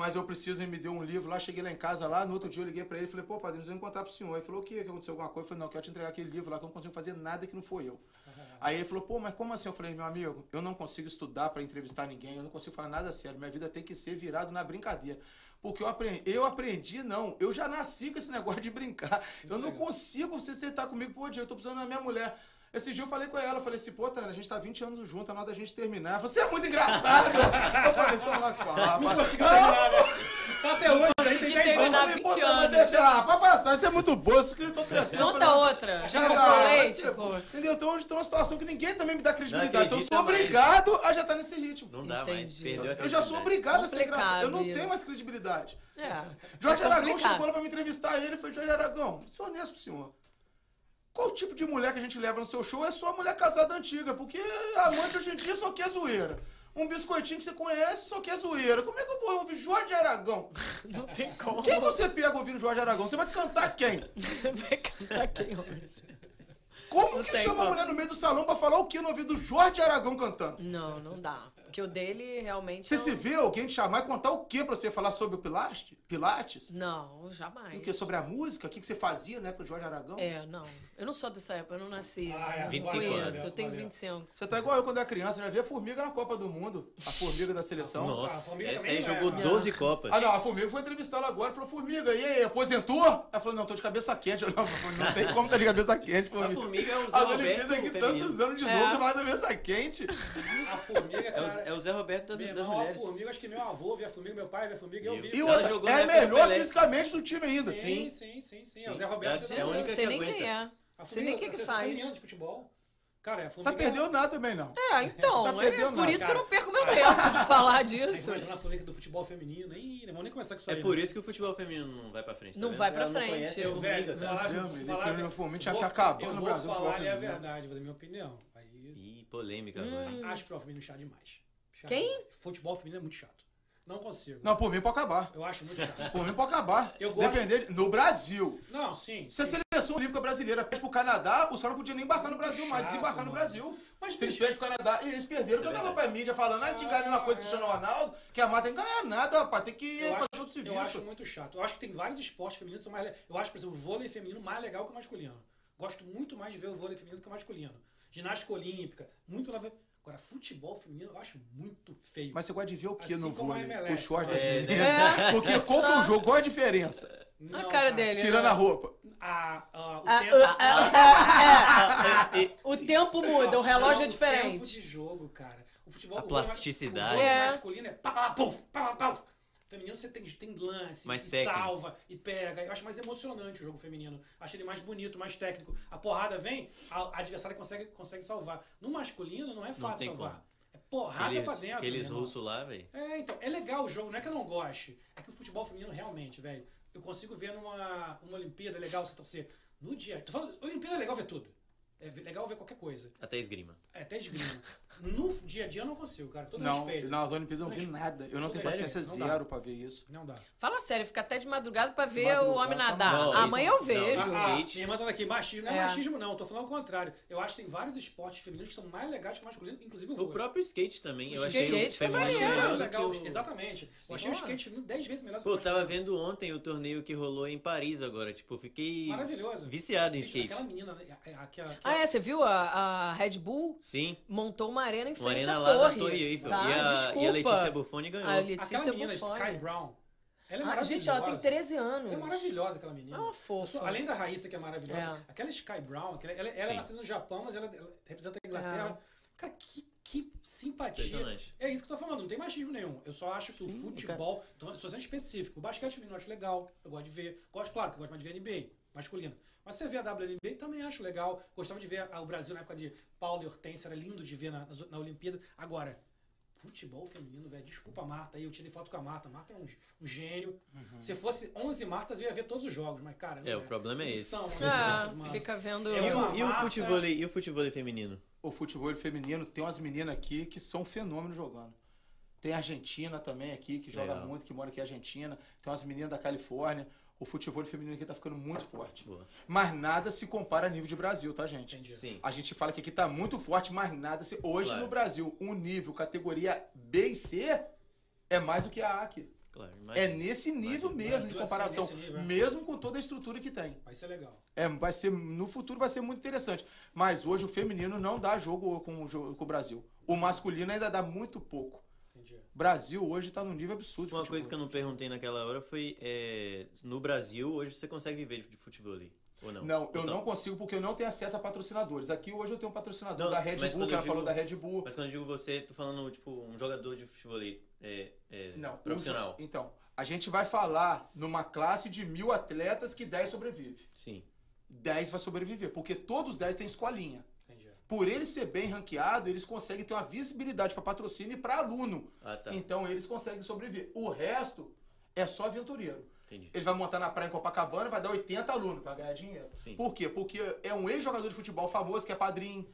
Mas eu preciso, ele me deu um livro lá, cheguei lá em casa lá, no outro dia eu liguei pra ele e falei, pô, eu vou contar pro senhor. Ele falou, o? Que aconteceu alguma coisa? Eu falei, não, eu quero te entregar aquele livro lá que eu não consigo fazer nada que não foi eu. Aí ele falou, pô, mas como assim? Eu falei, meu amigo, eu não consigo estudar pra entrevistar ninguém, eu não consigo falar nada sério, minha vida tem que ser virado na brincadeira. Porque eu aprendi, eu aprendi, não, eu já nasci com esse negócio de brincar. Eu não consigo você sentar comigo, pô, dia, eu tô precisando da minha mulher. Esse dia eu falei com ela, eu falei assim, pô, Tânia, a gente tá 20 anos junto, a hora da gente terminar. Você é muito engraçado! eu falei, lá com esse papo.
Não consigo terminar, né? Tá até hoje, aí tem
consegui
10
terminar.
anos.
Eu falei, pô,
20
Tânia, mas
anos.
esse, ah, pra passar, isso é muito bom, esse escritor crescendo. Eu
Conta
falei,
outra. Já
Ah,
comprou
vai
leite?
ser,
Pô.
Entendeu? Então hoje tô numa situação que ninguém também me dá credibilidade. Então eu sou obrigado a já estar nesse ritmo.
Não dá mais. Perdeu
Eu já sou obrigado a ser engraçado. Eu não tenho mais credibilidade.
É.
Jorge
É
Aragão chegou lá pra me entrevistar ele e falou, Jorge Aragão, sou honesto pro senhor. Qual tipo de mulher que a gente leva no seu show é só mulher casada antiga, porque amante hoje em dia só quer zoeira. Um biscoitinho que você conhece só quer zoeira. Como é que eu vou ouvir Jorge Aragão?
Não tem como.
Quem você pega ouvindo Jorge Aragão? Você vai cantar quem?
Vai cantar quem hoje?
Como
Não
que chama a
como.
mulher no meio do salão pra falar o que no ouvido do Jorge Aragão cantando?
Não, não dá. Porque o dele realmente.
Você
é um-
se vê alguém te chamar e contar o que pra você falar sobre o Pilates? Pilates?
Não, jamais.
O que? Sobre a música? O que que você fazia na época do Jorge Aragão?
É, não. Eu não sou dessa época, eu não nasci.
Ah, é.
não
25
conheço,
anos.
eu tenho
Valeu.
25.
Você tá igual eu quando era criança, já via a formiga na Copa do Mundo. A formiga da seleção.
Ah, a
Nossa,
família
essa aí
é,
jogou
né?
12 Copas.
Ah, não, a formiga foi entrevistá-la agora e falou: Formiga, e aí, aposentou? Ela falou: Não, tô de cabeça quente. Eu, não, não tem como tá de cabeça quente,
A
formiga.
formiga é o Zé
As Olimpíadas aqui, tantos anos de
É.
novo, você vai de cabeça quente.
A formiga,
É
cara.
É o Zé Roberto das,
Meu
das
irmão, a
mulheres.
formiga, acho que meu avô via formiga, meu pai via formiga, eu vi.
E
Ela
outra,
jogou
é melhor
Pelé.
fisicamente do time ainda.
Sim,
Sim.
sim, sim, sim. É
Sim.
o Zé Roberto.
É a
Eu
única
não
que
sei nem quem é.
A
Sei nem o que que faz.
de futebol. Cara, a formiga...
Tá perdendo nada também, não.
É, então.
Tá
é
perdendo
por
nada,
isso que eu não
cara.
perco meu tempo de falar
Aí
disso.
entrar na polêmica do futebol feminino. Ih, não vamos nem começar com isso
É
aí.
por
né?
isso que o futebol feminino não vai pra frente. tá
Não
vendo?
vai pra
Ela
frente. Eu,
Velho,
cara.
falar, falar,
foi muito
vou-
acabando
eu
no
vou
Brasil,
falar
futebol
ali a
feminino.
verdade, vou dar minha opinião. Aí,
Ih, polêmica
Hum.
agora.
acho o futebol feminino chato demais. Chato
Quem?
Futebol feminino é muito chato. Não consigo.
Não, por mim pode acabar.
Eu acho muito chato.
Por mim pode acabar.
Eu gosto-
Depender. No Brasil.
Não, sim.
Se a
sim.
seleção olímpica brasileira pede pro Canadá, o senhor não podia nem embarcar no Brasil mais,
chato,
desembarcar no
mano.
Brasil.
Mas,
Se eles pedem pro Canadá, e eles perderam, porque eu tava
verdade.
pra mídia falando, ah, tinha que ganhar a mesma coisa que o Cristiano Ronaldo, que a Mata tem que ganhar nada, rapaz, tem que
eu
fazer
acho,
outro
eu
serviço.
acho muito chato. Eu acho que tem vários esportes femininos que são mais le- Eu acho, por exemplo, o vôlei feminino mais legal que o masculino. Gosto muito mais de ver o vôlei feminino do que o masculino. Ginástica olímpica, muito. Agora, futebol feminino eu acho muito feio.
Mas você gosta de ver o que
Assim
no vôlei? O short das
é,
meninas?
É.
Porque qual que é o jogo? Qual a diferença?
Não,
A cara dele.
Tirando a roupa.
O tempo.
O tempo muda, o relógio é
o tempo
diferente.
de jogo, cara. O futebol
A
o
plasticidade.
O vôlei
É.
masculino é pá, pá, puf, pá, pá, puf. Feminino você tem, tem lance,
Mais
e
técnico.
salva, e pega. Eu acho mais emocionante o jogo feminino. Acho ele mais bonito, mais técnico. A porrada vem, a, a adversária consegue, consegue salvar. No masculino não é fácil
tem
salvar.
como.
É porrada
Aqueles,
pra dentro.
aqueles russos lá, velho.
É, então, é legal o jogo, não é que eu não goste. É que o futebol feminino realmente, velho, eu consigo ver numa uma Olimpíada é legal você torcer. No dia. Tô falando, Olimpíada é legal ver tudo. É legal ver qualquer coisa.
Até esgrima.
É até esgrima. No dia a dia eu não consigo, cara. Todo
Não,
respeito.
nas Olimpíadas eu não vi nada. Eu não tenho
Sério?
paciência
Não dá.
zero pra ver isso.
Não dá.
Fala sério, fica até de madrugada pra ver
Madrugada,
o homem
tá
nadar.
Não,
Amanhã
isso-
eu vejo.
não,
Ah,
skate.
minha irmã tá aqui, machismo. Não é,
É.
machismo, não. Tô falando o contrário. Eu acho que tem vários esportes femininos que são mais legais que o masculino, inclusive o
O
vôlei.
próprio skate também.
O
Eu achei
skate
o
foi
mais legal.
o...
Exatamente. Eu achei o skate feminino 10 vezes melhor do
Pô,
que
eu
o
tava vendo ontem o torneio que rolou em Paris agora. Tipo, eu fiquei
Maravilhoso.
viciado em skate.
Aquela menina, né, aquela-
Ah, é? Você viu a, a Red Bull?
Sim.
Montou uma arena em
Uma
frente
arena
à
lá
torre.
na Torre Eiffel.
Tá?
E, a,
Desculpa.
e a Letícia Buffoni ganhou.
A Letícia
Aquela menina,
Buffoni.
Sky Brown. Ela é
Ah,
maravilhosa.
gente, ela tem 13 anos.
É maravilhosa aquela menina.
É uma fofa.
Eu sou- além da Raíssa, que é maravilhosa,
É.
aquela Sky Brown, aquela- ela, ela é
Sim.
nascida no Japão, mas ela, ela representa a Inglaterra. Cara, que, que simpatia. É isso que eu tô falando, não tem machismo nenhum. Eu só acho que o futebol, tô falando, sou sendo específico, o basquete eu acho legal, eu gosto de ver. Gosto, claro, que eu gosto mais de ver NBA, masculino. Mas você vê a WNBA, também acho legal. Gostava de ver o Brasil na época de Paulo e Hortência, era lindo de ver na, na, na Olimpíada. Agora, futebol feminino, velho, desculpa Marta aí, eu tirei foto com a Marta. Marta é um, um gênio. Se fosse 11 Martas, eu ia ver todos os jogos, mas cara.
É,
não
o problema é esse.
São 11
Ah,
Martas, mano.
fica vendo.
É
E o, e o futebol e o futebol feminino?
O futebol feminino tem umas meninas aqui que são fenômenos jogando. Tem a Argentina também aqui, que joga
Legal.
muito, que mora aqui na Argentina. Tem umas meninas da Califórnia. O futebol feminino aqui tá ficando muito forte.
Boa.
Mas nada se compara a nível de Brasil, tá, gente?
Entendi.
Sim.
A gente fala que aqui tá muito forte, mas nada se. Hoje
Claro.
no Brasil, um nível, categoria B e C, é mais do que a A aqui.
Claro,
É
imagina.
nesse nível
Imagina.
mesmo, de
é
comparação.
nível, é.
mesmo com toda a estrutura que tem.
Vai ser legal.
É, vai ser, no futuro vai ser muito interessante. Mas hoje o feminino não dá jogo com, o com o Brasil. O masculino ainda dá muito pouco.
Entendi.
Brasil hoje tá num nível absurdo. de
Uma
futebol.
coisa que eu não perguntei naquela hora foi: é, no Brasil, hoje você consegue viver de futebol ali? Ou não?
Não, eu
Então-
não consigo porque eu não tenho acesso a patrocinadores. Aqui hoje eu tenho um patrocinador
Não,
da Red Bull, que ela falou da Red Bull.
Mas quando eu digo você, tô falando, tipo, um jogador de futebol ali, é, é,
Não,
profissional.
o- Então, a gente vai falar numa classe de mil atletas que 10 sobrevive.
Sim.
10 vai sobreviver, porque todos os 10 têm escolinha. Por ele ser bem ranqueado, eles conseguem ter uma visibilidade para patrocínio e para aluno.
Ah, tá.
Então eles conseguem sobreviver. O resto é só aventureiro.
Entendi.
Ele vai montar na praia em Copacabana, vai dar 80 alunos, vai ganhar dinheiro.
Sim.
Por quê? Porque é um ex-jogador de futebol famoso que é padrinho.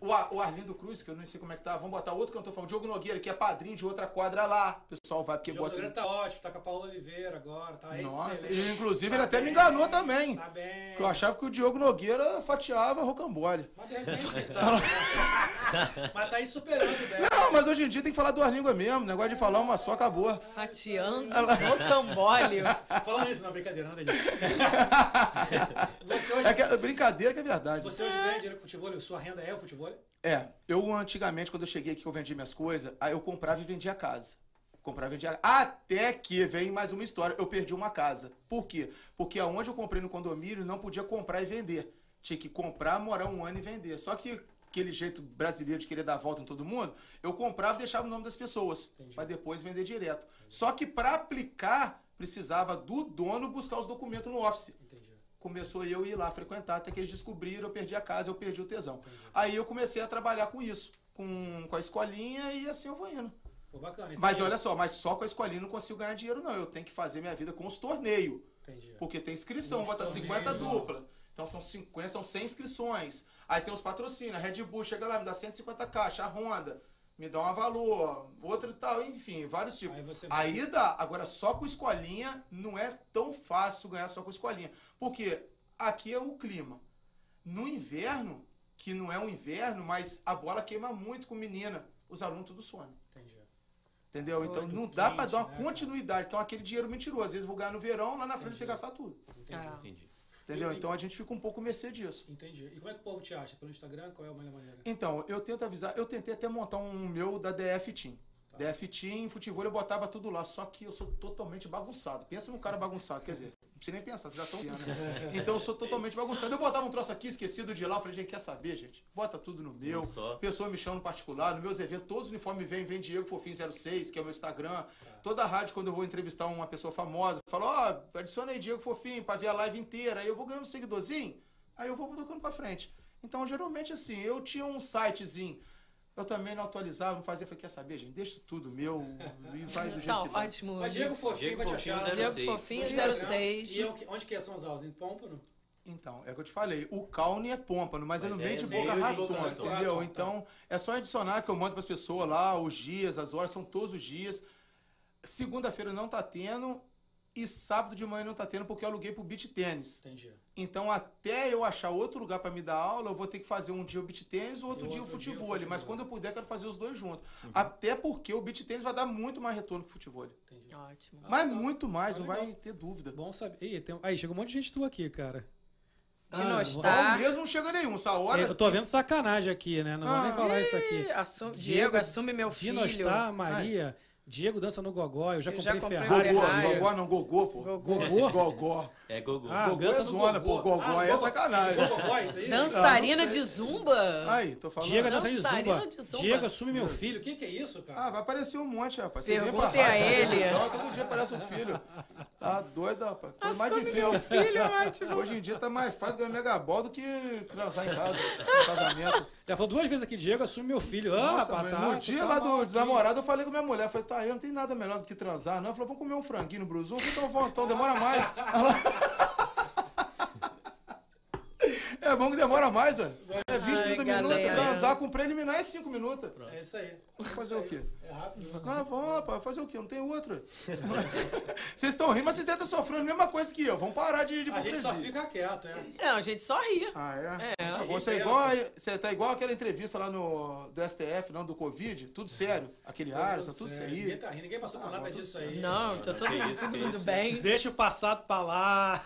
O, Ar- o Arlindo Cruz, que eu não sei como é que tá, vamos botar outro cantor famoso, Diogo Nogueira, que é padrinho de outra quadra lá. O pessoal vai porque
O jogo
gosta
dele tá ótimo, tá com a Paula Oliveira agora, tá
Nossa,
excelente.
e, inclusive ele
Tá
até me
bem,
enganou também.
Tá bem.
Que eu achava que o Diogo Nogueira fatiava rocambole.
Mas de repente, sabe, né? Mas tá aí superando o dela.
Não, mas hoje em dia tem que falar duas línguas mesmo. O negócio de falar uma só acabou.
Fatiando rocambole.
Falando isso, não, brincadeira, não, você hoje,
É, que é brincadeira que é verdade.
você hoje ganha dinheiro com futebol? Sua renda é o futebol?
É, eu antigamente, quando eu cheguei aqui que eu vendi minhas coisas, aí eu comprava e vendia a casa. Comprava e vendia. Até que vem mais uma história. Eu perdi uma casa. Por quê? Porque aonde eu comprei no condomínio não podia comprar e vender. Tinha que comprar, morar um ano e vender. Só que aquele jeito brasileiro de querer dar a volta em todo mundo, eu comprava e deixava o nome das pessoas. Pra depois vender direto. Só que pra aplicar, precisava do dono buscar os documentos no office
Entendi.
começou eu ir lá frequentar, até que eles descobriram, eu perdi a casa, eu perdi o tesão. Aí eu comecei a trabalhar com isso, com, com a escolinha e assim eu vou indo.
Pô, bacana. Então,
Mas olha só, mas só com a escolinha não consigo ganhar dinheiro não, eu tenho que fazer minha vida com os torneios.
Entendi.
Porque tem inscrição, bota 50
torneios.
dupla. Então são 50, são 100 inscrições. Aí tem os patrocínios, a Red Bull chega lá, me dá 150 caixas, a Honda me dá um valor, outro e tal, enfim, vários tipos.
Aí você-
Aí dá, agora só com escolinha não é tão fácil ganhar só com escolinha. Porque aqui é o clima. No inverno, que não é um inverno, mas a bola queima muito com menina, os alunos tudo somem.
Entendi.
Entendeu? Então não dá pra
quente,
dar uma
né,
continuidade. Então aquele dinheiro mentiroso. Às vezes vou ganhar no verão, lá na frente tenho que gastar tudo.
Entendi.
Ah.
Entendi.
Entendeu? Então a gente fica um pouco mercê disso.
Entendi. E como é que o povo te acha? Pelo Instagram? Qual é a melhor maneira?
Então, eu tento avisar, eu tentei até montar um meu da DF Team. DF Team, futebol, eu botava tudo lá, só que eu sou totalmente bagunçado. Pensa num cara bagunçado, quer dizer, não precisa nem pensar, vocês já estão vendo, né? Então eu sou totalmente bagunçado. Eu botava um troço aqui, esquecido de lá, eu falei, gente, quer saber, gente? Bota tudo no meu. Pessoa me chama no particular, nos meus eventos, todos os uniformes vêm, vem Diego Fofinho 06, que é o meu Instagram. Toda a rádio, quando eu vou entrevistar uma pessoa famosa, fala, ó, adiciona aí Diego Fofinho pra ver a live inteira. Aí eu vou ganhando um seguidorzinho, aí eu vou tocando pra frente. Então, geralmente, assim, eu tinha um sitezinho. Eu também não atualizava, não fazia. Falei, quer saber, gente? Deixa tudo meu e vai do jeito
Então,
que dá.
ótimo.
Mas Diego Fofinho
Diego
vai te
Fofinho,
achar.
zero
Diego
seis.
Fofinho
Instagram.
06.
E eu- onde que são as aulas? Em Pômpano?
Então, é o que eu te falei. O Caune é pômpano, mas, é
Mas
no
é
meio de
meio
boca
de
ratona,
Boca Ratona.
entendeu?
Tá.
Então, é só adicionar que eu mando para as pessoas lá os dias, as horas, são todos os dias. Segunda-feira não tá tendo e sábado de manhã não tá tendo porque eu aluguei pro beach tênis.
Entendi.
Então, até eu achar outro lugar para me dar aula, eu vou ter que fazer um dia o beach tênis, o outro
E
dia o
outro dia o
futebol. Mas quando eu puder, eu quero fazer os dois juntos. Até porque o beach tênis vai dar muito mais retorno que o futebol.
Entendi.
Ótimo.
Mas
legal.
muito mais,
Ah,
não
legal.
vai ter dúvida.
Bom saber. Ih, tem... Aí, chegou um monte de gente tua aqui, cara.
Dinostar.
Ao mesmo não chega nenhum. Essa hora.
Eu tô vendo sacanagem aqui, né? Não vou nem
Ah.
falar isso aqui.
Assu- Diego, assume meu filho.
Dinostar, Maria, Diego dança no gogó, eu já
Eu
comprei,
já comprei
Ferrari.
Gogó,
Ferrari.
gogó não, gogô, pô.
Gogô.
Gogô?
Gogó.
É Gogô.
Ah,
Gogô
dança
é zona,
gogó.
pô, gogó
Ah,
é sacanagem.
Gogó, isso aí?
Dançarina
Ah,
de zumba?
Aí, tô falando.
Diego é dançarina de
Dançarina
zumba.
de zumba.
Diego assume meu filho. O que, que é isso, cara?
Ah, vai aparecer um monte, rapaz. Você vem pra
Perguntem a ele.
Todo dia aparece um filho. Tá doido, rapaz. Coisa mais
Assume
difícil.
meu filho, é.
Hoje em dia tá mais fácil ganhar megabol do que transar em casa, no casamento.
Já falou duas vezes aqui, Diego assume meu filho. Ah,
Nossa, mas
tá,
no
tu
dia
tá
lá do desnamorado, eu falei com minha mulher, eu falei, tá, aí não tem nada melhor do que transar, não. Ela falou, vamos comer um franguinho no que então vamos, então demora mais. É bom que demora mais, velho. É 20,
Ai,
30 minutos. Transar com preliminar é 5 minutos.
É isso aí.
Fazer o quê?
É rápido.
Ah, vamos, rapaz, fazer o quê? Não tem outra. vocês estão rindo, mas vocês devem estar sofrendo a mesma coisa que eu. Vamos parar de, de
A gente só fica quieto, é.
Não, a gente só ri.
Ah, é?
É.
Ah, Você, é igual, você tá igual aquela entrevista lá no do STF, não, do Covid, tudo sério. Aquele ar, tá tudo
sério. Ninguém tá rindo, ninguém passou por
Ah,
nada
mas tudo
disso aí.
Não, tá tudo,
isso,
tudo bem.
Deixa o passado pra lá.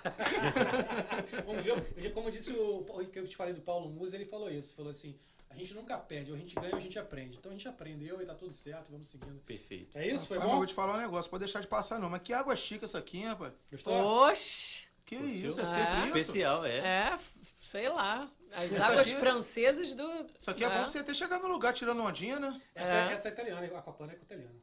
Vamos ver. Como disse o que eu te falei do Paulo Musa, ele falou isso. Falou assim: a gente nunca perde, ou a gente ganha ou a gente aprende. Então a gente aprendeu e tá tudo certo, vamos seguindo.
Perfeito.
É isso? Foi
Ah, mas eu
bom?
vou te falar um negócio, pode deixar de passar não. Mas que água chica essa aqui, rapaz?
Gostou?
Oxi.
Que isso, é
Ah.
sempre isso.
Especial, é.
É, sei lá. As
Isso
águas
aqui-
francesas do.
Isso aqui é, bom pra você ter chegado no lugar tirando ondinha, né?
Essa,
É.
essa é italiana, a Aquaplana é italiana.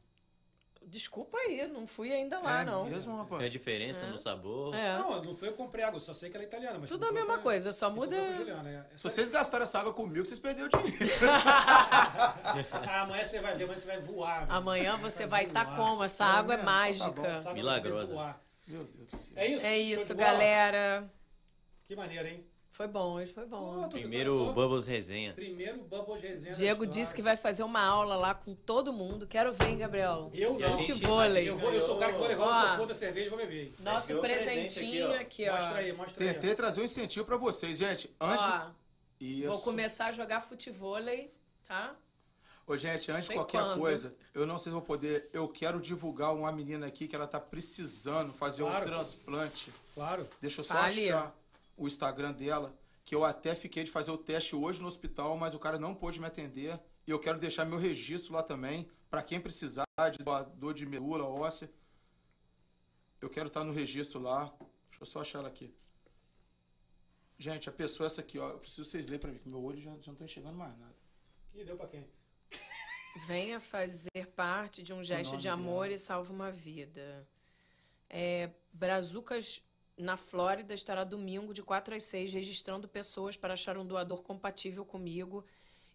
Desculpa aí, não fui ainda lá,
é
não.
mesmo,
Tem a
rapaz?
diferença no sabor.
É.
Não, não foi eu comprei água, só sei que ela é italiana. Mas
Tudo a mesma
foi-
coisa, só muda-
Juliana, é.
Se vocês gastaram essa água comigo, vocês perderam dinheiro.
Ah, amanhã você vai ver, amanhã você vai voar. meu.
Amanhã você vai estar
voar.
como? Essa
É
água é?
Tá
mágica.
vai
Milagrosa.
Meu Deus do céu.
É isso?
É isso, galera.
Que maneiro, hein?
Foi bom, hoje foi bom.
Pô, tô-
Primeiro
tô- tô-
Bubbles Resenha.
Primeiro Bubbles Resenha.
Diego disse que vai fazer uma aula lá com todo mundo. Quero ver, hein, Gabriel?
Eu não.
gente-
Futevôlei.
Eu, vou, eu sou o cara que vou levar o
Ó.
isopor da cerveja e vou beber.
Nosso
é
presentinho
aqui,
aqui, ó.
Mostra aí, mostra aí.
Tentei trazer um incentivo pra vocês, gente. Antes.
Ó,
Isso.
vou começar a jogar futevôlei, tá?
Ô, gente, antes de qualquer
quando.
coisa, eu não sei se vou poder. Eu quero divulgar uma menina aqui que ela tá precisando fazer
Claro.
um transplante.
Claro.
Deixa eu só
Fale.
achar o Instagram dela. Que eu até fiquei de fazer o teste hoje no hospital, mas o cara não pôde me atender. E eu quero deixar meu registro lá também. Pra quem precisar de doador de medula óssea. Eu quero estar no registro lá. Deixa eu só achar ela aqui. Gente, a pessoa é essa aqui, ó. Eu preciso vocês lerem pra mim, que meu olho já, já não tô enxergando mais nada.
Ih, deu pra quem?
Venha fazer parte de um gesto de amor
dela.
e salva uma vida. É, Brazucas, na Flórida, estará domingo de 4 às 6 registrando pessoas para achar um doador compatível comigo.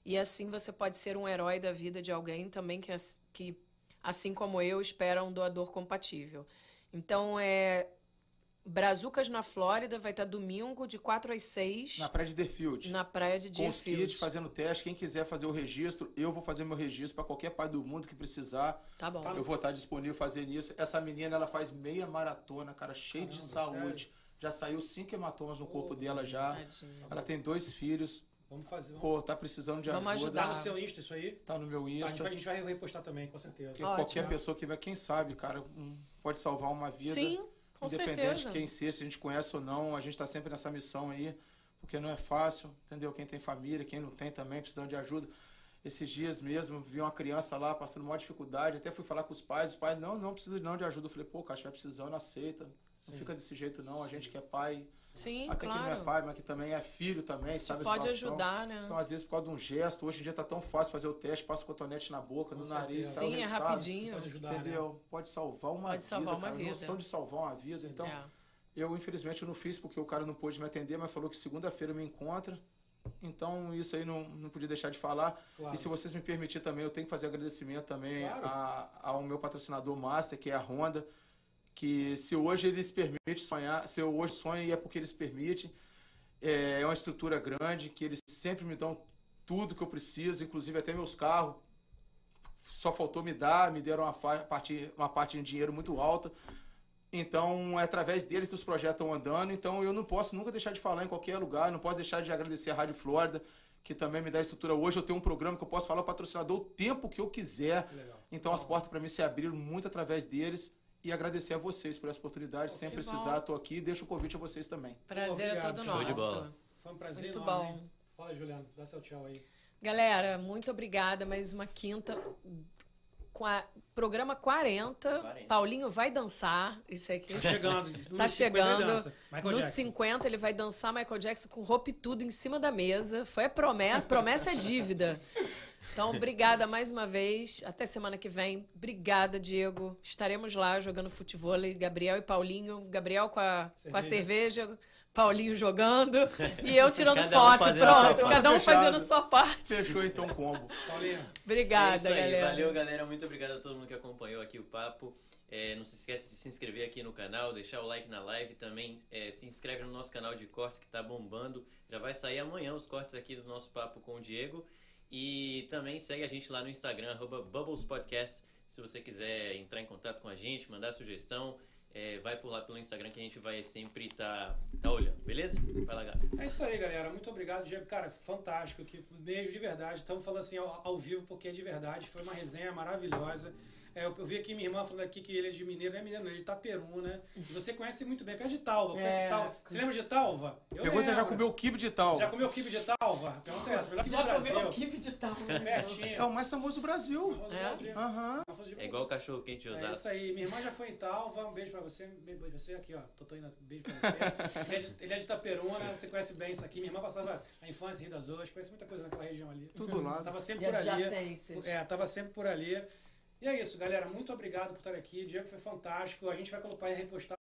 E assim você pode ser um herói da vida de alguém também que, que assim como eu, espera um doador compatível. Então, é. Brazucas na Flórida vai estar domingo de 4 às 6
Na praia de Deerfield.
na praia de
com os
Deerfield.
kits fazendo teste. Quem quiser fazer o registro, eu vou fazer meu registro para qualquer pai do mundo que precisar.
Tá bom.
Eu vou estar disponível fazer isso. Essa menina, ela faz meia maratona, cara, cheia de
Caramba,
saúde. Já saiu cinco hematomas no corpo dela já.
Tadinha.
Ela tem dois filhos.
Vamos fazer. Vamos...
Pô, tá precisando de
Vamos
ajuda.
Tá
ajudar.
no seu Insta isso aí?
Tá no meu
Tá, a, gente
Insta.
vai, a gente vai repostar também, com certeza.
Ótimo.
qualquer pessoa que vai, quem sabe, cara, um, pode salvar uma vida.
Sim, com
Independente
certeza.
de quem seja, se a gente conhece ou não, a gente está sempre nessa missão aí, porque não é fácil, entendeu? Quem tem família, quem não tem também, precisando de ajuda. Esses dias mesmo, vi uma criança lá passando maior dificuldade, até fui falar com os pais, os pais, não, não precisa não de ajuda. Eu falei, pô, cara, se estiver precisando, aceita. Não fica desse jeito não, a gente que é pai,
Sim,
até que não é
claro.
pai, mas que também é filho também, sabe a
Pode ajudar, né?
Então, às vezes, por causa de um gesto, hoje em dia tá tão fácil fazer o teste, passa o cotonete na boca,
Com
no nariz,
certeza.
o
Sim, é
resultado.
rapidinho.
Pode ajudar, né?
Entendeu? Pode salvar uma
Pode
vida,
salvar uma
cara.
vida.
Noção de salvar uma vida. Então,
É.
eu, infelizmente, eu não fiz porque o cara não pôde me atender, mas falou que segunda-feira me encontra. Então, isso aí não, não podia deixar de falar.
Claro.
E se vocês me permitirem também, eu tenho que fazer agradecimento também
Claro.
a- ao meu patrocinador master, que é a Honda. Que se hoje eles permitem sonhar, se eu hoje sonho é porque eles permitem. É, é uma estrutura grande, que eles sempre me dão tudo que eu preciso, inclusive até meus carros. Só faltou me dar, me deram uma, parte, uma parte de dinheiro muito alta. Então, é através deles que os projetos estão andando. Então, eu não posso nunca deixar de falar em qualquer lugar, não posso deixar de agradecer a Rádio Flórida, que também me dá estrutura. Hoje eu tenho um programa que eu posso falar ao patrocinador o tempo que eu quiser.
Legal.
Então, as portas para mim se abriram muito através deles. E agradecer a vocês por essa oportunidade. Sem precisar, estou aqui. Deixo o convite a vocês também.
Prazer é
Obrigado.
todo
Show
nosso.
de bola.
Foi um prazer
Muito
enorme,
bom.
hein? Fala, Juliano. Dá seu tchau aí.
Galera, muito obrigada. Mais uma quinta Qua- programa 40,
40.
Paulinho vai dançar. Isso aqui.
Tá chegando. No
Tá
50 ele
chegando. Nos
Jackson.
50 ele vai dançar Michael Jackson com roupa e tudo em cima da mesa. Foi a promessa, promessa é dívida. Então, obrigada mais uma vez. Até semana que vem. Obrigada, Diego. Estaremos lá jogando futebol. Gabriel e Paulinho. Gabriel com a cerveja, com a cerveja Paulinho jogando e eu tirando
Cada um
foto.
sua
Pronto, cada um
Fechado.
fazendo sua parte.
Fechou então o combo.
Paulinho.
Obrigada,
é isso aí,
galera.
Valeu, galera. Muito obrigado a todo mundo que acompanhou aqui o papo. É, não se esquece de se inscrever aqui no canal, deixar o like na live também. é, se inscreve no nosso canal de cortes que tá bombando. Já vai sair amanhã os cortes aqui do nosso papo com o Diego. E também segue a gente lá no Instagram, arroba Bubbles Podcast. Se você quiser entrar em contato com a gente, mandar sugestão, é, vai por lá pelo Instagram que a gente vai sempre estar tá, olhando, beleza? Vai lá, Gabi.
É isso aí, galera. Muito obrigado, Diego. Cara, fantástico. Que beijo de verdade. Estamos falando assim ao, ao vivo porque é de verdade. Foi uma resenha maravilhosa. É, eu, eu vi aqui minha irmã falando aqui que ele é de Mineiro, não é Mineiro, não, ele é de Itaperu, né? E você conhece muito bem, perto de Talva. Conhece
É.
Talva. Você lembra de Talva? Eu
Pegou, você já
lembro.
comeu o kibe de tal.
Já comeu kibe de Talva? Pergunta essa. Melhor
Já
do Brasil.
comeu o kibe de tal.
Pertinho.
É o mais famoso do Brasil.
Famoso do
É?
Brasil. Famoso
É igual o cachorro quente de
É isso aí. Minha irmã já foi em Talva. Um beijo pra você. Beijo pra você. Aqui, ó. Totô indo. Um beijo pra você. ele, é de, ele é de Itaperuna. Você conhece bem isso aqui. Minha irmã passava a infância em Rio das Ostras. Conhece muita coisa naquela região ali.
Tudo lá.
Tava sempre
E
por ali. É, tava sempre por ali. E é isso, galera. Muito obrigado por estar aqui. Diego foi fantástico. A gente vai colocar e repostar.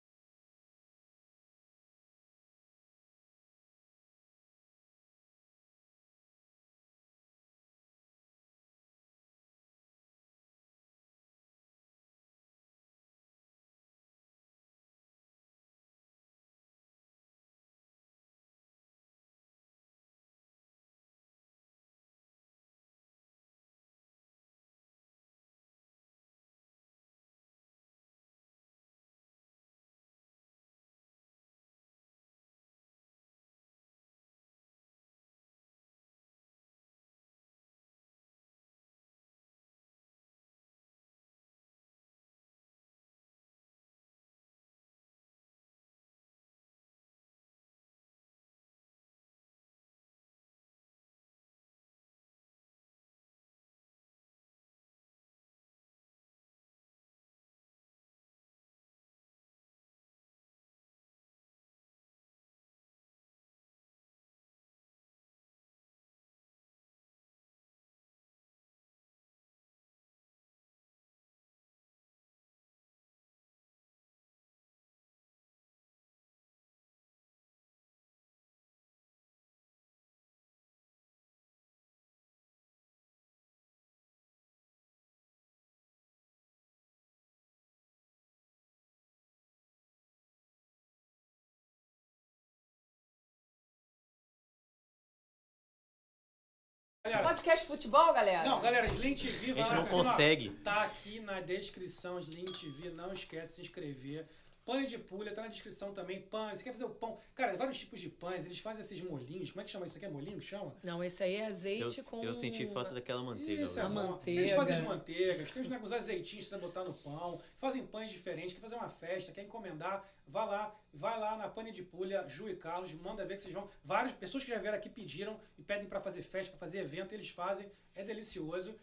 Galera,
Podcast futebol, galera?
Não, galera, Sling TV
A gente
vai lá
não
ó.
consegue.
Tá aqui na descrição, Sling TV. Não esquece de se inscrever. Pane de pulha, tá na descrição também. Pães, você quer fazer o pão? Cara, vários tipos de pães. Eles fazem esses molinhos. Como é que chama isso aqui? É molinho que chama?
Não, esse aí é
Eu,
azeite com.
eu senti falta daquela manteiga.
Isso é.
A
bom.
manteiga.
Eles fazem as manteigas, tem os negócios azeitinhos pra você botar no pão, fazem pães diferentes, quer fazer uma festa, quer encomendar, vá lá, vai lá na Pane de Pulha, Ju e Carlos, manda ver que vocês vão. Várias pessoas que já vieram aqui pediram e pedem pra fazer festa, pra fazer evento, eles fazem, é delicioso.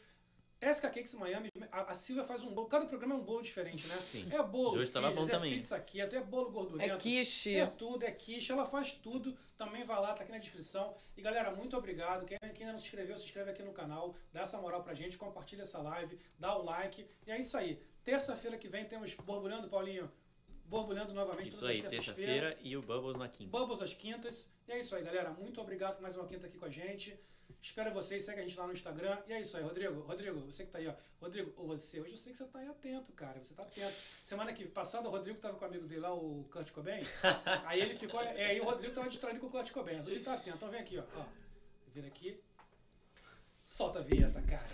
SK Cakes Miami, a, a Silvia faz um bolo, cada programa é um bolo diferente, né?
Sim.
É bolo,
De hoje tava
filhos,
bom
é
também.
pizza keto, é bolo gordurento.
É quiche.
É tudo, é quiche, ela faz tudo. Também vai lá, tá aqui na descrição. E galera, muito obrigado. Quem, quem ainda não se inscreveu, se inscreve aqui no canal, dá essa moral pra gente, compartilha essa live, dá o like. E é isso aí. Terça-feira que vem temos Borbulhando, Paulinho. Borbulhando novamente
Isso
todas
aí,
as
terça-feira e o Bubbles na quinta.
Bubbles às quintas. E é isso aí, galera. Muito obrigado por mais uma quinta aqui com a gente. Espero vocês, segue a gente lá no Instagram. E é isso aí, Rodrigo. Rodrigo, você que tá aí, ó. Rodrigo, ou você, hoje eu sei que você tá aí atento, cara. Você tá atento. Semana que passada, o Rodrigo tava com o amigo dele lá, o Kurt Cobain. aí ele ficou. É, aí o Rodrigo tava distraído com o Kurt Cobain. Mas hoje ele tá atento. Então vem aqui, ó. ó. Vira aqui. Solta a vinheta, cara.